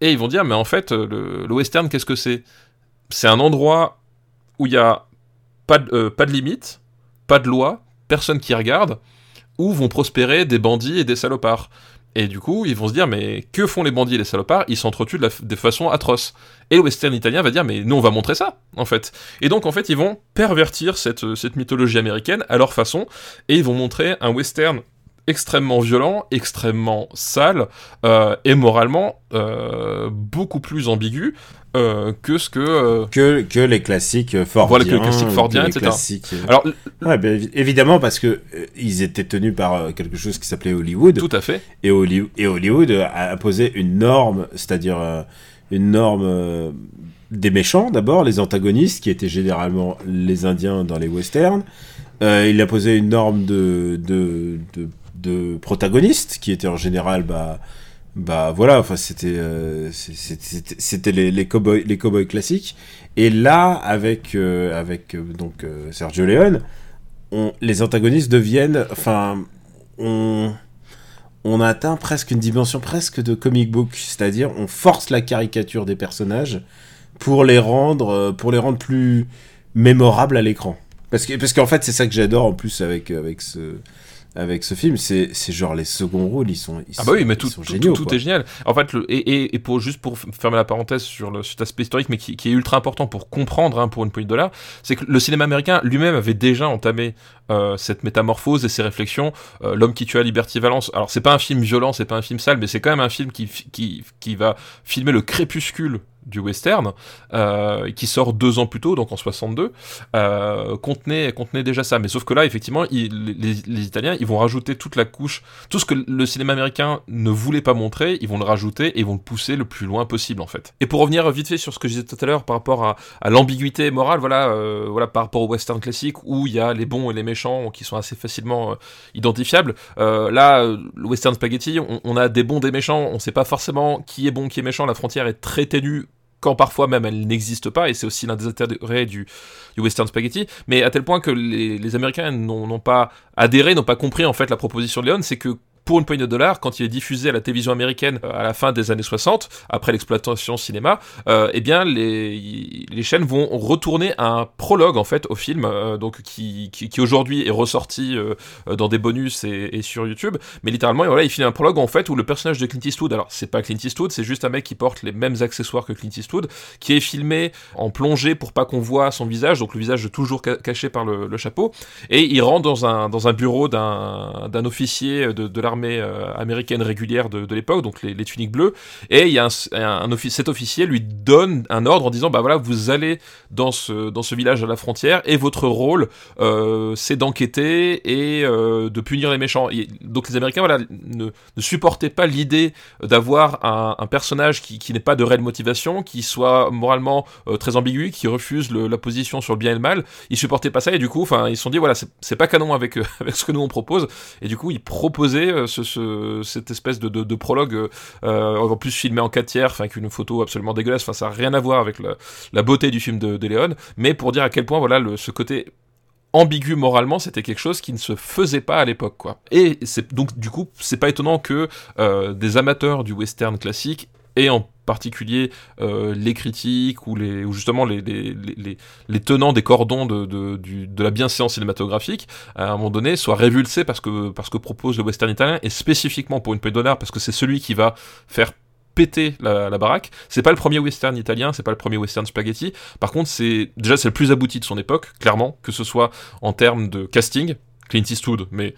[SPEAKER 2] et ils vont dire mais en fait le, western qu'est-ce que c'est? C'est un endroit où il y a pas de, euh, pas de limite, pas de loi, personne qui regarde, où vont prospérer des bandits et des salopards. Et du coup, ils vont se dire, mais que font les bandits et les salopards? Ils s'entretuent de, façon atroce. Et le western italien va dire, mais nous, on va montrer ça, en fait. Et donc, en fait, ils vont pervertir cette, cette mythologie américaine à leur façon, et ils vont montrer un western extrêmement violent, extrêmement sale euh, et moralement euh, beaucoup plus ambigu euh, que ce que,
[SPEAKER 1] que que les classiques fordiens,
[SPEAKER 2] voilà, que les classiques fordiens, etc.
[SPEAKER 1] Classiques... Alors, ouais, ben, évidemment parce que ils étaient tenus par quelque chose qui s'appelait Hollywood.
[SPEAKER 2] Tout à fait.
[SPEAKER 1] Et, Hollywood, et Hollywood a imposé une norme, c'est-à-dire une norme des méchants d'abord, les antagonistes qui étaient généralement les Indiens dans les westerns. il a posé une norme de, de, de de protagonistes qui étaient en général bah bah voilà enfin c'était euh, c'était les les cowboys les cowboys classiques. Et là avec euh, avec euh, donc Sergio Leone on, les antagonistes deviennent enfin on on atteint presque une dimension presque de comic book. C'est-à-dire on force la caricature des personnages pour les rendre pour les rendre plus mémorables à l'écran. Parce que parce qu'en fait c'est ça que j'adore en plus avec avec ce avec ce film, c'est genre les seconds rôles, ils sont, ils
[SPEAKER 2] ah bah oui, mais
[SPEAKER 1] tout,
[SPEAKER 2] tout,
[SPEAKER 1] géniaux,
[SPEAKER 2] tout, est génial. En fait, le, et, et, pour juste pour fermer la parenthèse sur le, cet aspect historique, mais qui, qui, est ultra important pour comprendre hein, pour une poignée de dollars, c'est que le cinéma américain lui-même avait déjà entamé euh, cette métamorphose et ces réflexions. Euh, L'homme qui tua Liberty Valence. Alors c'est pas un film violent, c'est pas un film sale, mais c'est quand même un film qui, qui, qui va filmer le crépuscule du western, euh, qui sort deux ans plus tôt, donc en 62, euh, contenait, contenait déjà ça. Mais sauf que là, effectivement, les, les, Italiens, ils vont rajouter toute la couche, tout ce que le cinéma américain ne voulait pas montrer, ils vont le rajouter et vont le pousser le plus loin possible, en fait. Et pour revenir vite fait sur ce que je disais tout à l'heure par rapport à, l'ambiguïté morale, voilà, voilà, par rapport au western classique, où il y a les bons et les méchants qui sont assez facilement euh, identifiables. Euh, là, le western spaghetti, on, a des bons, des méchants, on sait pas forcément qui est bon, qui est méchant, la frontière est très ténue quand parfois même elle n'existe pas, et c'est aussi l'un des intérêts du, du, western spaghetti, mais à tel point que les, les Américains n'ont pas adhéré, n'ont pas compris en fait la proposition de Léon, c'est que pour une poignée de dollars, quand il est diffusé à la télévision américaine euh, à la fin des années 60, après l'exploitation cinéma, euh, eh bien les, les, chaînes vont retourner un prologue en fait au film, euh, donc qui, qui, aujourd'hui est ressorti dans des bonus et, sur YouTube, mais littéralement voilà, il finit un prologue en fait où le personnage de Clint Eastwood, alors c'est pas Clint Eastwood, c'est juste un mec qui porte les mêmes accessoires que Clint Eastwood, qui est filmé en plongée pour pas qu'on voit son visage, donc le visage toujours ca caché par le, chapeau, et il rentre dans un, dans un bureau d'un officier de, de l'armée euh, américaine régulière de, l'époque, donc les, tuniques bleues, et il y a un, un, cet officier lui donne un ordre en disant bah voilà vous allez dans ce village à la frontière et votre rôle euh, c'est d'enquêter et euh, de punir les méchants. Et donc les Américains voilà ne, supportaient pas l'idée d'avoir un, personnage qui, qui n'est pas de réelle motivation, qui soit moralement très ambigu, qui refuse la position sur le bien et le mal. Ils supportaient pas ça et du coup enfin ils se sont dit voilà c'est pas canon avec avec ce que nous on propose et du coup ils proposaient ce, cette espèce de, prologue, euh, en plus filmé en 4 tiers, avec une photo absolument dégueulasse, ça n'a rien à voir avec la, beauté du film de, de mais pour dire à quel point voilà ce côté ambigu moralement, c'était quelque chose qui ne se faisait pas à l'époque, quoi. Et donc du coup, c'est pas étonnant que euh, des amateurs du western classique et en particulier euh, les critiques ou, les, ou justement les, les, les, tenants des cordons de, de, du, de la bienséance cinématographique, à un moment donné, soient révulsés parce que, parce que propose le western italien, et spécifiquement pour une paix d'honneur, parce que c'est celui qui va faire péter la, la baraque. C'est pas le premier western italien, c'est pas le premier western spaghetti. Par contre, c'est déjà c'est le plus abouti de son époque, clairement, que ce soit en termes de casting, Clint Eastwood, mais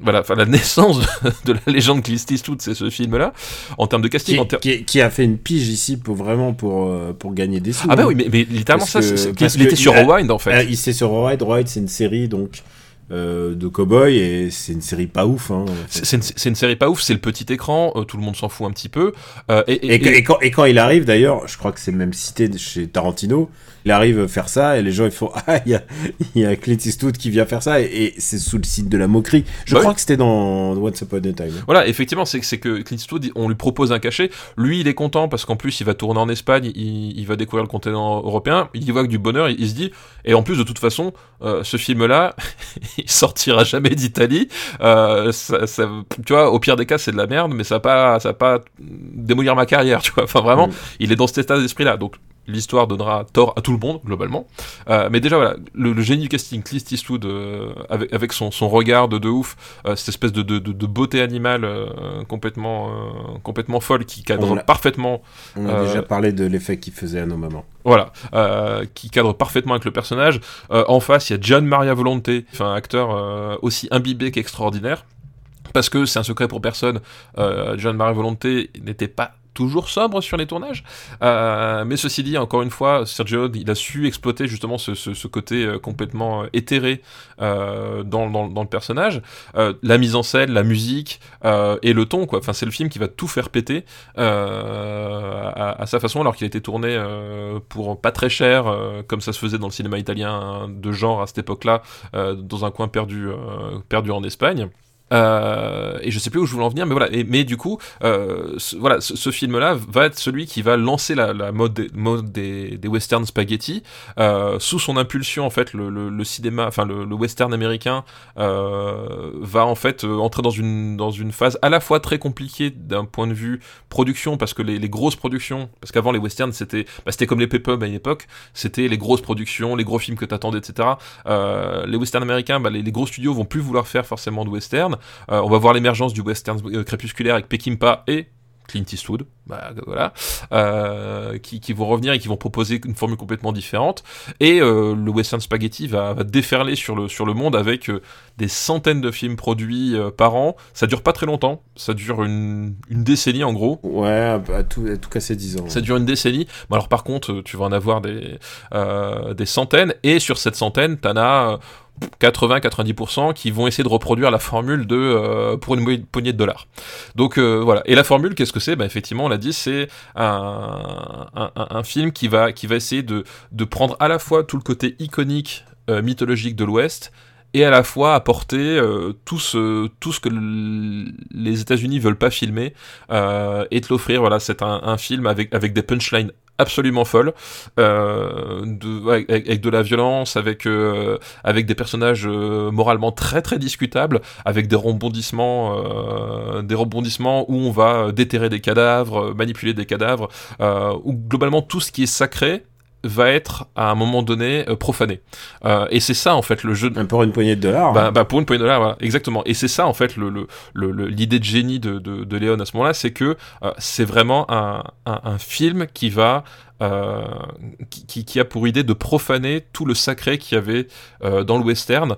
[SPEAKER 2] voilà, enfin la naissance de la légende Clint Eastwood, c'est ce film-là, en termes de casting.
[SPEAKER 1] Qui,
[SPEAKER 2] en ter...
[SPEAKER 1] qui, qui, a fait une pige ici pour vraiment pour euh, pour gagner des sous.
[SPEAKER 2] Ah bah oui, mais, mais littéralement ça, c'est, il était sur Rewind en fait.
[SPEAKER 1] Euh, il était sur Rewind, Rewind c'est une série donc euh, de cowboy et c'est une série pas ouf. Hein,
[SPEAKER 2] c'est une, une, série pas ouf, c'est le petit écran, euh, tout le monde s'en fout un petit peu. Euh, et,
[SPEAKER 1] et, et, quand, et quand il arrive d'ailleurs, je crois que c'est même cité chez Tarantino, il arrive à faire ça et les gens ils font ah il y a, y a Clint Eastwood qui vient faire ça et, c'est sous le signe de la moquerie. Je bah crois oui. que c'était dans Once Upon a Time.
[SPEAKER 2] Voilà, effectivement, c'est que Clint Eastwood, on lui propose un cachet, lui il est content parce qu'en plus il va tourner en Espagne, il, il, va découvrir le continent européen, il y voit que du bonheur, il, il se dit et en plus de toute façon, euh, ce film là, il sortira jamais d'Italie. Euh, ça, ça, tu vois, au pire des cas, c'est de la merde, mais ça va pas, ça va pas démolir ma carrière, tu vois. Enfin, vraiment, mmh. il est dans cet état d'esprit-là. Donc, l'histoire donnera tort à tout le monde globalement. Euh, mais déjà voilà, le, le, génie du casting, Clint Eastwood euh, avec, avec son, son, regard de, de ouf, euh, cette espèce de, de, de beauté animale complètement complètement folle qui cadre on parfaitement.
[SPEAKER 1] On a déjà parlé de l'effet qu'il faisait à nos mamans.
[SPEAKER 2] Voilà, qui cadre parfaitement avec le personnage. en face, il y a Gian Maria Volonté, enfin acteur aussi imbibé qu'extraordinaire parce que c'est un secret pour personne, euh, John Marie Volonté n'était pas toujours sobre sur les tournages. Euh, mais ceci dit, encore une fois, Sergio, il a su exploiter justement ce, ce, côté euh, complètement euh, éthéré dans, dans, le personnage. La mise en scène, la musique et le ton, quoi. Enfin, c'est le film qui va tout faire péter à, à, sa façon, alors qu'il a été tourné pour pas très cher, comme ça se faisait dans le cinéma italien de genre à cette époque-là, dans un coin perdu, perdu en Espagne. Euh, et je sais plus où je voulais en venir, mais voilà. Mais du coup, euh, ce, voilà, ce, film-là va être celui qui va lancer la, mode, des, mode des, western spaghetti. Euh, sous son impulsion, en fait, le, cinéma, enfin le, western américain euh, va en fait euh, entrer dans une phase à la fois très compliquée d'un point de vue production, parce que les, grosses productions, parce qu'avant les westerns c'était bah, c'était comme les pay-pubs à une époque, c'était les grosses productions, les gros films que t'attendais, etc. Euh, les westerns américains, bah, les, les gros studios vont plus vouloir faire forcément de western. Euh, on va voir l'émergence du western euh, crépusculaire avec Peckinpah et Clint Eastwood, bah, voilà, euh, qui, qui, vont revenir et qui vont proposer une formule complètement différente. Et euh, le western spaghetti va, va, déferler sur le, sur le monde avec euh, des centaines de films produits euh, par an. Ça dure pas très longtemps, ça dure une, une décennie en gros.
[SPEAKER 1] Ouais, à tout, à tout casser 10 ans.
[SPEAKER 2] Ça dure une décennie. Mais alors par contre, tu vas en avoir des, des centaines, et sur cette centaine, t'en as 80-90% qui vont essayer de reproduire la formule de euh, pour une poignée de dollars. Donc euh, voilà. Et la formule, qu'est-ce que c'est? Bah, Effectivement, on l'a dit, c'est un, film qui va, qui va essayer de, de prendre à la fois tout le côté iconique, euh, mythologique de l'Ouest, et à la fois apporter euh, tout, ce, tout ce que les États-Unis veulent pas filmer euh, et te l'offrir. Voilà, c'est un, un, film avec, avec des punchlines absolument folles, euh, de, avec, avec, de la violence, avec, euh, avec des personnages euh, moralement très très discutables, avec des rebondissements, des rebondissements où on va déterrer des cadavres, manipuler des cadavres, où globalement tout ce qui est sacré va être à un moment donné euh, profané. Euh, et c'est ça en fait le jeu.
[SPEAKER 1] De... Pour une poignée de dollars.
[SPEAKER 2] Bah, hein. bah pour une poignée de dollars, voilà, exactement. Et c'est ça en fait le, le, le, l'idée de génie de, de, de Léon à ce moment-là, c'est que euh, c'est vraiment un, un, un, film qui va euh, qui, qui, a pour idée de profaner tout le sacré qu'il y avait dans le western,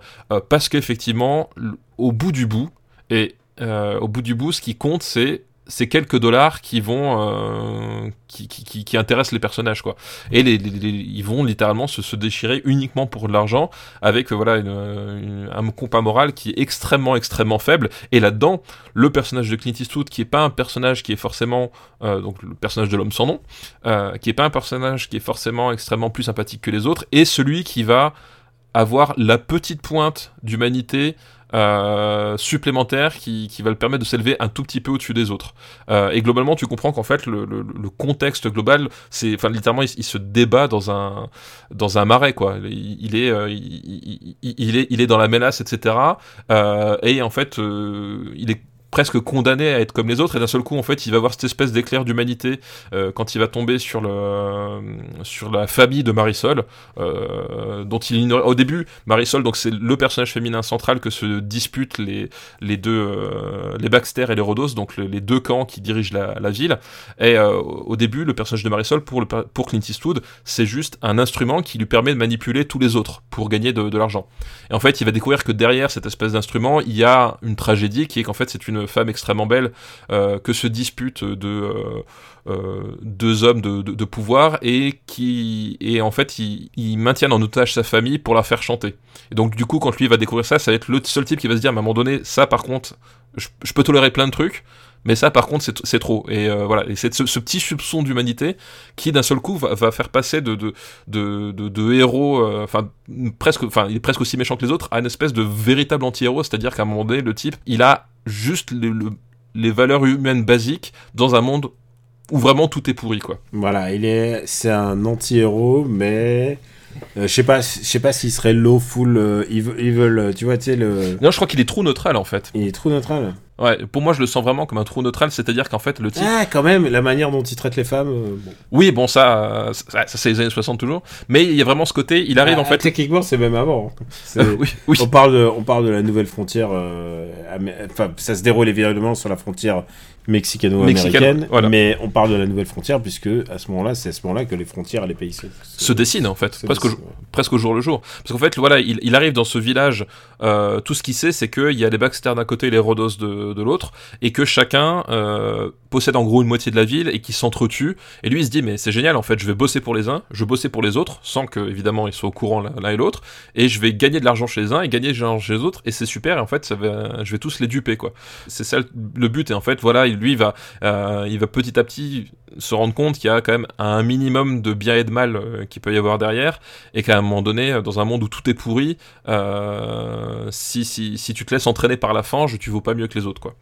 [SPEAKER 2] parce qu'effectivement, au bout du bout, et au bout du bout, ce qui compte, c'est ces quelques dollars qui vont euh, qui, qui, qui, intéressent les personnages quoi. Et ils vont littéralement se, se, déchirer uniquement pour de l'argent avec euh, voilà un compas moral qui est extrêmement extrêmement faible. Et là-dedans le personnage de Clint Eastwood qui est pas un personnage qui est forcément euh, donc le personnage de l'homme sans nom qui est pas un personnage qui est forcément extrêmement plus sympathique que les autres et celui qui va avoir la petite pointe d'humanité euh, supplémentaire qui, qui, va le permettre de s'élever un tout petit peu au-dessus des autres. Euh, et globalement, tu comprends qu'en fait, le, le, le, contexte global, c'est, enfin, littéralement, il, se débat dans un, dans un marais, quoi. Il, est, euh, il, il, est, il est dans la mélasse, etc. Euh, et en fait, euh, il est presque condamné à être comme les autres. Et d'un seul coup en fait il va avoir cette espèce d'éclair d'humanité euh, quand il va tomber sur le sur la famille de Marisol euh, dont il ignore au début Marisol donc c'est le personnage féminin central que se disputent les les deux euh, les Baxter et les Rhodos donc le, les deux camps qui dirigent la, ville. Et au début le personnage de Marisol pour pour Clint Eastwood c'est juste un instrument qui lui permet de manipuler tous les autres pour gagner de l'argent. Et en fait il va découvrir que derrière cette espèce d'instrument il y a une tragédie qui est qu'en fait c'est une femme extrêmement belle euh, que se disputent euh, euh, deux hommes de, de, pouvoir et qui et en fait ils, maintiennent en otage sa famille pour la faire chanter. Et donc du coup quand lui va découvrir ça, ça va être le seul type qui va se dire à un moment donné ça par contre je peux tolérer plein de trucs mais ça par contre c'est trop. Et euh, voilà. Et c'est ce, petit soupçon d'humanité qui d'un seul coup va, faire passer de héros enfin euh, presque enfin il est presque aussi méchant que les autres à une espèce de véritable anti-héros. C'est-à-dire qu'à un moment donné le type il a juste le, le, les valeurs humaines basiques dans un monde où vraiment tout est pourri quoi.
[SPEAKER 1] Voilà, il est c'est un anti-héros mais euh, je sais pas, je sais pas s'il serait low full euh, evil, evil, tu vois, tu sais le.
[SPEAKER 2] Non, je crois qu'il est trop neutral en fait.
[SPEAKER 1] Il est trop neutral.
[SPEAKER 2] Ouais, pour moi, je le sens vraiment comme un trou neutral, c'est-à-dire qu'en fait, le type.
[SPEAKER 1] Ah, quand même, la manière dont il traite les femmes. euh, bon.
[SPEAKER 2] Oui, bon, ça, euh, ça, ça, c'est les années 60 toujours. Mais il y a vraiment ce côté, il arrive
[SPEAKER 1] Ah,
[SPEAKER 2] en fait.
[SPEAKER 1] Techniquement, c'est même avant.
[SPEAKER 2] Euh, oui, oui.
[SPEAKER 1] On parle de, on parle de la nouvelle frontière. euh, Enfin, ça se déroule évidemment sur la frontière mexicano-américaine,
[SPEAKER 2] voilà.
[SPEAKER 1] mais on parle de la nouvelle frontière puisque à ce moment-là, c'est à ce moment-là que les frontières et les pays se,
[SPEAKER 2] se dessine en fait, presque au,
[SPEAKER 1] dessinent.
[SPEAKER 2] presque au jour le jour. Parce qu'en fait, voilà, il, il arrive dans ce village, euh, tout ce qu'il sait, c'est qu'il y a les Baxter d'un côté et les Rhodos de, de l'autre, et que chacun euh, possède en gros une moitié de la ville et qui s'entretuent. Et lui, il se dit, mais c'est génial, en fait, je vais bosser pour les uns, je vais bosser pour les autres, sans que, évidemment, ils soient au courant l'un et l'autre, et je vais gagner de l'argent chez les uns et gagner de l'argent chez les autres, et c'est super, et en fait, ça va, je vais tous les duper, quoi. C'est ça le- le but, et en fait, voilà, lui, il va, euh, il va petit à petit se rendre compte qu'il y a quand même un minimum de bien et de mal euh, qu'il peut y avoir derrière, et qu'à un moment donné, euh, dans un monde où tout est pourri, euh, si, si, si tu te laisses entraîner par la fange, tu vaux pas mieux que les autres, quoi.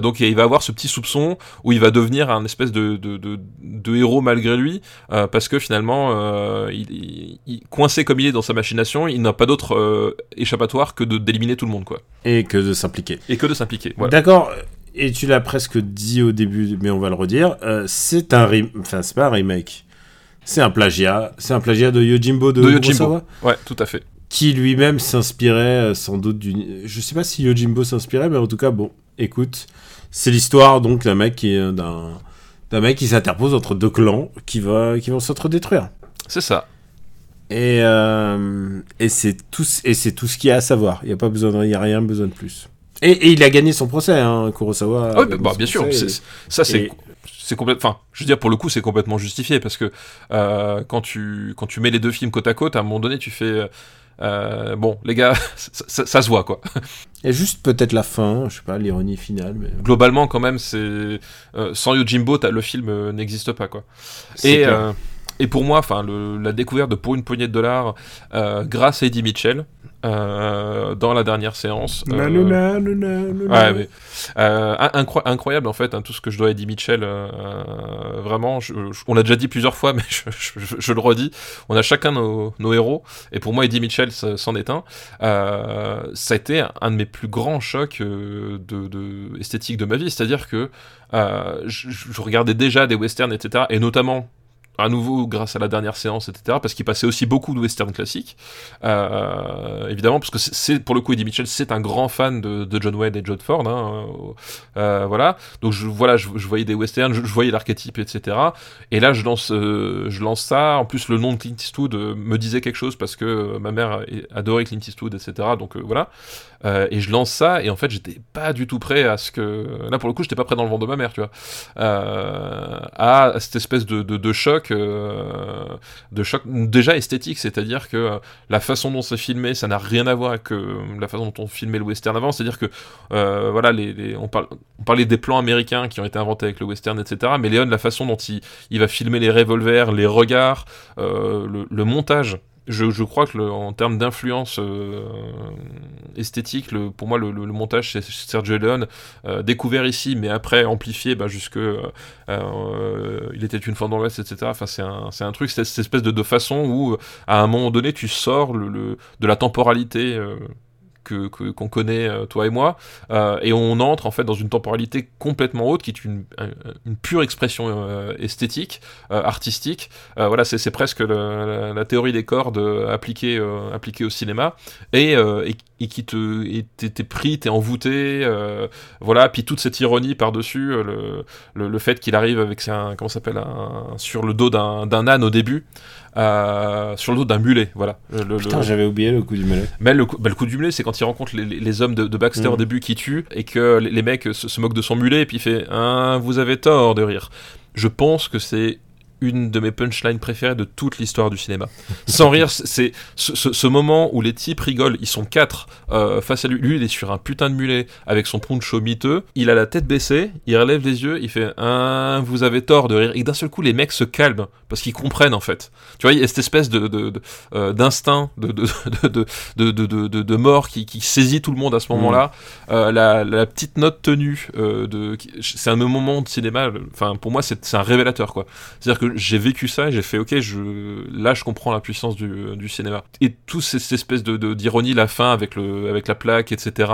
[SPEAKER 2] Donc il va avoir ce petit soupçon où il va devenir un espèce de, de, de, de héros malgré lui, parce que finalement, il, il- il- coincé comme il est dans sa machination, il n'a pas d'autre échappatoire que de d'éliminer tout le monde, quoi.
[SPEAKER 1] et que de s'impliquer.
[SPEAKER 2] Et que de s'impliquer. Voilà.
[SPEAKER 1] D'accord. Et tu l'as presque dit au début, mais on va le redire. euh, c'est un rem... enfin c'est pas un remake. C'est un plagiat. C'est un plagiat de Yojimbo de,
[SPEAKER 2] De Yojimbo. Ouais, tout à fait.
[SPEAKER 1] qui lui-même s'inspirait euh, sans doute d'une. Je sais pas si Yojimbo s'inspirait, mais en tout cas bon. Écoute, c'est l'histoire donc d'un mec qui est d'un d'un mec qui s'interpose entre deux clans qui va qui vont s'entre-détruire.
[SPEAKER 2] C'est ça.
[SPEAKER 1] Et euh, et c'est tout et tout ce qu'il y a à savoir. Il y a pas besoin, il a rien besoin de plus. Et, et il a gagné son procès, hein, Kurosawa.
[SPEAKER 2] Ah oui, bah,
[SPEAKER 1] son
[SPEAKER 2] bien sûr. Ça, c'est
[SPEAKER 1] et-
[SPEAKER 2] c'est complètement. Enfin, je veux dire, pour le coup, c'est complètement justifié parce que euh, quand tu quand tu mets les deux films côte à côte, à un moment donné, tu fais. euh, euh, bon, les gars, ça, ça- ça se voit quoi.
[SPEAKER 1] Et juste peut-être la fin, je sais pas, l'ironie finale, mais
[SPEAKER 2] Globalement, quand même, c'est euh, sans Yojimbo, le film n'existe pas quoi. Et, et pour moi, enfin, la découverte de pour une poignée de dollars, grâce à Eddie Mitchell, euh, dans la dernière séance. euh,
[SPEAKER 1] Nanana, nanana.
[SPEAKER 2] Ouais, mais, euh, incro- incroyable en fait, hein, tout ce que je dois à Eddie Mitchell. euh, vraiment, je- je- on l'a déjà dit plusieurs fois, mais je, le redis. On a chacun nos, nos héros, et pour moi, Eddie Mitchell c'en est un. Euh, ça a été un de mes plus grands chocs de, de esthétique de ma vie, c'est-à-dire que je regardais déjà des westerns, etc., et notamment à nouveau grâce à la dernière séance, etc., parce qu'il passait aussi beaucoup de westerns classiques, euh, évidemment, parce que c'est- pour le coup Eddie Mitchell, c'est un grand fan de, de John Wayne et John Ford, hein, euh, euh, voilà. Donc voilà, je, voyais des westerns, je, voyais l'archétype, etc. Et là, je lance, je lance ça. En plus, le nom de Clint Eastwood me disait quelque chose parce que ma mère adorait Clint Eastwood, etc. Donc voilà. Et je lance ça, et en fait, j'étais pas du tout prêt à ce que. Là, pour le coup, j'étais pas prêt dans le ventre de ma mère, tu vois. À cette espèce de, de choc, euh, de choc déjà esthétique, c'est-à-dire que la façon dont c'est filmé, ça n'a rien à voir avec la façon dont on filmait le western avant. C'est-à-dire que, euh, voilà, les, on, parle, on parlait des plans américains qui ont été inventés avec le western, etc. Mais Léon, la façon dont il, il va filmer les revolvers, les regards, euh, le montage. Je, crois que en termes d'influence euh, esthétique, pour moi, le, montage c'est Sergio Leone, euh, découvert ici, mais après amplifié bah, jusque euh, euh, il était une fois dans l'Ouest, etc. Enfin, c'est un, un truc, cette espèce de, de façon où, à un moment donné, tu sors de la temporalité. Qu'on connaît euh, toi et moi. Euh, et on entre en fait dans une temporalité complètement haute qui est une, un- une pure expression euh, esthétique artistique. Voilà c'est presque la, théorie des cordes appliquée au cinéma. Et, et, et qui te t'es pris t'es envoûté euh, voilà puis toute cette ironie par dessus le, le, le fait qu'il arrive avec un comment s'appelle un sur le dos d'un âne au début euh, sur le dos d'un mulet voilà Le-
[SPEAKER 1] Putain,
[SPEAKER 2] le-
[SPEAKER 1] j'avais oublié le coup du mulet.
[SPEAKER 2] mais le coup, bah, le coup du mulet, c'est quand il rencontre les, hommes de, de Baxter au début qui tuent et que les, les mecs se, se moquent de son mulet et puis il fait ah, Vous avez tort de rire. Je pense que c'est une de mes punchlines préférées de toute l'histoire du cinéma. Sans rire, c'est ce, ce- ce moment où les types rigolent, ils sont quatre euh, face à lui. Lui, il est sur un putain de mulet avec son poncho miteux. Il a la tête baissée, il relève les yeux, il fait ah, Vous avez tort de rire. Et d'un seul coup, les mecs se calment parce qu'ils comprennent en fait. Tu vois, il y a cette espèce de, euh, d'instinct de, de, de, de, de, mort qui, qui saisit tout le monde à ce moment-là. Euh, la, la petite note tenue, euh, de, c'est un moment de cinéma, enfin pour moi c'est c'est un révélateur quoi. C'est-à-dire que j'ai vécu ça et j'ai fait ok, je, là je comprends la puissance du, du cinéma. Et tout cette espèce de, d'ironie, la fin avec, le, avec la plaque, etc.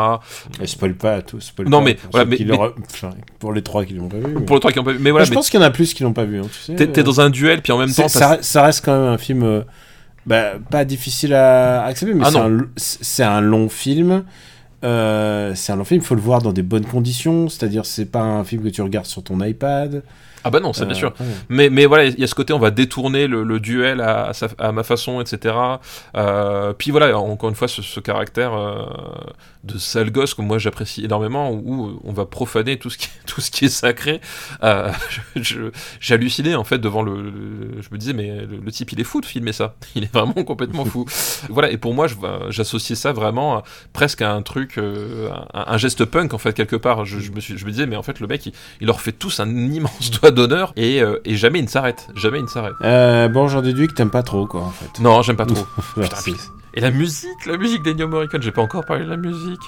[SPEAKER 1] Et spoil pas tout. spoil
[SPEAKER 2] Non,
[SPEAKER 1] pas
[SPEAKER 2] mais,
[SPEAKER 1] pour,
[SPEAKER 2] voilà,
[SPEAKER 1] ceux
[SPEAKER 2] mais-
[SPEAKER 1] qui
[SPEAKER 2] mais-
[SPEAKER 1] l'auraient- enfin, pour les trois qui l'ont pas vu. mais-
[SPEAKER 2] Pour le truc qui ont pas vu. Mais voilà,
[SPEAKER 1] je pense qu'il y en a plus qui l'ont pas vu. hein, tu sais.
[SPEAKER 2] t'es, t'es dans un duel, puis en même temps,
[SPEAKER 1] ça, reste quand même un film euh, bah, pas difficile à accepter, mais
[SPEAKER 2] Ah
[SPEAKER 1] un, c'est un long film. Euh, c'est un long film, il faut le voir dans des bonnes conditions, c'est-à-dire c'est pas un film que tu regardes sur ton iPad.
[SPEAKER 2] Ah bah non, c'est bien
[SPEAKER 1] Euh,
[SPEAKER 2] sûr.
[SPEAKER 1] ouais.
[SPEAKER 2] Mais, mais voilà, il y a ce côté, on va détourner le, le duel à, à sa- à ma façon, etc. Euh, puis voilà, encore une fois, ce, ce caractère euh, de sale gosse que moi j'apprécie énormément, où, où on va profaner tout ce qui, tout ce qui est sacré. Euh, halluciné en fait devant le, le- Je me disais, mais le, le type il est fou de filmer ça. Il est vraiment complètement fou. voilà, et pour moi, je- j'associais ça vraiment à- presque à un truc, euh, un, un geste punk en fait, quelque part. Je, je me, suis, je me disais, mais en fait, le mec il, il leur fait tous un immense doigt d'honneur et, euh, et jamais il ne s'arrête. Jamais il ne s'arrête.
[SPEAKER 1] Euh, bon, j'en déduis que t'aimes pas trop, quoi, en fait.
[SPEAKER 2] Non, j'aime pas trop. Putain, Et la musique, la musique d'Ennio Morricone, j'ai pas encore parlé de la musique.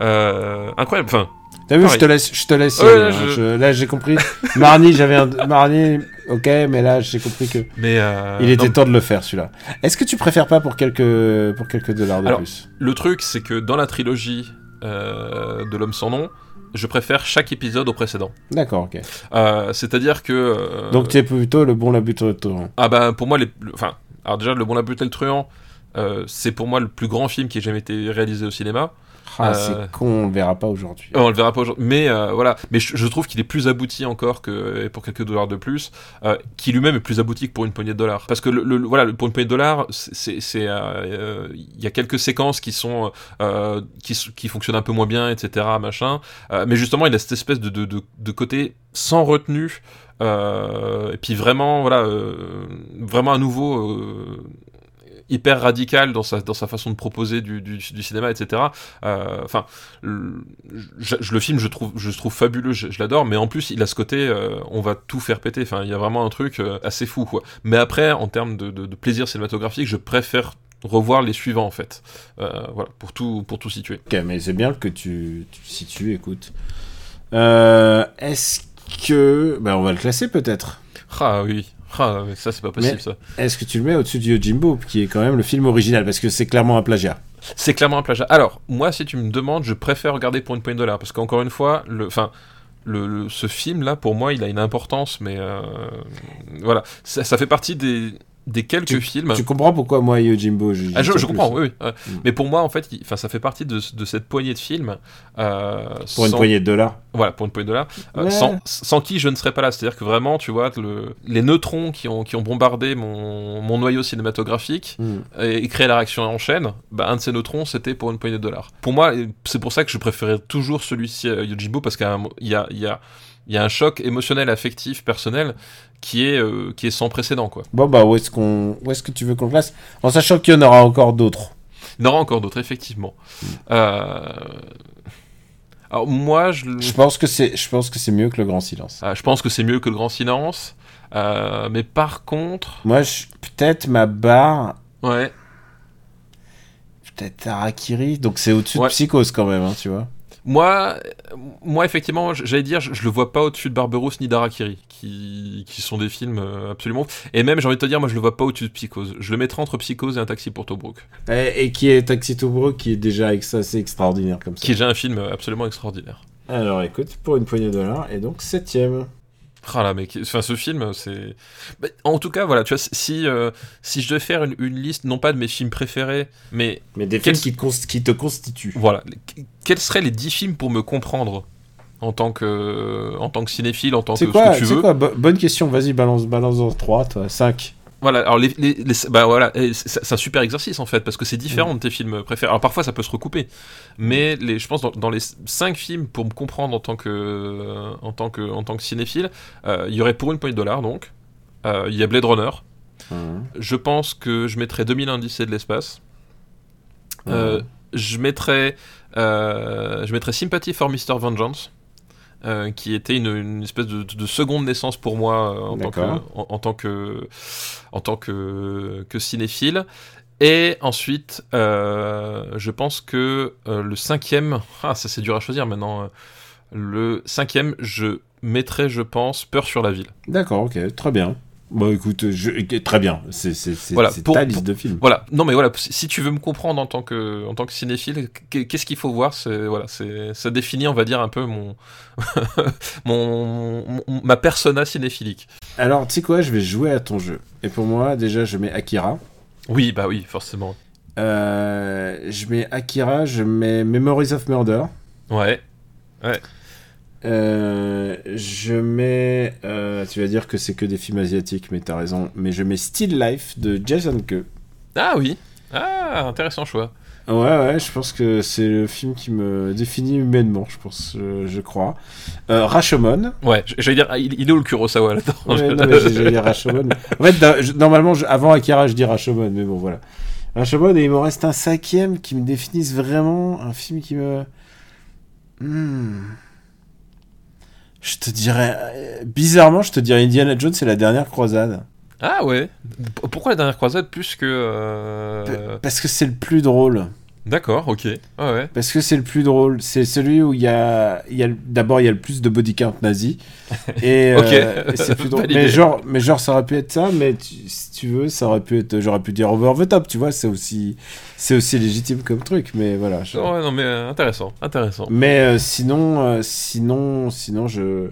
[SPEAKER 2] Euh, incroyable, enfin,
[SPEAKER 1] T'as vu, je te laisse, je te laisse.
[SPEAKER 2] Ouais, là,
[SPEAKER 1] hein.
[SPEAKER 2] je-
[SPEAKER 1] Je- là, j'ai compris. Marnie, j'avais un, Marnie, ok, mais là, j'ai compris que
[SPEAKER 2] mais. euh,
[SPEAKER 1] il était
[SPEAKER 2] non,
[SPEAKER 1] temps de le faire, celui-là. Est-ce que tu préfères pas pour quelques, pour quelques dollars de
[SPEAKER 2] Alors,
[SPEAKER 1] plus?
[SPEAKER 2] le truc, c'est que dans la trilogie euh, de l'homme sans nom, je préfère chaque épisode au précédent.
[SPEAKER 1] D'accord, ok.
[SPEAKER 2] Euh, C'est-à-dire que. euh,
[SPEAKER 1] Donc, tu es plutôt le bon, la but au torrent.
[SPEAKER 2] Ah bah pour moi, les, le- enfin, alors déjà, Le Bon, la Brute et le Truand, euh, c'est pour moi le plus grand film qui ait jamais été réalisé au cinéma.
[SPEAKER 1] Ah,
[SPEAKER 2] Euh,
[SPEAKER 1] c'est con, on le verra pas aujourd'hui.
[SPEAKER 2] On le verra pas aujourd'hui. Mais euh, voilà. Mais je, je trouve qu'il est plus abouti encore que et pour quelques dollars de plus, euh, qui lui-même est plus abouti que pour une poignée de dollars. Parce que le, le- voilà, pour une poignée de dollars, c'est, il y a quelques séquences qui sont euh, qui, qui fonctionnent un peu moins bien, etc. Machin. Euh, mais justement, il a cette espèce de, de, de, de côté sans retenue. euh, et puis vraiment, voilà, euh, vraiment à nouveau. euh, hyper radical dans sa, dans sa façon de proposer du, du, du cinéma, etc. Euh, Enfin, le, je, je- le film, je trouve, je trouve fabuleux, je, je l'adore, mais en plus, il a ce côté, euh, on va tout faire péter. Enfin, il y a vraiment un truc euh, assez fou, quoi. Mais après, en termes de, de, de plaisir cinématographique, je préfère revoir les suivants, en fait. Euh, voilà, pour tout, pour tout situer.
[SPEAKER 1] Ok, mais c'est bien que tu, tu situes, écoute. Euh, Est-ce que. Bah, on va le classer peut-être.
[SPEAKER 2] Ah oui, ah, mais ça, c'est pas possible,
[SPEAKER 1] Mais-
[SPEAKER 2] ça.
[SPEAKER 1] Est-ce que tu le mets au-dessus de Yojimbo, qui est quand même le film original? Parce que c'est clairement un plagiat.
[SPEAKER 2] C'est clairement un plagiat. Alors, moi, si tu me demandes, je préfère regarder pour une poignée de dollars. Parce qu'encore une fois, le, enfin, le, le- ce film-là, pour moi, il a une importance, mais euh, voilà. Ça, ça fait partie des, des quelques films.
[SPEAKER 1] Tu comprends pourquoi moi, Yojimbo je,
[SPEAKER 2] Ah, je, je comprends, oui.
[SPEAKER 1] Mm.
[SPEAKER 2] Mais pour moi, en fait, il- ça fait partie de, de cette poignée de films. euh,
[SPEAKER 1] Pour une poignée de dollars.
[SPEAKER 2] Voilà, pour une poignée de dollars. euh, sans, sans qui je ne serais pas là. C'est-à-dire que vraiment, tu vois, le, les neutrons qui ont, qui ont bombardé mon, mon noyau cinématographique,
[SPEAKER 1] Hmm.
[SPEAKER 2] et, et créer la réaction en chaîne, bah, un de ces neutrons, c'était pour une poignée de dollars. Pour moi, c'est pour ça que je préférais toujours celui-ci à Yojimbo, parce qu'il y a, un- il y, a, il y, a, il y a un choc émotionnel, affectif, personnel, qui est, euh, qui est sans précédent, quoi.
[SPEAKER 1] Bon, bah, où est-ce qu'on, où est-ce que tu veux qu'on le classe En sachant qu'il y en aura encore d'autres.
[SPEAKER 2] Il y en aura encore d'autres, effectivement. Euh, Alors, moi, je,
[SPEAKER 1] Je pense que c'est, je pense que c'est mieux que le Grand Silence.
[SPEAKER 2] Ah, je pense que c'est mieux que le Grand Silence. Euh, mais par contre,
[SPEAKER 1] Moi, je- peut-être ma barre,
[SPEAKER 2] ouais,
[SPEAKER 1] peut-être Harakiri. Donc c'est au-dessus
[SPEAKER 2] Ouais.
[SPEAKER 1] de Psychose quand même, hein, tu vois.
[SPEAKER 2] Moi, euh, moi effectivement, j'allais dire, je, je le vois pas au-dessus de Barberousse ni d'Arakiri, qui, qui sont des films euh, absolument. Et même, j'ai envie de te dire, moi, je le vois pas au-dessus de Psychose. Je le mettrais entre Psychose et Un Taxi pour Tobruk,
[SPEAKER 1] Et, et qui est Taxi Tobruk, qui est déjà assez extraordinaire comme ça.
[SPEAKER 2] qui est déjà un film absolument extraordinaire.
[SPEAKER 1] Alors écoute, pour une poignée de dollars, et donc septième.
[SPEAKER 2] Ah là, mais enfin, ce film, c'est. En tout cas, voilà, tu vois, si, euh, si je devais faire une, une liste, non pas de mes films préférés, mais
[SPEAKER 1] Mais des films qui te, const- qui te constituent.
[SPEAKER 2] voilà, quels seraient les 10 films pour me comprendre en tant que, en tant que cinéphile, en tant que
[SPEAKER 1] C'est
[SPEAKER 2] ce
[SPEAKER 1] quoi,
[SPEAKER 2] que tu
[SPEAKER 1] c'est
[SPEAKER 2] veux
[SPEAKER 1] quoi? Bo- Bonne question, vas-y, balance, balance dans 3, toi. 5.
[SPEAKER 2] Voilà, alors les, les- les- bah voilà, c'est un super exercice en fait parce que c'est différent de tes films préférés. Alors parfois ça peut se recouper, mais les, je pense dans, dans les cinq films pour me comprendre en tant que en tant que en tant que cinéphile, euh, il y aurait pour une poignée de dollars donc. Euh, Il y a Blade Runner. Je pense que je mettrais 2001 Odyssée de l'espace. Euh, je mettrais euh, je mettrais Sympathy for Mr. Vengeance. Euh, qui était une, une espèce de, de seconde naissance pour moi euh, en, tant que,
[SPEAKER 1] D'accord.
[SPEAKER 2] en, en tant que en tant que, que cinéphile. Et ensuite, euh, je pense que le cinquième, ah ça c'est dur à choisir maintenant. Le cinquième, je mettrais, je pense, Peur sur la ville.
[SPEAKER 1] D'accord, ok, très bien. Bon, écoute, je... très bien. C'est
[SPEAKER 2] Voilà, pour-
[SPEAKER 1] ta liste de films.
[SPEAKER 2] Voilà, non mais voilà, si tu veux me comprendre en tant que, en tant que cinéphile, qu- qu'est-ce qu'il faut voir? C'est voilà, c'est ça définit, on va dire un peu mon, mon, mon- ma persona cinéphilique.
[SPEAKER 1] Alors, tu sais quoi, je vais jouer à ton jeu. Et pour moi, déjà, je mets Akira.
[SPEAKER 2] Oui, bah oui, forcément.
[SPEAKER 1] Euh, je mets Akira, je mets Memories of Murder.
[SPEAKER 2] Ouais.
[SPEAKER 1] Euh, je mets. euh, tu vas dire que c'est que des films asiatiques, mais t'as raison. Mais je mets Still Life de Jason Ke.
[SPEAKER 2] Ah oui. Ah, intéressant choix.
[SPEAKER 1] Ouais, ouais, je pense que c'est le film qui me définit humainement, je pense, je, je crois. Euh, Rashomon.
[SPEAKER 2] Ouais, j'allais dire, il, il est où le Kurosawa là-dedans
[SPEAKER 1] Ouais, non, mais j'allais dire Rashomon. En fait, normalement, je- avant Akira, je dis Rashomon, mais bon, voilà. Rashomon, et il me reste un cinquième qui me définisse vraiment, un film qui me... Hmm. Je te dirais... euh, Bizarrement, je te dirais Indiana Jones, c'est la dernière croisade.
[SPEAKER 2] Ah ouais. Pourquoi la dernière croisade plus que euh,
[SPEAKER 1] Parce que c'est le plus drôle.
[SPEAKER 2] D'accord, ok. Ouais.
[SPEAKER 1] Parce que c'est le plus drôle. C'est celui où il y a, y d'abord il y a le plus de body count nazi. Et, euh, et c'est plus drôle. Mais genre, mais genre ça aurait pu être ça. Mais tu- si tu veux, ça aurait pu être. J'aurais pu dire over the top. Tu vois, c'est aussi, c'est aussi légitime comme truc. Mais voilà. je-
[SPEAKER 2] Ouais, non mais euh, intéressant, intéressant.
[SPEAKER 1] Mais euh, sinon, sinon, sinon, je,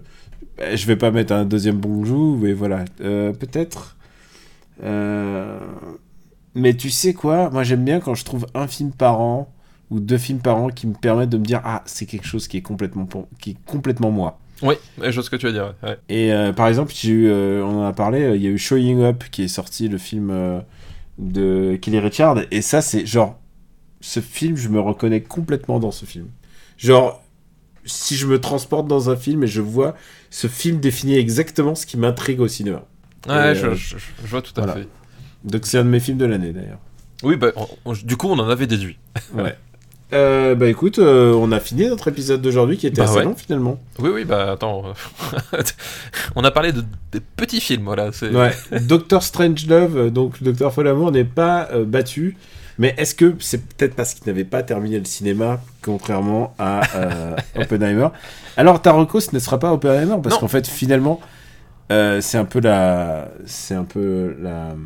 [SPEAKER 1] bah, je vais pas mettre un deuxième bonjour. Mais voilà, peut-être. Euh, Mais tu sais quoi? Moi, j'aime bien quand je trouve un film par an ou deux films par an qui me permettent de me dire ah c'est quelque chose qui est complètement pour- qui est complètement moi.
[SPEAKER 2] Oui, je vois ce que tu veux dire. ouais.
[SPEAKER 1] Et euh, par exemple, eu, euh, on en a parlé, euh, il y a eu Showing Up qui est sorti, le film de Kelly Richard, et ça c'est genre, ce film, je me reconnais complètement dans ce film. Genre, si je me transporte dans un film et je vois, ce film définit exactement ce qui m'intrigue au cinéma.
[SPEAKER 2] Ouais,
[SPEAKER 1] Et,
[SPEAKER 2] je, je- je vois tout à
[SPEAKER 1] voilà.
[SPEAKER 2] fait.
[SPEAKER 1] Donc c'est un de mes films de l'année d'ailleurs.
[SPEAKER 2] Oui, bah, on- on- du coup, on en avait déduit.
[SPEAKER 1] Ouais. Euh, bah écoute, euh, on a fini notre épisode d'aujourd'hui qui était
[SPEAKER 2] Bah
[SPEAKER 1] assez
[SPEAKER 2] ouais.
[SPEAKER 1] long finalement.
[SPEAKER 2] Oui, oui, bah attends. euh, on a parlé de, petits films, voilà. c'est-
[SPEAKER 1] Ouais. Doctor Strangelove, donc Docteur Folamour n'est pas euh, battu. Mais est-ce que c'est peut-être parce qu'il n'avait pas terminé le cinéma, contrairement à Oppenheimer? Alors, Taroko, ce ne sera pas Oppenheimer, parce qu'en fait, finalement, c'est un peu la, c'est un peu la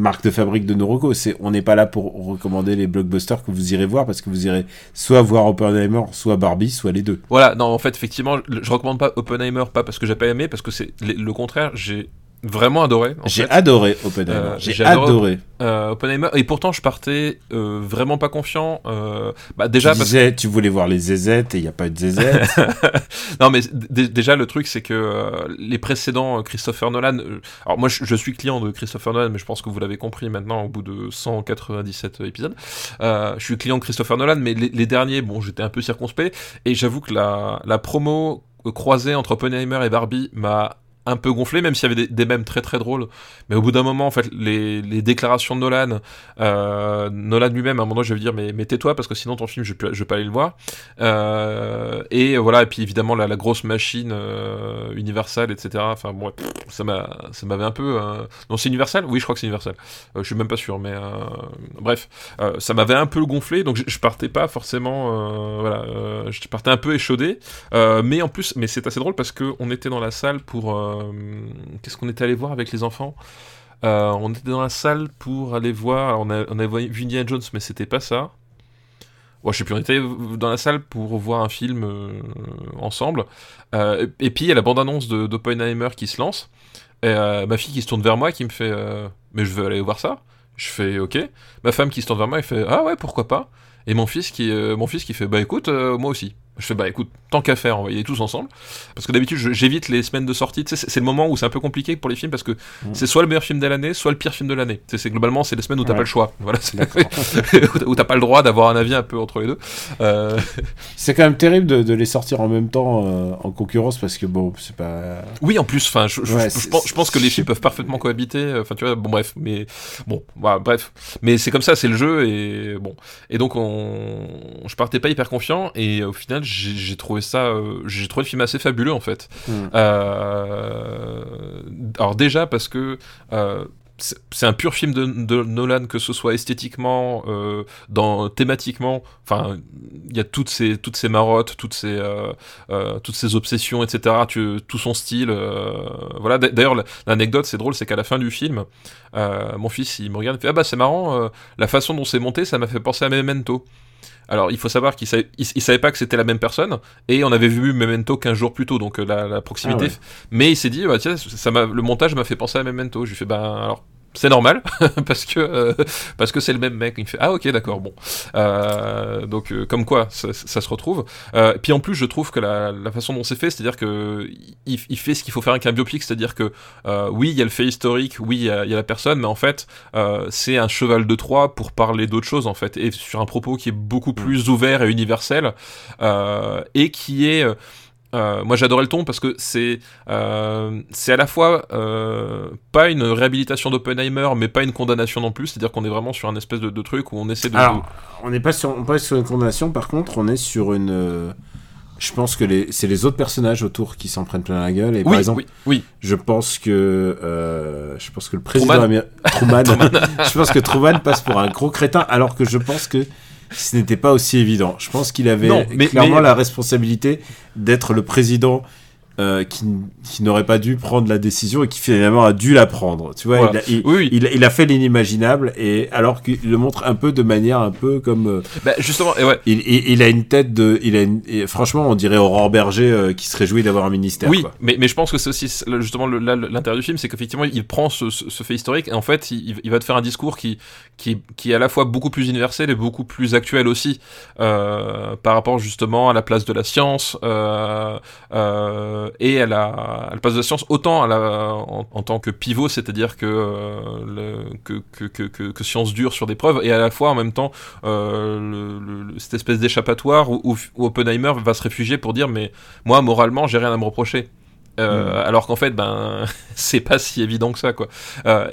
[SPEAKER 1] marque de fabrique de Noroko. C'est, on n'est pas là pour recommander les blockbusters que vous irez voir, parce que vous irez soit voir Oppenheimer, soit Barbie, soit les deux.
[SPEAKER 2] Voilà, non, en fait, effectivement, je je recommande pas Oppenheimer, pas parce que j'ai pas aimé, parce que c'est le contraire, j'ai vraiment adoré. en
[SPEAKER 1] J'ai adoré Oppenheimer.
[SPEAKER 2] Euh,
[SPEAKER 1] j'ai
[SPEAKER 2] adoré. Euh, Oppenheimer, et pourtant, je partais euh, vraiment pas confiant. euh, bah, déjà,
[SPEAKER 1] tu
[SPEAKER 2] parce
[SPEAKER 1] disais, tu voulais voir les zézettes et il n'y a pas eu de zézettes.
[SPEAKER 2] Non, mais déjà, le truc, c'est que euh, les précédents euh, Christopher Nolan. euh, alors, moi, je, je suis client de Christopher Nolan, mais je pense que vous l'avez compris maintenant au bout de 197 épisodes. Euh, je suis client de Christopher Nolan, mais les, les derniers, bon, j'étais un peu circonspect. Et j'avoue que la, la promo euh, croisée entre Oppenheimer et Barbie m'a un peu gonflé, même s'il y avait des, des mèmes très très drôles. Mais au bout d'un moment, en fait, les, déclarations de Nolan, euh, Nolan lui-même, à un moment, je vais dire, mais, tais-toi, parce que sinon ton film, je ne vais pas aller le voir. Euh, et voilà, et puis évidemment, la, grosse machine euh, Universal, etc. Enfin, bon, ça m'a ça m'avait un peu. euh, Non, c'est Universal Oui, je crois que c'est Universal. Je suis même pas sûr, mais bref, ça m'avait un peu gonflé, donc je, je partais pas forcément. voilà, je partais un peu échaudé. Mais en plus, mais c'est assez drôle parce que on était dans la salle pour. Euh, Qu'est-ce qu'on était allé voir avec les enfants? Euh, On était dans la salle pour aller voir. on, a, avait vu Indiana Jones, mais c'était pas ça. Ouais, je sais plus, on était dans la salle pour voir un film euh, ensemble. Et, puis il y a la bande-annonce de- d'Oppenheimer qui se lance. Et ma fille qui se tourne vers moi qui me fait Mais je veux aller voir ça. Je fais Ok. Ma femme qui se tourne vers moi, elle fait Ah ouais, pourquoi pas? Et mon fils qui, mon fils qui fait Bah écoute, moi aussi. Je fais Bah écoute, tant qu'à faire, on va y aller tous ensemble. Parce que d'habitude, j'évite les semaines de sortie. Tu sais, c'est- le moment où c'est un peu compliqué pour les films parce que c'est soit le meilleur film de l'année, soit le pire film de l'année. Tu sais, c'est globalement, c'est les semaines où t'as
[SPEAKER 1] Ouais.
[SPEAKER 2] pas le choix. Voilà, où t'as pas le droit d'avoir un avis un peu entre les deux. Euh,
[SPEAKER 1] C'est quand même terrible de, de les sortir en même temps euh, en concurrence parce que bon, c'est pas.
[SPEAKER 2] Oui, en plus, enfin, je, je-
[SPEAKER 1] Ouais,
[SPEAKER 2] je
[SPEAKER 1] c'est-
[SPEAKER 2] pense, je pense que les films peuvent parfaitement cohabiter. Enfin, tu vois, bon, bref, mais bon, bref, mais c'est comme ça, c'est le jeu et bon. Et donc, on, je partais pas hyper confiant et au final, j'ai trouvé ça, euh, j'ai trouvé le film assez fabuleux en fait.
[SPEAKER 1] Hmm.
[SPEAKER 2] Euh, alors déjà parce que euh, c'est un pur film de, de, Nolan, que ce soit esthétiquement, euh, dans thématiquement. Enfin, il y a toutes ces toutes ces marottes, toutes ces euh, euh, toutes ces obsessions, etc. Tu, tout son style. voilà. D'ailleurs, l'anecdote, c'est drôle, c'est qu'à la fin du film, mon fils, il me regarde, il fait ah bah c'est marrant, la façon dont c'est monté, ça m'a fait penser à Memento. Alors, il faut savoir qu'il savait, savait pas que c'était la même personne, et on avait vu Memento 15 jours plus tôt, donc la, proximité. Ah Mais il s'est dit, bah, tiens, ça le montage m'a fait penser à Memento. Je lui fais, bah, alors, c'est normal parce que euh, parce que c'est le même mec. Il fait ah ok d'accord bon. Euh, donc euh, comme quoi ça, se retrouve. Puis en plus je trouve que la, façon dont c'est fait c'est à dire que il, fait ce qu'il faut faire avec un biopic c'est à dire que oui il y a le fait historique oui il y, a, la personne mais en fait c'est un cheval de Troie pour parler d'autre chose en fait et sur un propos qui est beaucoup mm. plus ouvert et universel et qui est euh, moi j'adorais le ton parce que c'est euh, c'est à la fois euh, pas une réhabilitation d'Oppenheimer mais pas une condamnation non plus. C'est à dire qu'on est vraiment sur un espèce de, truc où on essaie de
[SPEAKER 1] Alors, on n'est pas sur on pas sur une condamnation. Par contre on est sur une je pense que c'est les autres personnages autour qui s'en prennent plein la gueule. Et par exemple
[SPEAKER 2] oui,
[SPEAKER 1] je pense que je pense que le président Truman, Truman. je pense que Truman passe pour un gros crétin alors que je pense que ce n'était pas aussi évident. Je pense qu'il avait clairement la responsabilité d'être le président euh, qui, n'aurait pas dû prendre la décision et qui finalement a dû la prendre. Tu vois, il, a, fait l'inimaginable et alors qu'il le montre un peu de manière un peu comme. Euh,
[SPEAKER 2] bah, justement, et ouais.
[SPEAKER 1] il, a une tête de, il a franchement, on dirait Aurore Berger euh, qui se réjouit d'avoir un ministère.
[SPEAKER 2] Oui, Mais, mais je pense que c'est aussi justement l'intérêt du film, c'est qu'effectivement il prend ce, fait historique et en fait il, va te faire un discours qui, qui, qui est à la fois beaucoup plus universel et beaucoup plus actuel aussi par rapport justement à la place de la science. Euh, et elle, a, elle passe de la science autant en, tant que pivot, c'est-à-dire que, euh, que, que, que, science dure sur des preuves, et à la fois en même temps euh, cette espèce d'échappatoire où, Oppenheimer va se réfugier pour dire mais moi moralement j'ai rien à me reprocher. Euh, mm. Alors qu'en fait, ben, c'est pas si évident que ça, quoi.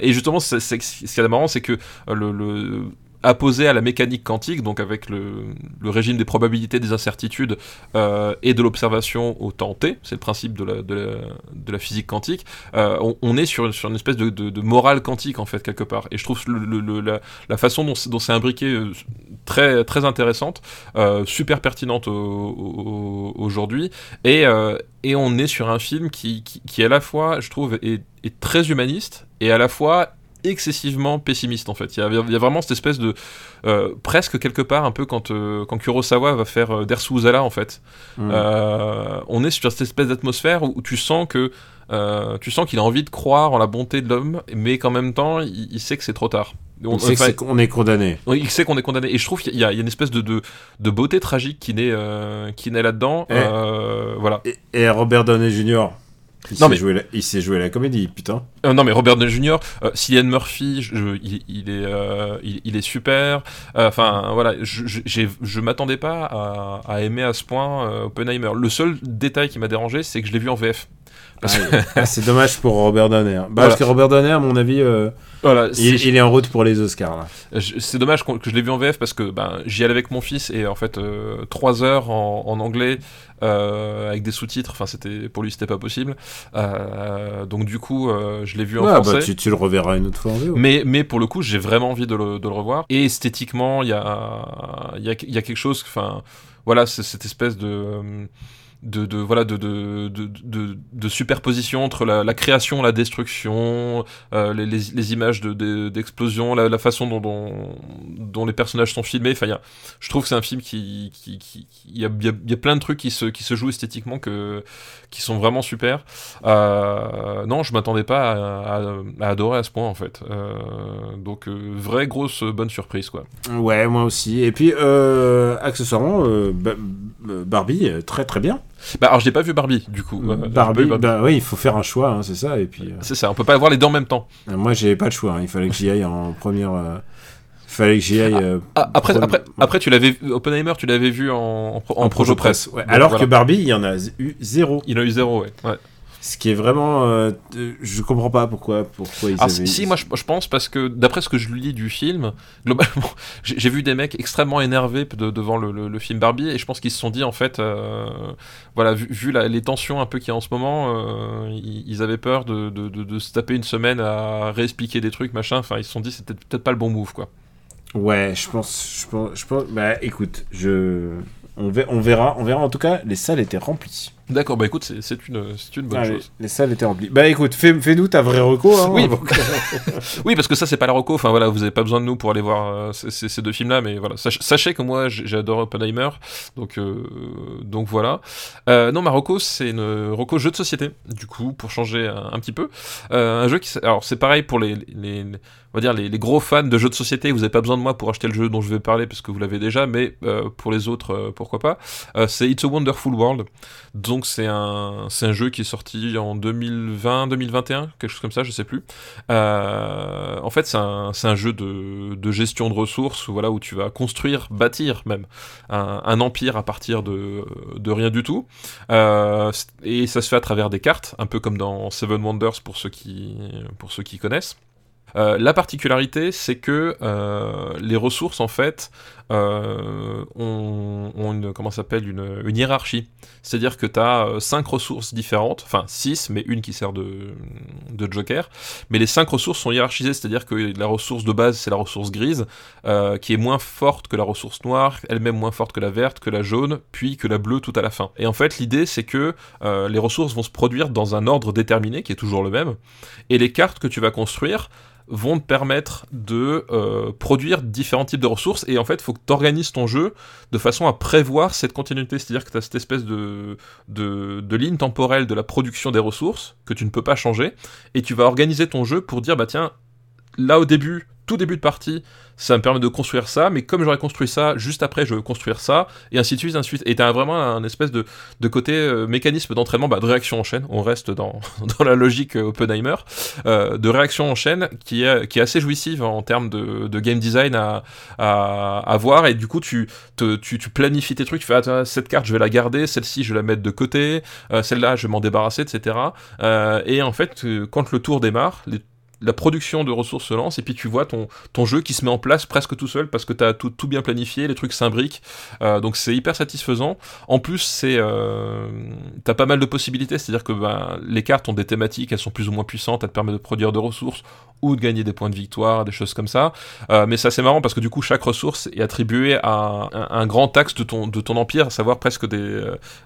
[SPEAKER 2] et justement, ce qui est marrant, c'est que le, apposé à la mécanique quantique, donc avec le, régime des probabilités, des incertitudes euh, et de l'observation au temps t, c'est le principe de la, physique quantique, euh, on, est sur, une espèce de, morale quantique en fait quelque part. Et je trouve la, façon dont, c'est imbriqué euh, très, très intéressante, super pertinente aujourd'hui, et, on est sur un film qui, qui, à la fois, je trouve, est très humaniste et à la fois excessivement pessimiste en fait. Il y a, vraiment cette espèce de euh, presque quelque part un peu quand euh, quand Kurosawa va faire euh, Der en fait. Hmm. on est sur cette espèce d'atmosphère où, tu sens que tu sens qu'il a envie de croire en la bonté de l'homme, mais qu'en même temps il, sait que c'est trop tard.
[SPEAKER 1] On, il sait qu'on est condamné.
[SPEAKER 2] Il sait qu'on est condamné. Et je trouve qu'il y, a une espèce de, de, beauté tragique qui naît, qui naît là-dedans. voilà.
[SPEAKER 1] Et, et Robert Downey Jr. Il non, mais... joué la... il s'est joué la comédie, putain.
[SPEAKER 2] Euh, non, mais Robert Downey Jr., euh, Cillian Murphy, il, il, est, euh, il, est super. Euh, enfin, voilà, je, je m'attendais pas à, à, aimer à ce point Oppenheimer. Le seul détail qui m'a dérangé, c'est que je l'ai vu en VF.
[SPEAKER 1] Ah, c'est dommage pour Robert Donner. Bah, Parce que Robert Donner, à mon avis, euh, voilà, il, est en route pour les Oscars.
[SPEAKER 2] C'est dommage que je l'ai vu en VF parce que ben, j'y allais avec mon fils et en fait, 3 euh, heures en, anglais euh, avec des sous-titres, enfin, c'était pour lui, c'était pas possible. donc, du coup, je l'ai vu en bah, français.
[SPEAKER 1] tu, tu, le reverras une autre fois en
[SPEAKER 2] Mais, mais pour le coup, j'ai vraiment envie de le, de le, revoir. Et esthétiquement, il y a, y, a, y a quelque chose, enfin, voilà, cette espèce de de, voilà de, de, de, superposition entre la, création, la destruction, euh, les, images d'explosion, la, façon dont, dont, les personnages sont filmés. Enfin, y a, je trouve que c'est un film qui, qui, y, a, y, a, plein de trucs qui se, qui se jouent esthétiquement que, qui sont vraiment super. Euh, non, je m'attendais pas à, adorer à ce point en fait. Euh, donc vraie grosse bonne surprise quoi.
[SPEAKER 1] Ouais, moi aussi. Et puis accessoirement, Barbie très très bien.
[SPEAKER 2] Bah alors j'ai pas vu Barbie du coup.
[SPEAKER 1] Barbie, bah oui, il faut faire un choix, hein, c'est ça. Et puis. Euh,
[SPEAKER 2] c'est ça, on peut pas avoir les deux en même temps.
[SPEAKER 1] Euh, moi j'ai pas le choix, hein, il fallait que j'y aille en première. Euh, il fallait que j'y aille.
[SPEAKER 2] Ah, ah, après, après, après, tu l'avais Oppenheimer, tu l'avais vu en, en, projet presse.
[SPEAKER 1] Ouais. Alors que Barbie, il y en a eu zéro.
[SPEAKER 2] Il y en a eu zéro, ouais. ouais.
[SPEAKER 1] Ce qui est vraiment, euh, je comprends pas pourquoi, pourquoi ils
[SPEAKER 2] Ah,
[SPEAKER 1] avaient-
[SPEAKER 2] si, moi je, je pense parce que d'après ce que je lis du film, globalement, j'ai vu des mecs extrêmement énervés de- devant le, le- le film Barbie et je pense qu'ils se sont dit en fait, euh, voilà, vu, vu la- les tensions un peu qu'il y a en ce moment, euh, ils, ils avaient peur de, de- de- de se taper une semaine à réexpliquer des trucs, machin. Enfin, ils se sont dit c'était peut-être pas le bon move quoi.
[SPEAKER 1] Ouais, je pense, je pense, je pense. Bah, écoute, je, on verra, on verra. En tout cas, les salles étaient remplies.
[SPEAKER 2] D'accord, bah écoute, c'est une, c'est une bonne
[SPEAKER 1] Ah, les,
[SPEAKER 2] chose.
[SPEAKER 1] les salles étaient remplies. Bah, écoute, fais, fais-nous ta vraie reco. Hein,
[SPEAKER 2] Oui. Oui, parce que ça, c'est pas la reco. Enfin voilà, vous avez pas besoin de nous pour aller voir euh, ces, deux films-là, mais voilà. Sach- sachez que moi, j'adore Oppenheimer, donc euh, donc voilà. Euh, non, ma reco, c'est une reco jeu de société. Du coup, pour changer un, un petit peu, Euh, un jeu qui, alors c'est pareil pour les, les, les- on va dire les, gros fans de jeux de société. Vous avez pas besoin de moi pour acheter le jeu dont je vais parler parce que vous l'avez déjà, mais euh, pour les autres, euh, pourquoi pas. Euh, c'est It's a Wonderful World. Donc c'est un un jeu qui est sorti en 2020, 2021, quelque chose comme ça, je sais plus. En fait, c'est un, un jeu de, de gestion de ressources, voilà, où tu vas construire, bâtir même un, un empire à partir de, de rien du tout. Et ça se fait à travers des cartes, un peu comme dans Seven Wonders pour ceux qui, pour ceux qui connaissent. Euh, la particularité, c'est que euh, les ressources, en fait, euh, ont, une, s'appelle, une, hiérarchie. C'est-à-dire que tu as 5 ressources différentes, enfin 6, mais une qui sert de, de joker. Mais les 5 ressources sont hiérarchisées, c'est-à-dire que la ressource de base, c'est la ressource grise, qui est moins forte que la ressource noire, elle-même moins forte que la verte, que la jaune, puis que la bleue tout à la fin. Et en fait, l'idée, c'est que les ressources vont se produire dans un ordre déterminé, qui est toujours le même, et les cartes que tu vas construire vont te permettre de euh, produire différents types de ressources. Et en fait il faut que tu organises ton jeu de façon à prévoir cette continuité. C'est à dire que tu as cette espèce de, de, de ligne temporelle de la production des ressources que tu ne peux pas changer. Et tu vas organiser ton jeu pour dire bah tiens là au début tout début de partie ça me permet de construire ça, mais comme j'aurais construit ça, juste après, je veux construire ça, et ainsi de suite, ainsi de suite. Et t'as vraiment un espèce de, de côté euh, mécanisme d'entraînement, bah, de réaction en chaîne, on reste dans, dans la logique euh, Oppenheimer, euh, de réaction en chaîne qui est, qui est assez jouissive en termes de, de game design à, à, à voir, et du coup, tu, te, tu, tu planifies tes trucs, tu fais, ah, cette carte, je vais la garder, celle-ci, je vais la mettre de côté, euh, celle-là, je vais m'en débarrasser, etc. Euh, et en fait, euh, quand le tour démarre, la production de ressources se lance et puis tu vois ton, jeu qui se met en place presque tout seul parce que tu as tout, bien planifié, les trucs s'imbriquent. Euh, donc c'est hyper satisfaisant. En plus, c'est euh, tu as pas mal de possibilités, c'est-à-dire que ben, les cartes ont des thématiques, elles sont plus ou moins puissantes, elles te permettent de produire des ressources ou de gagner des points de victoire, des choses comme ça. Euh, mais ça c'est marrant parce que du coup chaque ressource est attribuée à un, grand axe de ton, de ton empire, à savoir presque des,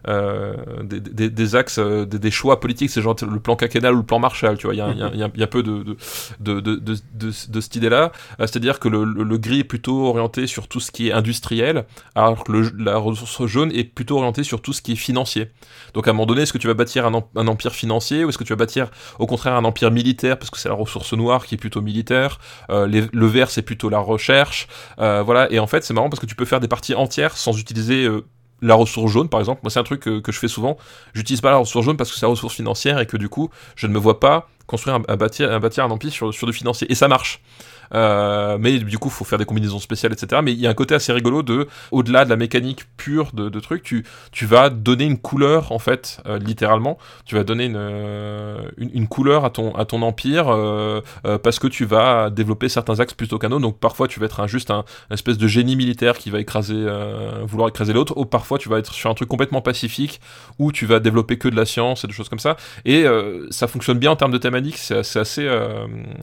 [SPEAKER 2] euh, des, axes, euh, des, choix politiques, c'est genre le plan quinquennal ou le plan Marshall, tu vois, il y a, y, y, a, y peu de, de de, de, cette idée-là. C'est-à-dire que le, le, gris est plutôt orienté sur tout ce qui est industriel, alors que la ressource jaune est plutôt orientée sur tout ce qui est financier. Donc à un moment donné, est-ce que tu vas bâtir un, un empire financier ou est-ce que tu vas bâtir au contraire un empire militaire parce que c'est la ressource noire qui est plutôt militaire, euh, le vert c'est plutôt la recherche, euh, voilà. Et en fait, c'est marrant parce que tu peux faire des parties entières sans utiliser euh, la ressource jaune par exemple. Moi c'est un truc que, je fais souvent. J'utilise pas la ressource jaune parce que c'est la ressource financière et que du coup je ne me vois pas construire un, un bâtir un empire sur, sur du financier. Et ça marche euh, mais du coup faut faire des combinaisons spéciales etc mais il y a un côté assez rigolo de au-delà de la mécanique pure de, trucs tu, vas donner une couleur en fait euh, littéralement. Tu vas donner une, une, couleur à ton, à ton empire euh, parce que tu vas développer certains axes plutôt qu'un autre. Donc parfois tu vas être juste un espèce de génie militaire qui va écraser euh, vouloir écraser l'autre. Ou parfois tu vas être sur un truc complètement pacifique où tu vas développer que de la science et des choses comme ça. Et euh, ça fonctionne bien en termes de thématique c'est assez,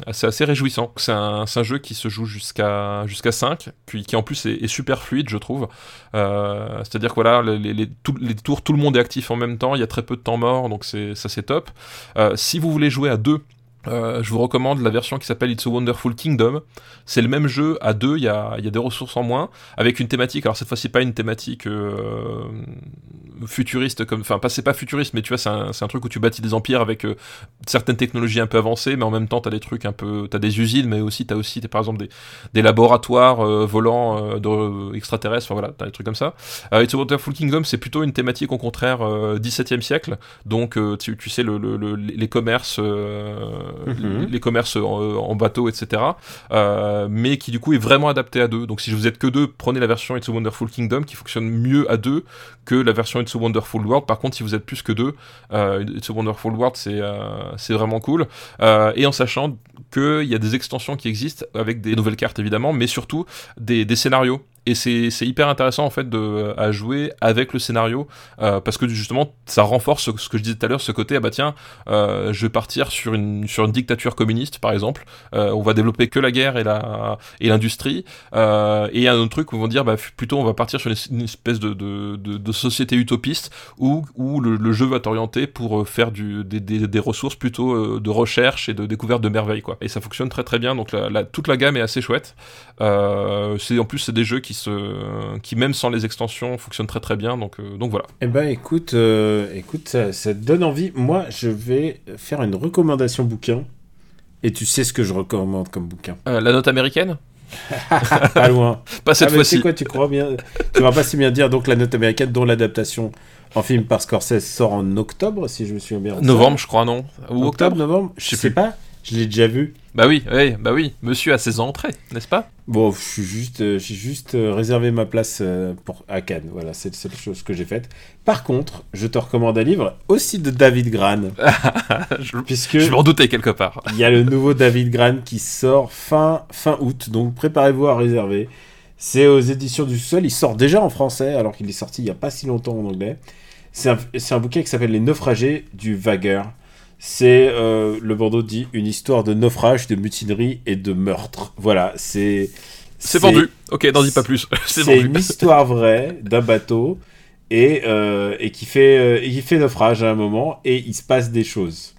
[SPEAKER 2] assez, réjouissant. C'est un jeu qui se joue jusqu'à jusqu'à 5, puis qui en plus est, super fluide, je trouve. Euh, C'est-à-dire que voilà, les, les, tours, tout le monde est actif en même temps, il y a très peu de temps mort, donc ça c'est top. Euh, si vous voulez jouer à deux, euh, je vous recommande la version qui s'appelle It's a Wonderful Kingdom. C'est le même jeu à deux, il y a, y a, des ressources en moins, avec une thématique. Alors cette fois-ci pas une thématique euh, futuriste, comme, enfin c'est pas futuriste, mais tu vois c'est un, truc où tu bâtis des empires avec euh, certaines technologies un peu avancées, mais en même temps t'as des trucs un peu, t'as des usines, mais aussi t'as aussi par exemple des, des laboratoires euh, volants euh, de, extraterrestres. Enfin voilà, t'as des trucs comme ça. It's a Wonderful Kingdom, c'est plutôt une thématique au contraire 17e siècle, donc tu, tu, sais le, le, le, les commerces Mmh. les commerces en, bateau, etc. Euh, mais qui du coup est vraiment adapté à deux. Donc si vous êtes que deux, prenez la version It's a Wonderful Kingdom qui fonctionne mieux à deux que la version It's a Wonderful World. Par contre, si vous êtes plus que deux, euh, It's a Wonderful World, c'est euh, c'est vraiment cool. Et en sachant qu'il y a des extensions qui existent avec des nouvelles cartes évidemment, mais surtout des scénarios et c'est hyper intéressant en fait de, à jouer avec le scénario euh, parce que justement ça renforce ce, que je disais tout à l'heure ce côté ah bah tiens euh, je vais partir sur une sur une dictature communiste par exemple. Euh, on va développer que la guerre et la et l'industrie. Et un autre truc où on va dire bah plutôt on va partir sur une, espèce de, de, société utopiste où où le, jeu va t'orienter pour faire du des, des, des ressources plutôt de recherche et de découverte de merveilles quoi. Et ça fonctionne très très bien. Donc la, toute la gamme est assez chouette. C'est en plus c'est des jeux qui se, qui même sans les extensions fonctionnent très très bien. Donc, euh, donc voilà.
[SPEAKER 1] Eh ben écoute, euh, écoute, ça, ça, te donne envie. Moi, je vais faire une recommandation bouquin. Et tu sais ce que je recommande comme bouquin
[SPEAKER 2] euh, La note américaine
[SPEAKER 1] Pas loin.
[SPEAKER 2] pas cette
[SPEAKER 1] ah,
[SPEAKER 2] fois-ci.
[SPEAKER 1] Quoi, tu crois bien Tu vas pas si bien dire donc la note américaine dont l'adaptation en film par Scorsese sort en octobre, si je me souviens bien.
[SPEAKER 2] Novembre, je crois, non
[SPEAKER 1] Ou octobre, octobre novembre Je sais, sais pas. Je l'ai déjà vu?
[SPEAKER 2] Bah oui, oui, bah oui. Monsieur a ses entrées, n'est-ce pas?
[SPEAKER 1] Bon, je suis juste, euh, j'ai juste euh, réservé ma place euh, pour à Cannes. Voilà, c'est la seule chose que j'ai faite. Par contre, je te recommande un livre aussi de David Gran,
[SPEAKER 2] je,
[SPEAKER 1] puisque
[SPEAKER 2] je m'en doutais quelque part.
[SPEAKER 1] Il y a le nouveau David Gran qui sort fin fin août, donc préparez-vous à réserver. C'est aux éditions du Sol. Il sort déjà en français, alors qu'il est sorti il y a pas si longtemps en anglais. C'est un, un bouquin qui s'appelle Les Naufragés du Vagueur. C'est, euh, le Bordeaux dit, une histoire de naufrage, de mutinerie et de meurtre. Voilà, c'est...
[SPEAKER 2] C'est vendu. Ok, n'en dis pas plus.
[SPEAKER 1] c'est une histoire vraie d'un bateau et, euh, et, qui fait, euh, et qui fait naufrage à un moment et il se passe des choses.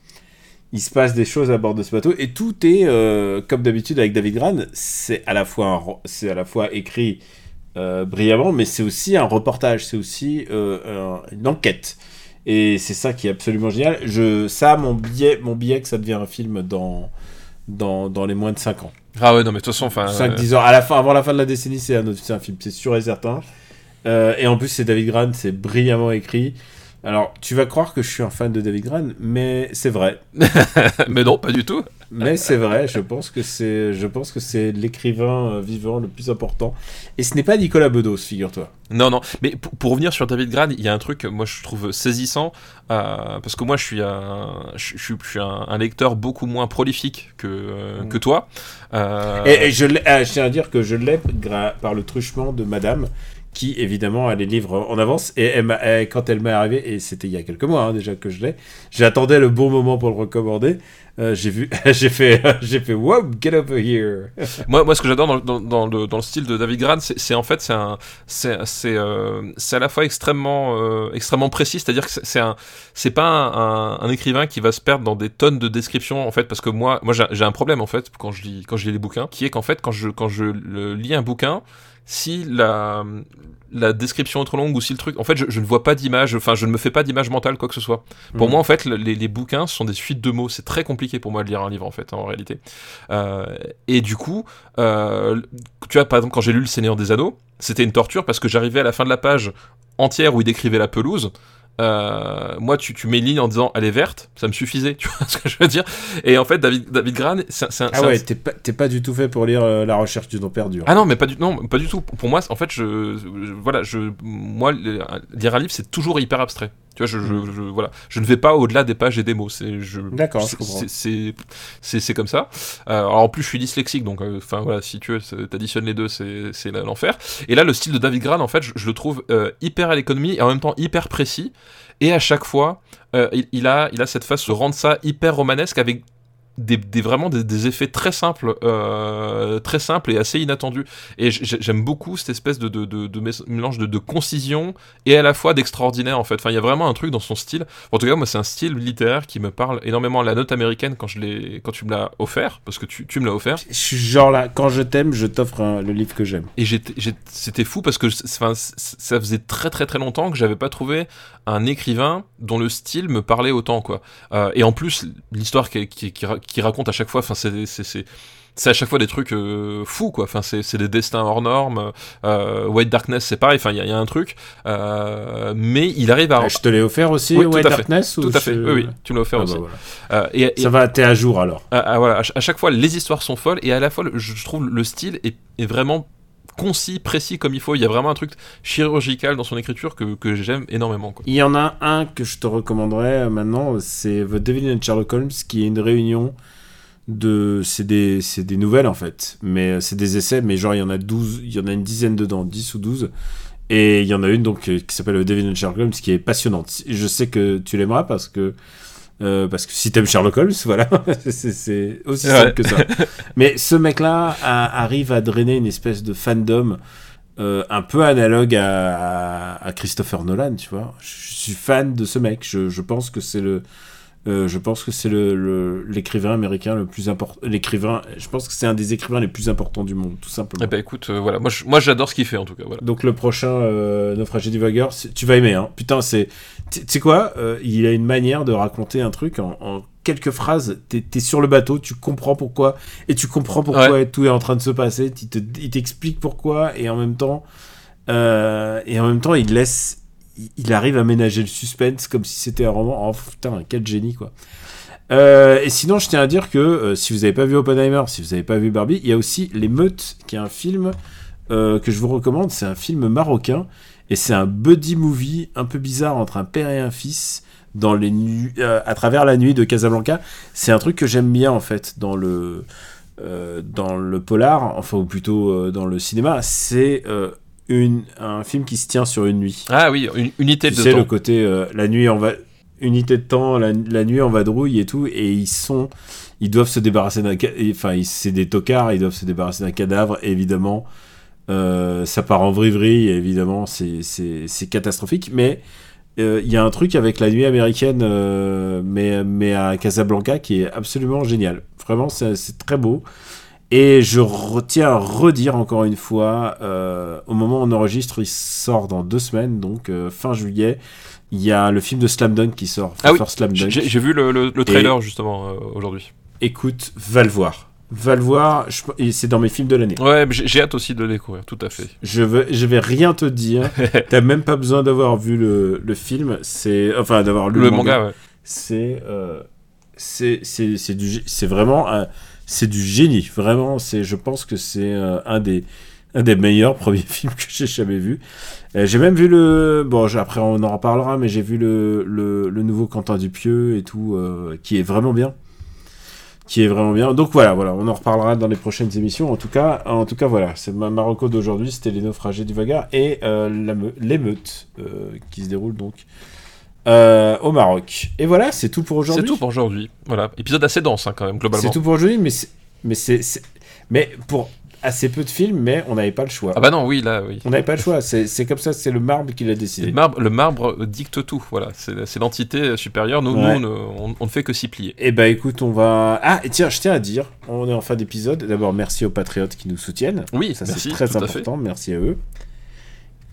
[SPEAKER 1] Il se passe des choses à bord de ce bateau et tout est, comme d'habitude avec David Gran, c'est à la fois, c'est à la fois écrit brillamment, mais c'est aussi un reportage, c'est aussi un, une enquête. Et c'est ça qui est absolument génial. Je, ça, mon billet, mon billet que ça devient un film dans, dans, dans les moins de 5 ans.
[SPEAKER 2] Ah ouais, non, mais de toute façon, enfin.
[SPEAKER 1] 5-10 ans. À la fin, avant la fin de la décennie, c'est un, un film, c'est sûr et certain. Euh, et en plus, c'est David Gran, c'est brillamment écrit. Alors, tu vas croire que je suis un fan de David Gran, mais c'est vrai.
[SPEAKER 2] mais non, pas du tout.
[SPEAKER 1] Mais c'est vrai, je pense que c'est, je pense que c'est l'écrivain vivant le plus important. Et ce n'est pas Nicolas Bedos, figure-toi.
[SPEAKER 2] Non, non. Mais pour, pour, revenir sur David Gran, il y a un truc, moi, je trouve saisissant, euh, parce que moi, je suis un, je, je, je suis un, un, lecteur beaucoup moins prolifique que, euh, que toi.
[SPEAKER 1] Euh... Et, et, je, euh, je tiens à dire que je l'ai par le truchement de Madame qui évidemment a les livres en avance. Et elle elle, quand elle m'est arrivée et c'était il y a quelques mois hein, déjà que je l'ai j'attendais le bon moment pour le recommander. Euh, j'ai fait j'ai fait wow get over here.
[SPEAKER 2] Moi moi ce que j'adore dans, dans, le dans le style de David Gran c'est en fait c'est euh, à la fois extrêmement euh, extrêmement précis c'est à dire que c'est un c'est pas un, un, un, écrivain qui va se perdre dans des tonnes de descriptions en fait parce que moi moi j'ai un problème en fait quand je lis quand je lis les bouquins qui est qu'en fait quand je quand je lis un bouquin si la, la description est trop longue ou si le truc. En fait, je, je ne vois pas d'image, enfin, je ne me fais pas d'image mentale, quoi que ce soit. Pour mmh. moi, en fait, les, les, bouquins sont des suites de mots. C'est très compliqué pour moi de lire un livre, en fait, en réalité. Euh, et du coup, euh, tu vois, par exemple, quand j'ai lu Le Seigneur des Anneaux, c'était une torture parce que j'arrivais à la fin de la page entière où il décrivait la pelouse. Euh, moi, tu, tu mets une ligne en disant elle est verte, ça me suffisait, tu vois ce que je veux dire? Et en fait, David, David Gran, c'est un.
[SPEAKER 1] Ah ouais, t'es pas, pas, du tout fait pour lire euh, La recherche du nom perdu. Hein.
[SPEAKER 2] Ah non, mais pas du, non, pas du tout. Pour moi, en fait, je, je voilà, je, moi, lire un livre, c'est toujours hyper abstrait. Tu vois, je, je, je, voilà, je ne vais pas au-delà des pages et des mots.
[SPEAKER 1] D'accord,
[SPEAKER 2] c'est, comme ça. Euh, alors en plus, je suis dyslexique, donc, enfin euh, voilà, si tu veux, t'additionnes les deux, c'est, l'enfer. Et là, le style de David Gran, en fait, je, le trouve euh, hyper à l'économie et en même temps hyper précis. Et à chaque fois, il, il, a, il a cette face de rendre ça hyper romanesque avec des, des, vraiment des, des, effets très simples, euh, très simples et assez inattendus. Et j'aime beaucoup cette espèce de, de, de, de mélange de, concision et à la fois d'extraordinaire en fait. Enfin, il y a vraiment un truc dans son style. En tout cas, moi, c'est un style littéraire qui me parle énormément. La note américaine quand je l'ai, quand tu me l'as offert, parce que tu, tu me l'as offert.
[SPEAKER 1] Je suis genre là, quand je t'aime, je t'offre le livre que j'aime.
[SPEAKER 2] Et c'était fou parce que enfin, ça faisait très très très longtemps que j'avais pas trouvé un écrivain dont le style me parlait autant quoi. Euh, et en plus, l'histoire qui, qui, qui qui raconte à chaque fois, enfin c'est c'est à chaque fois des trucs euh, fous quoi. Enfin c'est des destins hors normes. Euh, White Darkness c'est pareil. Enfin il y, y, a un truc. Euh, mais il arrive à
[SPEAKER 1] je te l'ai offert aussi
[SPEAKER 2] oui,
[SPEAKER 1] White
[SPEAKER 2] tout
[SPEAKER 1] Darkness
[SPEAKER 2] tout à fait. oui, oui tu l'as offert
[SPEAKER 1] ah,
[SPEAKER 2] aussi.
[SPEAKER 1] bah, voilà. et, et, ça va t'es à jour alors.
[SPEAKER 2] Voilà. À, chaque fois les histoires sont folles et à la fois je trouve le style est, est vraiment concis, précis comme il faut. Il y a vraiment un truc chirurgical dans son écriture que, que j'aime énormément. Quoi.
[SPEAKER 1] Il y en a un que je te recommanderais euh, maintenant, c'est The Devil and Sherlock Holmes, qui est une réunion de. C'est des, des nouvelles en fait, mais euh, c'est des essais, mais genre il y en a 12, il y en a une dizaine dedans, 10 ou 12. Et il y en a une donc euh, qui s'appelle The Devil and Sherlock Holmes, qui est passionnante. Je sais que tu l'aimeras parce que. Euh, parce que si t'aimes Sherlock Holmes, voilà, c'est- aussi
[SPEAKER 2] Ouais.
[SPEAKER 1] simple que ça. Mais ce mec-là arrive à drainer une espèce de fandom euh, un peu analogue à, à- à Christopher Nolan, tu vois. Je suis fan de ce mec. Je, je pense que c'est le, euh, je pense que c'est le, le- l'écrivain américain le plus important. L'écrivain, je pense que c'est un des écrivains les plus importants du monde, tout simplement.
[SPEAKER 2] Eh ben écoute, euh, voilà, moi j'adore ce qu'il fait en tout cas. Voilà.
[SPEAKER 1] Donc le prochain euh, Naufragé du Vagueur, tu vas aimer, hein. Putain, c'est, tu sais quoi, euh, il a une manière de raconter un truc en, en quelques phrases. T'es, t'es sur le bateau, tu comprends pourquoi, et tu comprends pourquoi tout est en train de se passer. Il, te, il t'explique pourquoi, et en même temps, et en même temps, il laisse, il, arrive à ménager le suspense comme si c'était un roman. Oh putain, quel génie quoi. Euh, et sinon, je tiens à dire que euh, si vous n'avez pas vu Oppenheimer, si vous n'avez pas vu Barbie, il y a aussi Les Meutes, qui est un film euh, que je vous recommande. C'est un film marocain et c'est un buddy movie un peu bizarre entre un père et un fils dans les à travers la nuit de Casablanca. C'est un truc que j'aime bien en fait dans le dans le polar, enfin ou plutôt dans le cinéma. C'est une un film qui se tient sur une nuit.
[SPEAKER 2] Ah oui, une unité
[SPEAKER 1] Tu
[SPEAKER 2] de
[SPEAKER 1] sais,
[SPEAKER 2] temps.
[SPEAKER 1] le côté euh, la nuit en va unité de temps, la, la nuit en vadrouille et tout, et ils sont, ils doivent se débarrasser d'un, enfin, c'est des tocards, ils doivent se débarrasser d'un cadavre, évidemment, euh, ça part en vrille évidemment, c'est, catastrophique, mais euh, il y a un truc avec la nuit américaine, euh, mais, mais à Casablanca, qui est absolument génial. Vraiment, c'est, c'est très beau. Et je retiens à redire encore une fois, euh, au moment où on enregistre, il sort dans deux semaines, donc euh, fin juillet. Il y a le film de Slam Dunk qui sort.
[SPEAKER 2] Ah oui,
[SPEAKER 1] First Slam Dunk.
[SPEAKER 2] J'ai vu le, le- le trailer justement euh, aujourd'hui.
[SPEAKER 1] Écoute, va le voir. Va le voir, c'est dans mes films de l'année.
[SPEAKER 2] Ouais, j'ai hâte aussi de le découvrir, tout à fait.
[SPEAKER 1] Je vais, je vais rien te dire. T'as même pas besoin d'avoir vu le, le film. C'est, enfin, d'avoir lu
[SPEAKER 2] Le, manga, ouais.
[SPEAKER 1] c'est c'est c'est du vraiment un- c'est du génie vraiment c'est je pense que c'est euh, un des un des meilleurs premiers films que j'ai jamais vu Euh, j'ai même vu le bon après on en reparlera mais j'ai vu le, le, nouveau Quentin Dupieux et tout euh, qui est vraiment bien. Qui est vraiment bien. Donc voilà voilà on en reparlera dans les prochaines émissions. En tout cas en tout cas voilà c'est ma Marocco d'aujourd'hui c'était les naufragés du Vagar et l'émeute qui se déroule donc euh, au Maroc. Et voilà, c'est tout pour aujourd'hui.
[SPEAKER 2] C'est tout pour aujourd'hui. Voilà, épisode assez dense hein, quand même, globalement.
[SPEAKER 1] C'est tout pour aujourd'hui, mais mais c'est, mais pour assez peu de films, mais on n'avait pas le choix.
[SPEAKER 2] Ah bah non, oui, là, oui.
[SPEAKER 1] On n'avait pas le choix. C'est, comme ça, c'est le marbre qui l'a
[SPEAKER 2] Le
[SPEAKER 1] décidé.
[SPEAKER 2] marbre, le marbre dicte tout, voilà, c'est l'entité supérieure, nous,
[SPEAKER 1] Ouais.
[SPEAKER 2] nous on, ne- on- on ne fait que s'y plier.
[SPEAKER 1] Eh ben écoute, on va. Ah, et tiens, je tiens à dire, on est en fin d'épisode. D'abord, merci aux patriotes qui nous soutiennent.
[SPEAKER 2] Oui,
[SPEAKER 1] Ça, c'est très important. Merci à eux.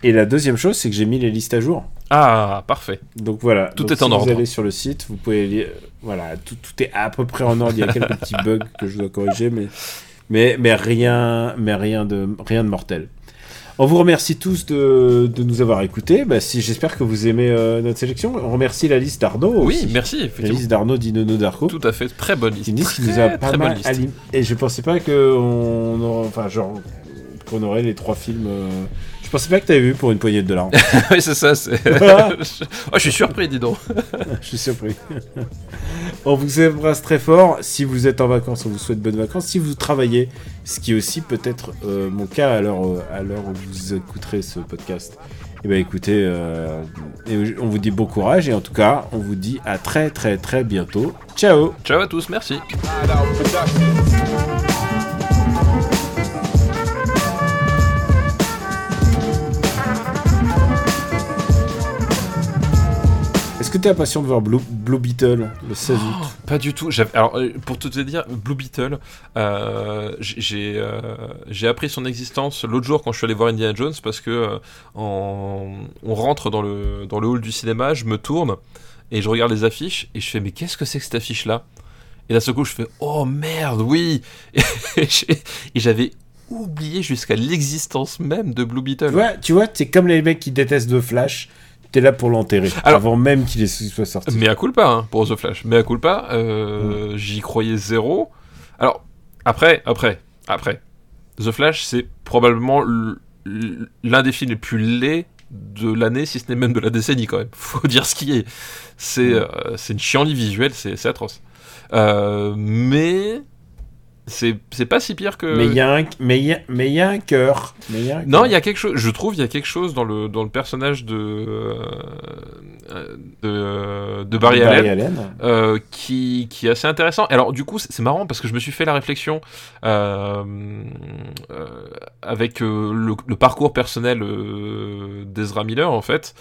[SPEAKER 1] Et la deuxième chose, c'est que j'ai mis les listes à jour.
[SPEAKER 2] Ah, parfait.
[SPEAKER 1] Donc voilà.
[SPEAKER 2] Tout
[SPEAKER 1] Donc,
[SPEAKER 2] est en ordre.
[SPEAKER 1] Vous allez sur le site, vous pouvez lire. Voilà, tout, tout est à peu près en ordre. Il y a quelques petits bugs que je dois corriger, mais, mais, mais, rien, mais rien, de, rien de mortel. On vous remercie tous de, de nous avoir écoutés. Bah, si, J'espère que vous aimez euh, notre sélection. On remercie la liste d'Arnaud.
[SPEAKER 2] Oui, merci,
[SPEAKER 1] La liste d'Arnaud Dinono Darko.
[SPEAKER 2] Tout à fait, très bonne liste.
[SPEAKER 1] Une liste qui nous a pas mal Et je pensais pas que on aurait, enfin, genre, qu'on aurait les trois films. euh, Je pensais pas que t'avais vu pour une poignée de dollars.
[SPEAKER 2] oui, c'est ça. oh, je suis surpris, dis donc.
[SPEAKER 1] Je suis surpris. on vous embrasse très fort. Si vous êtes en vacances, on vous souhaite bonnes vacances. Si vous travaillez, ce qui est aussi peut-être euh, mon cas à l'heure euh, à l'heure où vous écouterez ce podcast. Eh ben écoutez, euh, on vous dit bon courage et en tout cas, on vous dit à très très très bientôt. Ciao
[SPEAKER 2] Ciao à tous, merci.
[SPEAKER 1] Est-ce que t'es impatient de voir Blue, Blue Beetle le 16 août
[SPEAKER 2] Pas du tout. Alors, euh, pour te dire, Blue Beetle, euh, j'ai euh, j'ai appris son existence l'autre jour quand je suis allé voir Indiana Jones parce que euh, en- on rentre dans le, dans le hall du cinéma, je me tourne et je regarde les affiches et je fais mais qu'est-ce que c'est que cette affiche là Et d'un seul coup je fais oh merde oui Et j'avais oublié jusqu'à l'existence même de Blue Beetle.
[SPEAKER 1] Tu vois, tu vois, t'es comme les mecs qui détestent The Flash. T'es là pour l'enterrer
[SPEAKER 2] Alors-
[SPEAKER 1] avant même qu'il soit sorti.
[SPEAKER 2] Mais à culpa, hein, pour The Flash. Mais à culpa, euh, j'y croyais zéro. Alors, après, après, après. The Flash, c'est probablement l'un des films les plus laids de l'année, si ce n'est même de la décennie quand même. Faut dire ce qui est. C'est mm. euh, c'est une chienlit visuelle, c'est atroce. Euh, mais c'est pas si pire que.
[SPEAKER 1] Mais il y a un, mais y a, mais y a un cœur.
[SPEAKER 2] Non, il y a quelque chose. Je trouve il y a quelque chose dans le dans le personnage de euh, de, de, Barry, Allen, euh, qui, qui est assez intéressant. Alors du coup, c'est marrant parce que je me suis fait la réflexion euh, avec le, le, parcours personnel d'Ezra Miller en fait.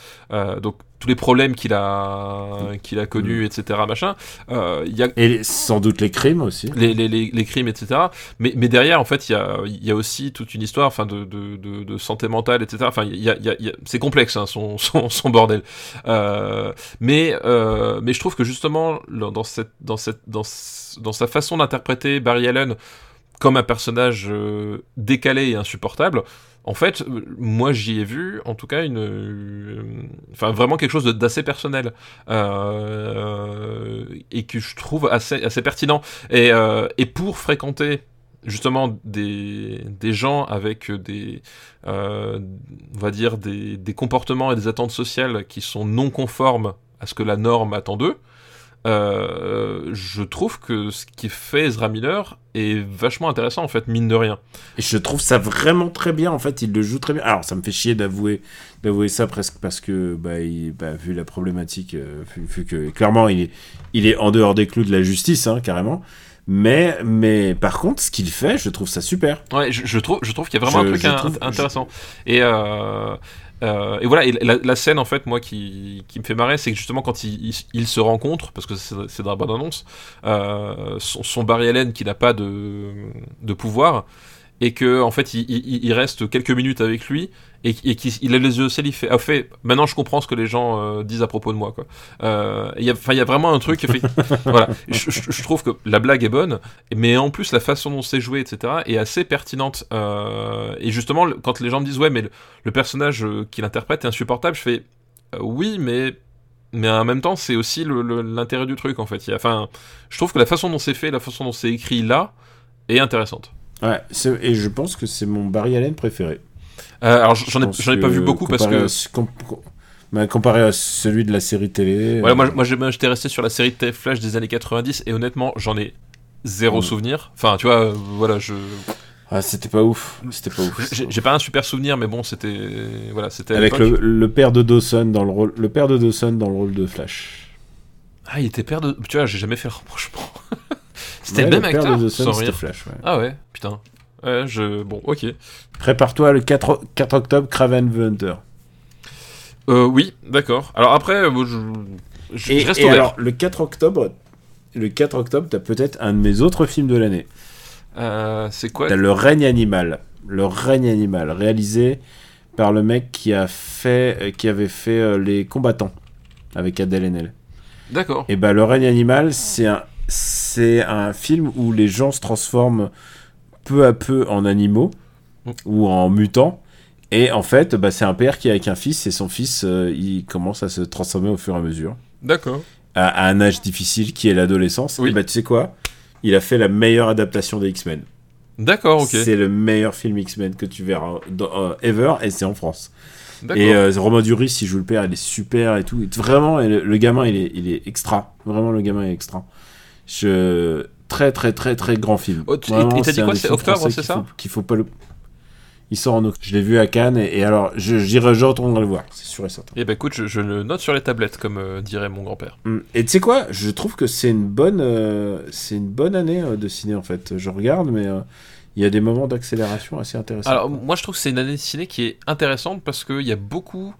[SPEAKER 2] donc tous les problèmes qu'il a qu'il a connus, mm. etc. Machin.
[SPEAKER 1] Euh, y a... Et sans doute les crimes aussi.
[SPEAKER 2] Les, les, les, crimes, etc. Mais, mais derrière, en fait, il y a, y a aussi toute une histoire, enfin, de, de, de, de santé mentale, etc. Enfin, il y a, y a, c'est complexe, hein, son, son, son, bordel. Euh, mais euh, mais je trouve que justement dans cette dans cette dans, dans sa façon d'interpréter Barry Allen comme un personnage euh, décalé et insupportable, en fait, moi j'y ai vu, en tout cas, une, euh, enfin vraiment quelque chose d'assez personnel euh, et que je trouve assez, pertinent. Et, euh, pour fréquenter justement des, gens avec des, on va dire des comportements et des attentes sociales qui sont non conformes à ce que la norme attend d'eux, euh, je trouve que ce qui fait Ezra Miller est vachement intéressant en fait, mine de rien.
[SPEAKER 1] Et je trouve ça vraiment très bien en fait, il le joue très bien. Alors ça me fait chier d'avouer d'avouer ça presque parce que bah, il, bah, vu la problématique, euh, vu, que clairement il est, il est en dehors des clous de la justice hein, carrément. Mais, mais par contre, ce qu'il fait, je trouve ça super.
[SPEAKER 2] Ouais, je, trouve, je trouve qu'il y a vraiment un truc intéressant. Et, euh, euh, et voilà, et la, scène en fait, moi qui, qui me fait marrer, c'est que justement quand ils il, se rencontrent, parce que c'est dans la bande annonce, euh, son, son, Barry Allen qui n'a pas de, de pouvoir, et que en fait il, il, reste quelques minutes avec lui et, et qu'il a les yeux au ciel il fait ah, fait maintenant je comprends ce que les gens euh, disent à propos de moi quoi. Euh, il y a enfin il y a vraiment un truc fait, voilà. Je, je, trouve que la blague est bonne mais en plus la façon dont c'est joué etc est assez pertinente. Euh, et justement quand les gens me disent ouais mais le, personnage euh, qu'il interprète est insupportable je fais euh, oui mais mais en même temps c'est aussi l'intérêt du truc en fait. Enfin je trouve que la façon dont c'est fait la façon dont c'est écrit là est intéressante
[SPEAKER 1] Ouais, et je pense que c'est mon Barry Allen préféré.
[SPEAKER 2] Euh, alors j'en ai, ai, pas vu beaucoup parce que.
[SPEAKER 1] Bah, comparé à celui de la série télé.
[SPEAKER 2] Ouais, moi, moi j'étais resté sur la série de Flash des années 90 et honnêtement j'en ai zéro souvenir. Enfin, tu vois, euh, voilà, je.
[SPEAKER 1] Ah, c'était pas ouf. C'était pas ouf.
[SPEAKER 2] J'ai pas un super souvenir, mais bon, c'était voilà, c'était
[SPEAKER 1] avec le, le, père de Dawson dans le rôle, le père de Dawson dans le rôle de Flash.
[SPEAKER 2] Ah, il était père de. Tu vois, j'ai jamais fait le rapprochement. C'était le même acteur de sans Flash, ouais. Ah ouais, putain. Ouais, je... Bon, ok.
[SPEAKER 1] Prépare-toi le 4, 4 octobre, Craven the Hunter.
[SPEAKER 2] Euh, oui, d'accord. Alors après, euh, je, je,
[SPEAKER 1] et,
[SPEAKER 2] reste
[SPEAKER 1] et alors, le 4 octobre, le 4 octobre, t'as peut-être un de mes autres films de l'année.
[SPEAKER 2] Euh, c'est quoi?
[SPEAKER 1] T'as Le règne animal. Le règne animal, réalisé par le mec qui a fait, euh, qui avait fait euh, Les Combattants avec Adèle Haenel.
[SPEAKER 2] D'accord.
[SPEAKER 1] Et bah, Le règne animal, c'est un c'est un film où les gens se transforment peu à peu en animaux mm. ou en mutants. Et en fait, bah, c'est un père qui est avec un fils et son fils, euh, il commence à se transformer au fur et à mesure.
[SPEAKER 2] D'accord.
[SPEAKER 1] À, un âge difficile qui est l'adolescence. Et bah, tu sais quoi? Il a fait la meilleure adaptation des X-Men.
[SPEAKER 2] D'accord, ok.
[SPEAKER 1] C'est le meilleur film X-Men que tu verras dans, euh, ever et c'est en France. Et euh, Romain Duris, il joue le père, il est super et tout. vraiment, le, gamin, il est, il est extra. Vraiment, le gamin est extra. Je... Très, très, très, très grand film.
[SPEAKER 2] Oh, et t'as dit quoi C'est octobre, c'est ça
[SPEAKER 1] Qu'il faut pas le. Il sort en octobre. Je l'ai vu à Cannes et, alors je, j'irai, je retournerai le voir, c'est sûr et certain.
[SPEAKER 2] Et eh ben écoute, je, le note sur les tablettes, comme euh, dirait mon grand-père.
[SPEAKER 1] Mm. Et tu sais quoi? Je trouve que c'est une bonne, euh, c'est une bonne année euh, de ciné en fait. Je regarde, mais il y a des moments d'accélération assez intéressants.
[SPEAKER 2] Alors moi je trouve que c'est une année de ciné qui est intéressante parce qu'il y a beaucoup.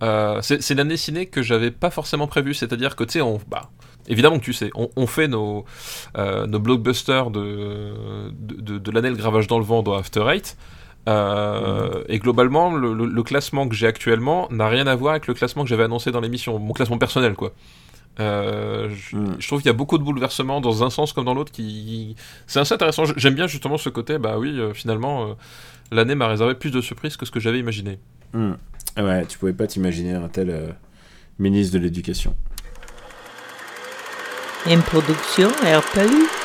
[SPEAKER 2] c'est, c'est une année ciné que j'avais pas forcément prévu, c'est-à-dire que tu sais, on, bah, Évidemment que tu sais, on, fait nos, euh, nos blockbusters de, de, de, l'année Le Gravage dans le vent dans After Eight. Euh, Et globalement, le, le, classement que j'ai actuellement n'a rien à voir avec le classement que j'avais annoncé dans l'émission, mon classement personnel, quoi. Euh, je, mm. je, trouve qu'il y a beaucoup de bouleversements dans un sens comme dans l'autre qui c'est assez intéressant j'aime bien justement ce côté bah oui euh, finalement euh, l'année m'a réservé plus de surprises que ce que j'avais imaginé
[SPEAKER 1] mm. ouais tu pouvais pas t'imaginer un tel ministre de l'éducation
[SPEAKER 3] En production RPU.